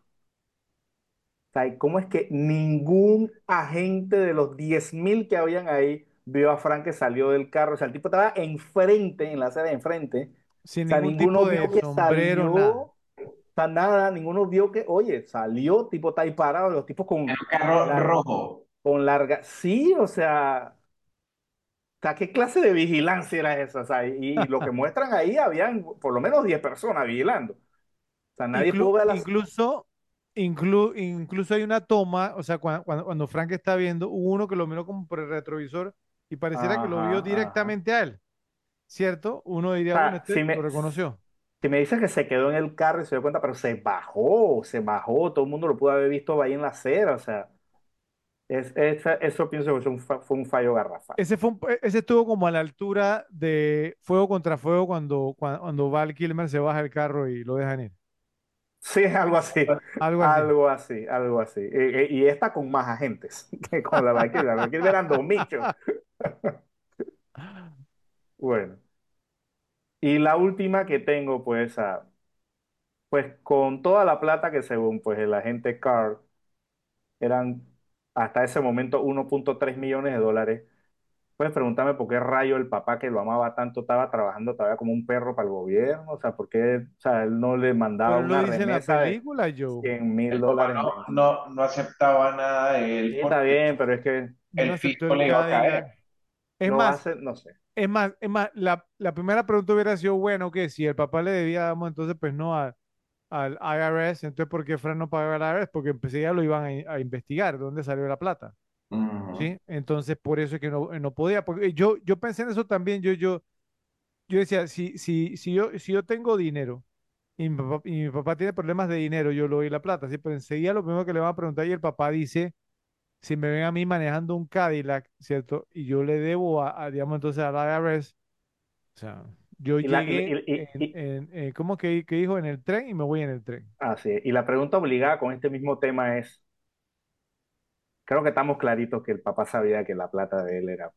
O sea, ¿y ¿cómo es que ningún agente de los 10.000 que habían ahí vio a Frank que salió del carro? O sea, el tipo estaba enfrente, en la acera de enfrente. Sin O sea, ningún ninguno tipo de vio que sombrero, salió, nada. o sea, nada, ninguno vio que, oye, salió, tipo está ahí parado, los tipos con, El carro rojo. con larga, sí, o sea, o sea, ¿qué clase de vigilancia era esa? O sea, y, y lo que muestran ahí, habían por lo menos 10 personas vigilando. O sea, nadie pudo Inclu- ver las... incluso, inclu- incluso hay una toma, o sea, cuando, cuando, Frank está viendo, hubo uno que lo miró como por el retrovisor y pareciera que lo vio ajá. directamente a él, ¿cierto? Uno O diría, bueno, sea, este si me, lo reconoció. si me dices que se quedó en el carro y se dio cuenta, pero se bajó, se bajó, todo el mundo lo pudo haber visto ahí en la acera, o sea, es, eso pienso que fue un, fallo garrafal. Ese, fue un- ese estuvo como a la altura de fuego contra fuego cuando, cuando, cuando Val Kilmer se baja del carro y lo dejan ir. Sí, algo así, Algo así. algo así, algo así. Y, y- y esta con más agentes [laughs] que con la Valkyrie. La Valkyrie eran dos michos. [laughs] Bueno, y la última que tengo, pues, ah, pues con toda la plata que según pues el agente Carr eran hasta ese momento 1.3 millones de dólares. Puedes preguntarme por qué rayo el papá que lo amaba tanto estaba trabajando todavía como un perro para el gobierno, o sea, por qué, o sea, él no le mandaba Pero lo una dice en la remesa de película, Joe. 100 mil dólares no, no, no aceptaba nada de él Sí, está bien, pero es que No el fisco le iba a caer. Es no más, hace, no sé. es más, es más, la, la primera pregunta hubiera sido, bueno, que si el papá le debía, vamos, entonces pues no a- al IRS, entonces ¿por qué Fran no pagaba al IRS? Porque empecé ya lo iban a, a investigar, ¿de dónde salió la plata? ¿Sí? Entonces por eso es que no, no podía, porque yo, yo pensé en eso también, yo, yo, yo decía, si, si, si yo, si yo tengo dinero y mi papá, y mi papá tiene problemas de dinero, yo le doy la plata, ¿sí? Pero enseguida lo primero que le van a preguntar y el papá dice, si me ven a mí manejando un Cadillac, ¿cierto? Y yo le debo a, a, digamos, entonces al IRS, o sea, yo Y la, y, llegué y- y- en, y- en, eh, ¿cómo que, que dijo? En el tren y me voy en el tren. ah, sí. Y la pregunta obligada con este mismo tema es, creo que estamos claritos que el papá sabía que la plata de él era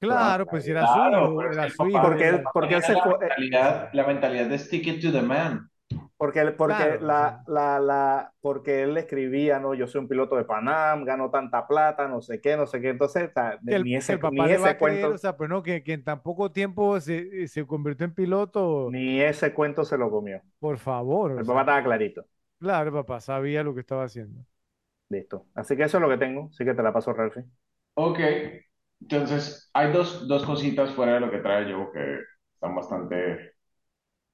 Claro, pues si era su Claro, hijo, pero es era. Porque él- era- porque él tenía se la fue- mentalidad, la mentalidad de stick it to the man. Porque, él- porque, Claro, la, o la, la, porque él escribía, ¿no? Yo soy un piloto de Panam, gano tanta plata, no sé qué, no sé qué. Entonces, o sea, que el, ni ese, el papá ni va ese a creer, cuento, o sea, pues no, que, que en tan poco tiempo se, se convirtió en piloto, ni ese cuento se lo comió. por favor. El sea, papá estaba clarito. claro, el papá sabía lo que estaba haciendo. Listo. Así que eso es lo que tengo. Así que te la paso, Ralphie. Ok, entonces hay dos, dos cositas fuera de lo que trae yo que están bastante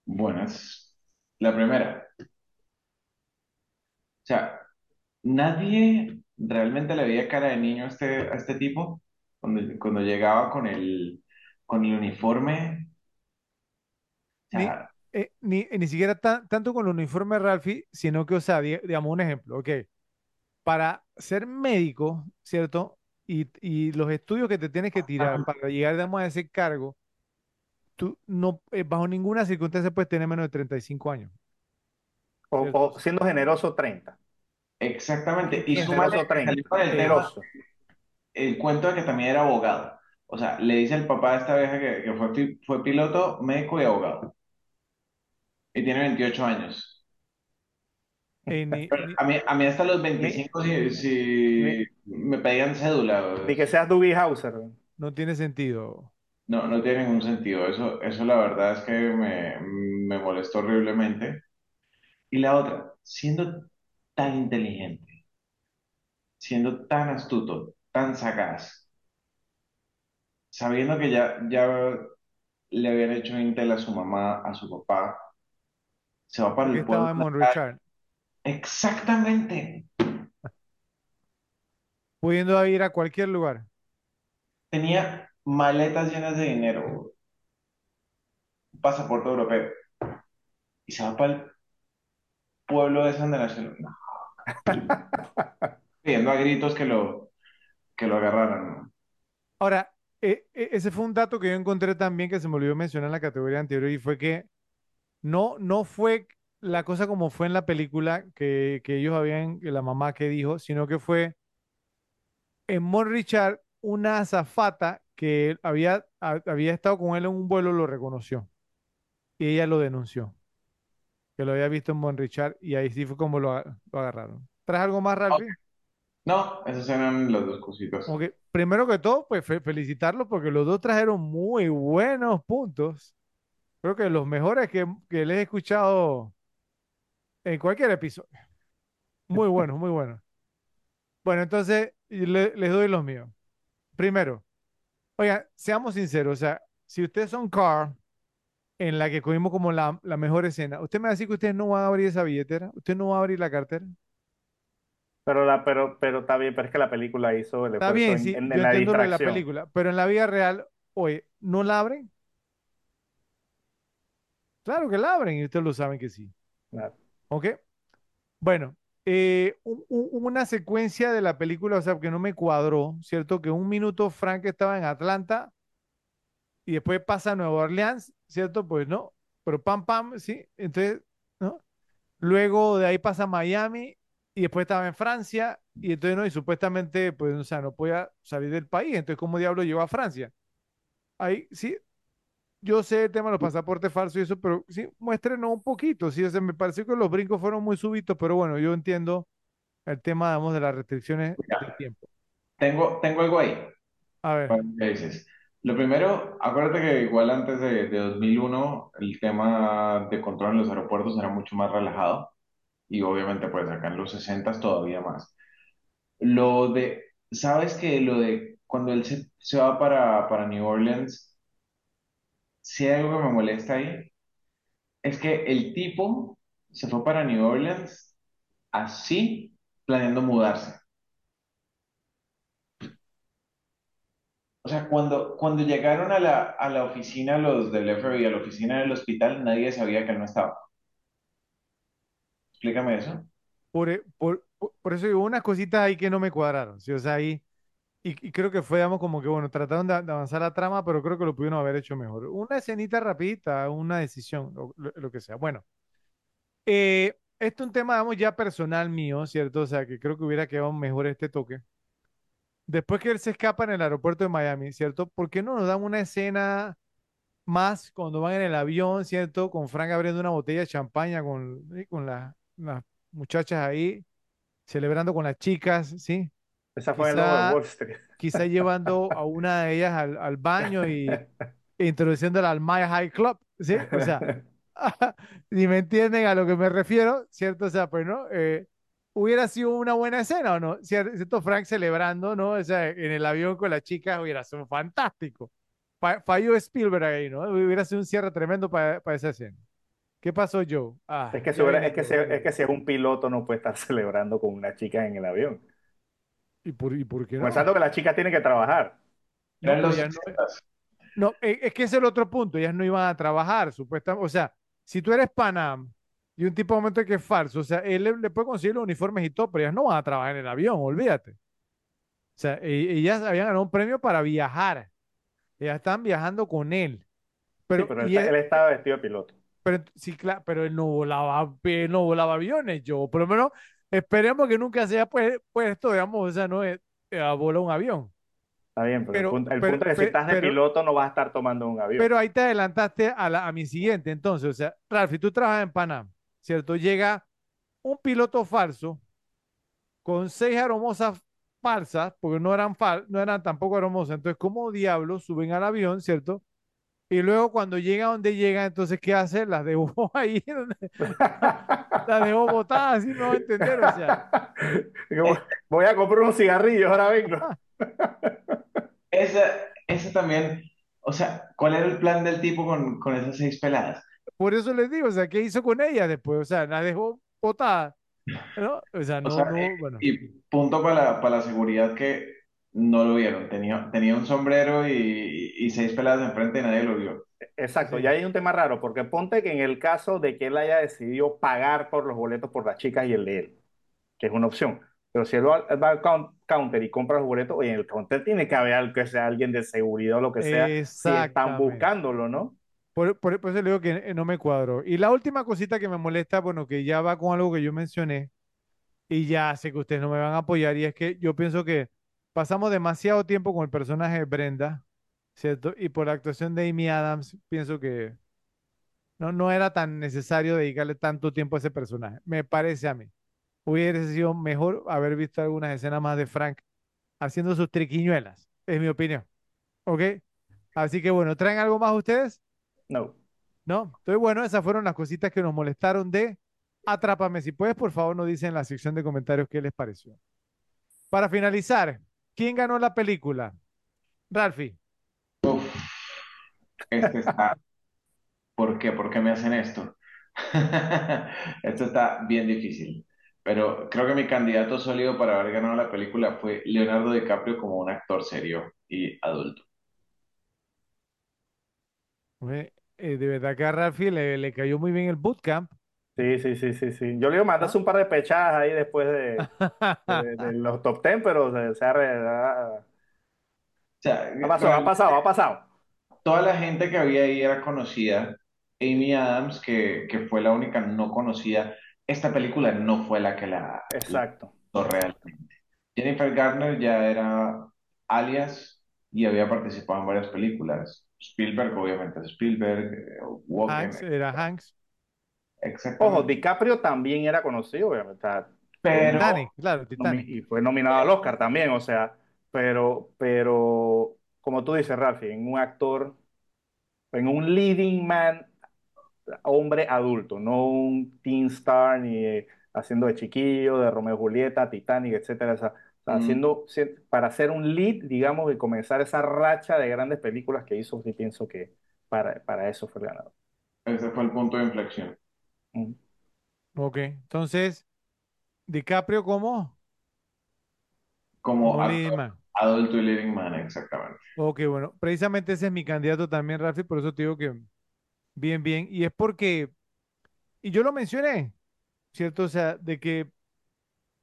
buenas. La primera, o sea, nadie realmente le veía cara de niño a este, a este tipo cuando, cuando llegaba con el, con el uniforme. O Ni, sea, eh, ni, ni siquiera tan- tanto con el uniforme Ralphie, sino que, o sea, di- digamos un ejemplo, ok, para ser médico, ¿cierto? Y, y los estudios que te tienes que tirar para llegar, digamos, a ese cargo, tú no, eh, bajo ninguna circunstancia puedes tener menos de 35 años, O, siendo generoso, 30. exactamente. Y Generoso, que 30. salió con el tema, Generoso. el cuento de que también era abogado. O sea, le dice el papá a esta vieja que, que fue, pi- fue piloto, médico y abogado. Y tiene 28 años. Eh, a mí, a mí hasta los Ni, 25 si, me pedían cédula. ni que seas Doogie Howser. no tiene sentido. No, no tiene ningún sentido. Eso, eso la verdad es que me, me molestó horriblemente. Y la otra, siendo tan inteligente, siendo tan astuto, tan sagaz, sabiendo que ya, ya le habían hecho Intel a su mamá, a su papá, se va para el pueblo. estaba en Monrichard, Exactamente. pudiendo ir a cualquier lugar. Tenía maletas llenas de dinero, un pasaporte europeo, y se va para el pueblo de San Nación, no, [laughs] pidiendo a gritos que lo, que lo agarraran, ¿no? Ahora, eh, eh, ese fue un dato que yo encontré también que se me olvidó mencionar en la categoría anterior y fue que no, no fue la cosa como fue en la película que, que ellos habían, que la mamá que dijo, sino que fue en Mont Richard una azafata que había, ha- había estado con él en un vuelo lo reconoció y ella lo denunció, que lo había visto en Mont Richard y ahí sí fue como lo, agarraron. ¿Traes algo más, Ralphie? No, esas eran las dos cositas. Primero que todo, pues fe- felicitarlos porque los dos trajeron muy buenos puntos. Creo que los mejores que, que les he escuchado en cualquier episodio. Muy buenos, muy buenos. Bueno, entonces le- les doy los míos. Primero, oigan, seamos sinceros, o sea, si ustedes son Carl, en la que cogimos como la, la mejor escena, ¿usted me va a decir que ustedes no van a abrir esa billetera? ¿Usted no va a abrir la cartera? Pero, la, pero, pero está bien, pero es que la película hizo el Está esfuerzo bien, en, sí, en- yo en la entiendo lo de la distracción. película, pero en la vida real, oye, ¿no la abren? Claro que la abren y ustedes lo saben que sí. Claro. ¿Ok? Bueno, eh, un- un- una secuencia de la película, o sea, que no me cuadró, ¿cierto? Que un minuto Frank estaba en Atlanta y después pasa a Nueva Orleans, ¿cierto? Pues no, pero pam, pam, sí. Entonces, ¿no? Luego de ahí pasa a Miami y después estaba en Francia y entonces, ¿no? Y supuestamente, pues, o sea, no podía salir del país. Entonces, ¿cómo diablo llegó a Francia? Ahí, sí, yo sé el tema de los pasaportes falsos y eso, pero sí, muéstrenos un poquito, sí, o sea, me pareció que los brincos fueron muy súbitos, pero bueno, yo entiendo el tema, digamos, de las restricciones de tiempo. Tengo, tengo algo ahí. A ver, dices. Lo primero, acuérdate que igual antes de, de 2001 el tema de control en los aeropuertos era mucho más relajado y obviamente pues acá en los 60 todavía más. Lo de, ¿sabes que Lo de cuando él se, se va para, para New Orleans, si hay algo que me molesta ahí, es que el tipo se fue para New Orleans así, planeando mudarse. O sea, cuando, cuando llegaron a la, a la oficina los del FBI, a la oficina del hospital, nadie sabía que él no estaba. Explícame eso. por, por, por eso digo, unas cositas ahí que no me cuadraron, sí, o sea, ahí, y, creo que fue, digamos, como que, bueno, trataron de, avanzar la trama, pero creo que lo pudieron haber hecho mejor. Una escenita rapidita, una decisión, lo, que sea. Bueno, eh, esto es un tema, digamos, ya personal mío, ¿cierto? O sea, que creo que hubiera quedado mejor este toque. Después que él se escapa en el aeropuerto de Miami, ¿cierto? ¿Por qué no nos dan una escena más cuando van en el avión, ¿cierto? Con Frank abriendo una botella de champaña con, con la- las muchachas ahí, celebrando con las chicas, ¿sí? Esa fue en el Quizá, Wall Street. [laughs] quizá llevando a una de ellas al, al baño y introduciéndola al Maya High Club, ¿sí? O sea, [laughs] si me entienden a lo que me refiero, ¿cierto? O sea, pues, ¿no? Eh, hubiera sido una buena escena, ¿o no? Cier- ¿Cierto? Frank celebrando, ¿no? O sea, en el avión con las chicas hubiera sido fantástico. Fa- falló Spielberg ahí, ¿no? Hubiera sido un cierre tremendo para esa escena. ¿Qué pasó, Joe? Ah, Es que, viene es, que ya es que si es un piloto no puede estar [laughs] celebrando con una chica en el avión. ¿Y por, y por qué no? Comenzando que la chica tiene que trabajar. No, Eran pero los ya no, 60s. no, e- es que ese es el otro punto. Ellas no iban a trabajar, supuestamente. O sea, si tú eres Panam y un tipo de momento que es falso, o sea, él le, le puede conseguir los uniformes y todo, pero ellas no van a trabajar en el avión, olvídate. O sea, e- ellas habían ganado un premio para viajar. Ellas estaban viajando con él. Sí, Pero, pero él, él- él estaba vestido de piloto. pero sí, claro, pero él no volaba, él no volaba aviones, yo. Por lo menos esperemos que nunca se haya pues- puesto, digamos, o sea, no es eh, a volar un avión. Está bien, pero, Pero- el punto, el pero- punto es que si estás de piloto no vas a estar tomando un avión. Pero ahí te adelantaste a, la, a mi siguiente, entonces, o sea, Ralfi, tú trabajas en Panam, ¿cierto? Llega un piloto falso con seis aromosas falsas, porque no eran, fal- no eran tampoco aromosas, entonces, ¿cómo diablos suben al avión, ¿cierto? Y luego cuando llega donde llega, entonces, ¿qué hace? Las dejó [laughs] ahí, donde- las dejó botadas, así a entender, o sea. [laughs] Voy a comprar unos cigarrillos, ahora vengo. [laughs] Esa, esa también, o sea, ¿cuál era el plan del tipo con, con esas seis peladas? Por eso les digo, o sea, ¿qué hizo con ella después? O sea, la dejó botada, ¿no? O sea, O no, sea, no, y, bueno. y punto para la, para la seguridad que no lo vieron. Tenía, tenía un sombrero y, y seis peladas enfrente y nadie lo vio. Exacto, Sí. ya hay un tema raro, porque ponte que en el caso de que él haya decidido pagar por los boletos por las chicas y el de él, que es una opción. Pero si él va, va al count- counter y compra los boletos, oye, en el counter tiene que haber que sea alguien de seguridad o lo que sea, si están buscándolo, ¿no? Por, por- por eso le digo que eh, no me cuadró. Y la última cosita que me molesta, bueno, que ya va con algo que yo mencioné, y ya sé que ustedes no me van a apoyar, y es que yo pienso que pasamos demasiado tiempo con el personaje de Brenda, ¿cierto? Y por la actuación de Amy Adams, pienso que no, no era tan necesario dedicarle tanto tiempo a ese personaje, me parece a mí. Hubiera sido mejor haber visto algunas escenas más de Frank haciendo sus triquiñuelas, es mi opinión. ¿Ok? Así que bueno, ¿traen algo más ustedes? No. ¿No? Entonces, bueno, esas fueron las cositas que nos molestaron de Atrápame. Si puedes, por favor, nos dicen en la sección de comentarios qué les pareció. Para finalizar, ¿quién ganó la película? Ralphie. Uf, este está. ¿Por qué? ¿Por qué me hacen esto? [laughs] Esto está bien difícil. Pero creo que mi candidato sólido para haber ganado la película fue Leonardo DiCaprio como un actor serio y adulto. Eh, de verdad que a Ralphie le, le cayó muy bien el bootcamp. Sí, sí, sí, sí, sí. Yo le mandar ¿Ah? un par de pechadas ahí después de, [laughs] de- de los top ten, pero se, se ha, re- ha- O sea, ha pasado, ha pasado, ha pasado. toda la gente que había ahí era conocida. Amy Adams, que, que fue la única no conocida. Esta película no fue la que la, la Exacto. hizo realmente. Jennifer Garner ya era alias y había participado en varias películas. Spielberg, obviamente, Spielberg, eh, Walken, Hanks, era Hanks. Ojo. DiCaprio también era conocido, obviamente. o sea, Pero Titanic, claro, Titanic. y fue nominado al Oscar también, o sea, pero, pero, como tú dices, Rafi, en un actor, en un leading man, hombre adulto, no un teen star ni eh, haciendo de chiquillo, de Romeo y Julieta, Titanic, etcétera, o sea, o sea, Mm. haciendo, si- para ser un lead, digamos, y comenzar esa racha de grandes películas que hizo, sí pienso que para, para eso fue el ganador. ese fue el punto de inflexión. Mm. Ok, entonces, DiCaprio como, Como actor leading man. adulto y leading man, exactamente. Ok, bueno, precisamente ese es mi candidato también, Ralphie, por eso te digo que bien, bien. Y es porque, y yo lo mencioné, ¿cierto? O sea, de que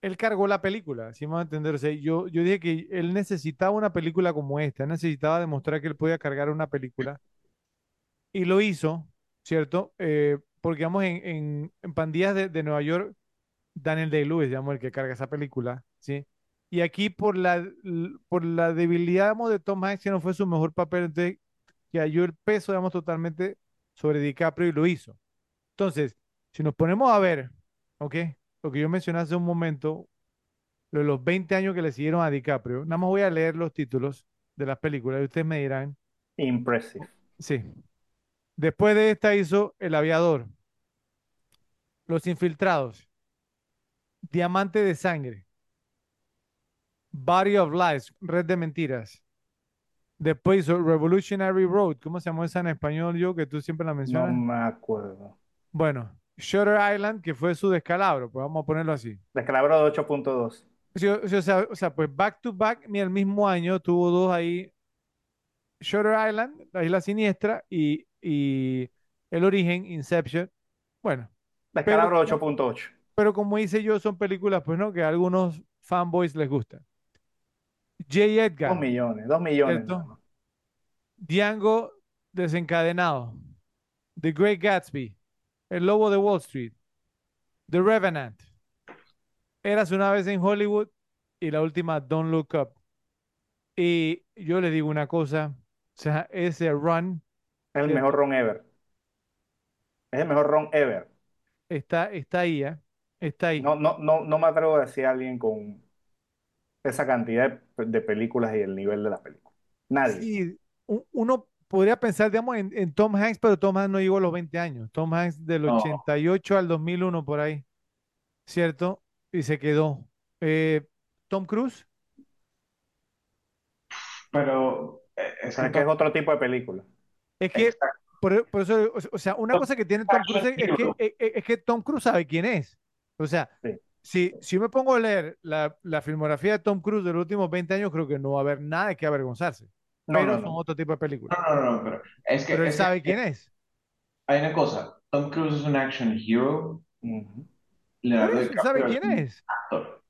él cargó la película, si me van a entender. O sea, yo, yo dije que él necesitaba una película como esta, necesitaba demostrar que él podía cargar una película. Y lo hizo, ¿cierto? Eh, porque, digamos, en, en, en Pandillas de, de Nueva York, Daniel Day-Lewis, digamos, el que carga esa película, ¿sí? Y aquí por la, por la debilidad, digamos, de Tom Hanks, que no fue su mejor papel, entonces que halló el peso, digamos, totalmente sobre DiCaprio y lo hizo. Entonces, si nos ponemos a ver, ¿ok? Lo que yo mencioné hace un momento, lo de los 20 años que le siguieron a DiCaprio, nada más voy a leer los títulos de las películas y ustedes me dirán, Impressive. sí. Después de esta hizo El Aviador, Los Infiltrados, Diamante de Sangre, Body of Lies, Red de Mentiras. Después hizo Revolutionary Road, ¿cómo se llama esa en español yo que tú siempre la No mencionas? me acuerdo. Bueno, Shutter Island, que fue su descalabro, pues vamos a ponerlo así. Descalabro de 8.2. Sí, o, sea, o sea, pues back to back, ni el mismo año tuvo dos ahí, Shutter Island, La Isla Siniestra y, y El Origen, Inception. Bueno, de 8.8. pero como hice yo, son películas, pues no, que a algunos fanboys les gusta. J. Dos Edgar, millones, dos millones. ¿cierto? más. Django desencadenado, The Great Gatsby, El Lobo de Wall Street, The Revenant, Eras una vez en Hollywood y la última Don't Look Up. Y yo le digo una cosa, o sea, ese run Es el mejor ron ever. Es el mejor ron ever. está, está ahí, ¿eh? Está ahí. No, no, no, no me atrevo a decir a alguien con esa cantidad de, de películas y el nivel de las películas. Nadie. Sí, u- uno podría pensar, digamos, en, en Tom Hanks, pero Tom Hanks no llegó a los 20 años. Tom Hanks del No. 88 al 2001 por ahí, ¿cierto? Y se quedó. Eh, Tom Cruise, Pero eh, es Pero que es que es otro tipo de película. Es que, por, por eso, o sea, una cosa que tiene Tom Cruise es que, es, que Tom Cruise sabe quién es. O sea, Sí. si, si yo me pongo a leer la, la filmografía de Tom Cruise de los últimos 20 años, creo que no va a haber nada de que avergonzarse. No, pero no, son no. otro tipo de películas. No, no, no, pero es que, Pero él es que sabe quién es. hay una cosa. Tom Cruise es un action hero. Leonardo sabe quién es. actor.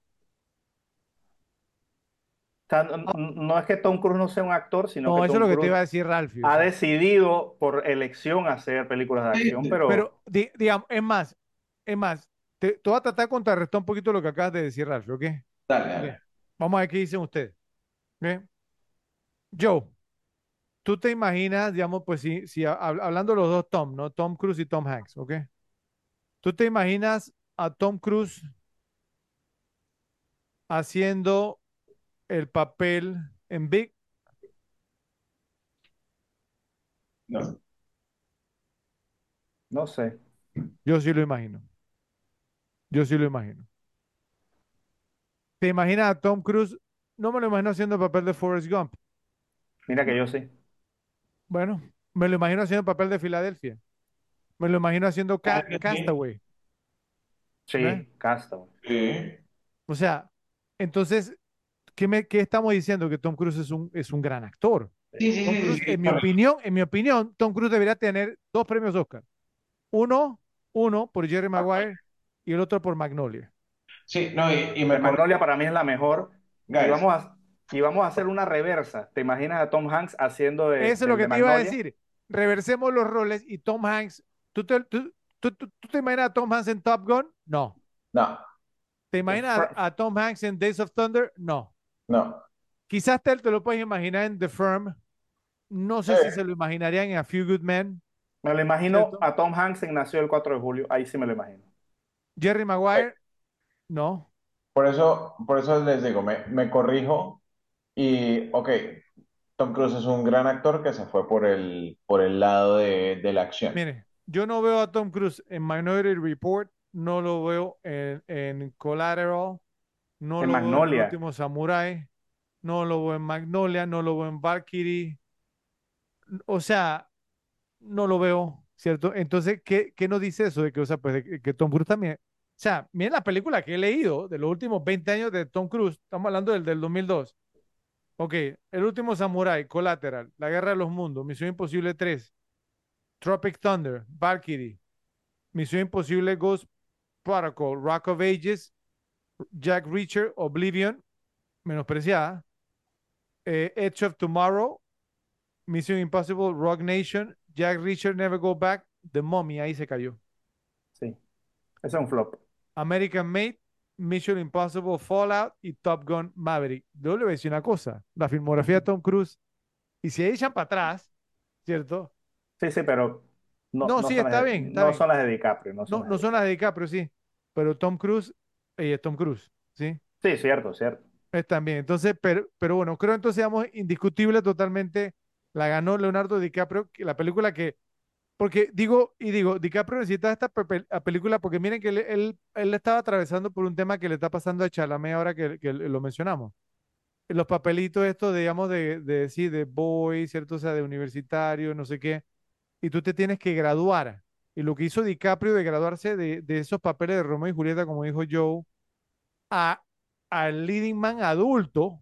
Sea, no, es que Tom Cruise no sea un actor, sino No, que eso es lo que te iba a decir Ralphie. ha decidido por elección hacer películas de acción, pero, Pero, di- digamos, es más, es más, te, te voy a tratar de contrarrestar un poquito lo que acabas de decir, Ralphie, ¿ok? Dale, dale. Ok. Vamos a ver qué dicen ustedes. ¿ok? Joe, tú te imaginas, digamos, pues si, si hab- hablando de los dos Tom, ¿no? Tom Cruise y Tom Hanks, ¿ok? ¿Tú te imaginas a Tom Cruise haciendo el papel en Big? No. no sé. Yo sí lo imagino. Yo sí lo imagino. ¿Te imaginas a Tom Cruise? No me lo imagino haciendo el papel de Forrest Gump. Mira que yo sí. Bueno, me lo imagino haciendo el papel de Filadelfia. Me lo imagino haciendo Ca- sí. Castaway. Sí, ¿Eh? Castaway. Sí. O sea, entonces, ¿qué, me, qué estamos diciendo? Que Tom Cruise es un, es un gran actor. Sí, sí, Tom sí, Cruise, sí, sí. en mi opinión, en mi opinión, Tom Cruise debería tener dos premios Oscar. Uno, uno por Jerry Maguire y el otro por Magnolia. Sí, no, y, y me La Magnolia para mí es la mejor. Guys, Y vamos a, y vamos a hacer una reversa. ¿Te imaginas a Tom Hanks haciendo de, Eso es lo que te iba a decir. Reversemos los roles y Tom Hanks. ¿Tú te, tú, tú- tú- tú te imaginas a Tom Hanks en Top Gun? No. No, ¿Te imaginas a Tom Hanks en Days of Thunder? No. No. Quizás te, te lo puedes imaginar en The Firm. No sé Sí. si se lo imaginarían en A Few Good Men. Me lo imagino a Tom Hanks en Nació el 4 de julio. Ahí sí me lo imagino. Jerry Maguire, no. Por eso, por eso les digo, me, me corrijo y, ok, Tom Cruise es un gran actor que se fue por el, por el lado de, de la acción. Mire, yo no veo a Tom Cruise en Minority Report, no lo veo en, en Collateral, no lo veo en El. Último Samurai, no lo veo en Magnolia, no lo veo en Valkyrie. O sea, no lo veo, ¿cierto? Entonces, ¿qué, qué nos dice eso de que, o sea, pues, de que Tom Cruise también? O sea, miren la película que he leído de los últimos 20 años de Tom Cruise, estamos hablando del, del 2002. Ok, El Último Samurai, Collateral, La Guerra de los Mundos, Misión Imposible 3, Tropic Thunder, Valkyrie, Misión Imposible Ghost Protocol, Rock of Ages, Jack Reacher, Oblivion, menospreciada, eh, Edge of Tomorrow, Mission Impossible, Rock Nation, Jack Reacher, Never Go Back, The Mummy, ahí se cayó. Sí. Es un flop. American Made, Mission Impossible, Fallout y Top Gun Maverick. Yo le voy a decir una cosa, la filmografía de Tom Cruise, y si echan para atrás, ¿cierto? Sí, sí, pero no, No, no sí, son está bien, está no bien. son las de DiCaprio. No son No, las no de- son las de DiCaprio, sí, pero Tom Cruise, es Tom Cruise, ¿sí? Sí, cierto, cierto. Es también. Entonces, pero, pero bueno, creo entonces, digamos, indiscutible totalmente, la ganó Leonardo DiCaprio, que la película que, porque digo, y digo, DiCaprio necesita esta pe- la película porque miren que él, él, él estaba atravesando por un tema que le está pasando a Chalamet ahora que, que lo mencionamos. Los papelitos estos, digamos, de, de, sí, de boy, ¿cierto? O sea, de universitario, no sé qué. Y tú te tienes que graduar, y lo que hizo DiCaprio de graduarse de, de esos papeles de Romeo y Julieta, como dijo Joe, a, al leading man adulto,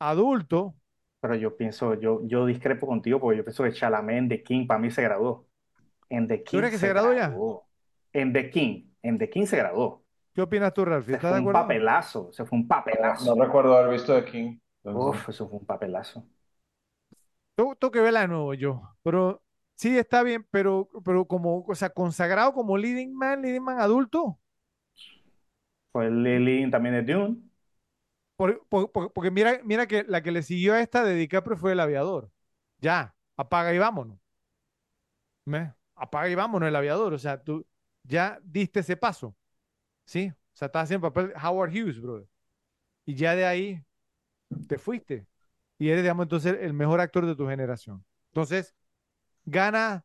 adulto, Pero yo pienso, yo, yo discrepo contigo porque yo pienso que Chalamet en The King para mí se graduó. En The ¿Tú King crees que se graduó ya? En The King, en The King se graduó. ¿qué opinas tú, Ralph? Se ¿Estás fue de un acuerdo? papelazo, se fue un No, papelazo. no recuerdo haber visto The King. entonces- Uf, eso fue un papelazo. Tengo, tengo que verla de nuevo yo, pero sí está bien, pero, pero como, o sea, consagrado como leading man, leading man adulto, Fue el Lily también de Dune. por- por- por- porque mira, mira que la que le siguió a esta de DiCaprio fue El Aviador. Ya, apaga y vámonos. ¿Me? Apaga y vámonos el aviador, o sea, tú ya diste ese paso, ¿sí? O sea, estás haciendo papel Howard Hughes, brother. Y ya de ahí te fuiste. Y eres, digamos, entonces el mejor actor de tu generación. Entonces, gana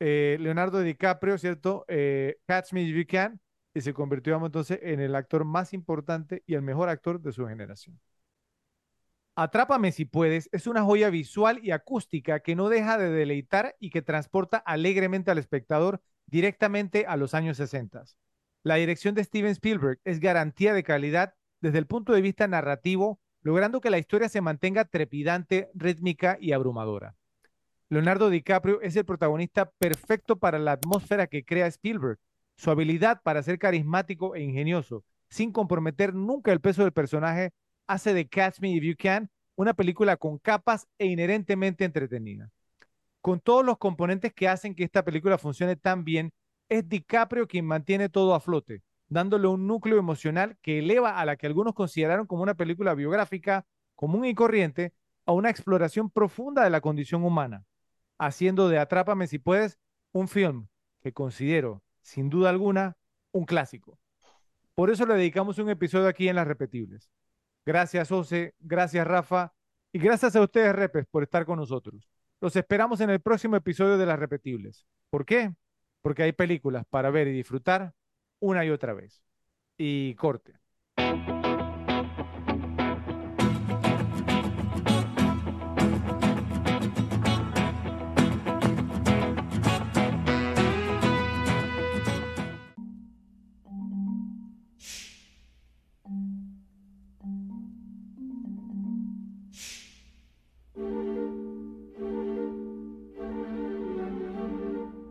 eh, Leonardo DiCaprio, ¿cierto? Eh, Catch Me If You Can, y se convirtió, entonces en el actor más importante y el mejor actor de su generación. Atrápame si puedes es una joya visual y acústica que no deja de deleitar y que transporta alegremente al espectador directamente a los años 60. La dirección de Steven Spielberg es garantía de calidad desde el punto de vista narrativo, logrando que la historia se mantenga trepidante, rítmica y abrumadora. Leonardo DiCaprio es el protagonista perfecto para la atmósfera que crea Spielberg. Su habilidad para ser carismático e ingenioso, sin comprometer nunca el peso del personaje, hace de Catch Me If You Can una película con capas e inherentemente entretenida. Con todos los componentes que hacen que esta película funcione tan bien, es DiCaprio quien mantiene todo a flote, dándole un núcleo emocional que eleva a la que algunos consideraron como una película biográfica común y corriente a una exploración profunda de la condición humana, haciendo de Atrápame si puedes un film que considero, sin duda alguna, un clásico. Por eso le dedicamos un episodio aquí en Las Repetibles. Gracias, Ose, gracias, Rafa, y gracias a ustedes, Repes, por estar con nosotros. Los esperamos en el próximo episodio de Las Repetibles. ¿Por qué? Porque hay películas para ver y disfrutar una y otra vez. Y corte.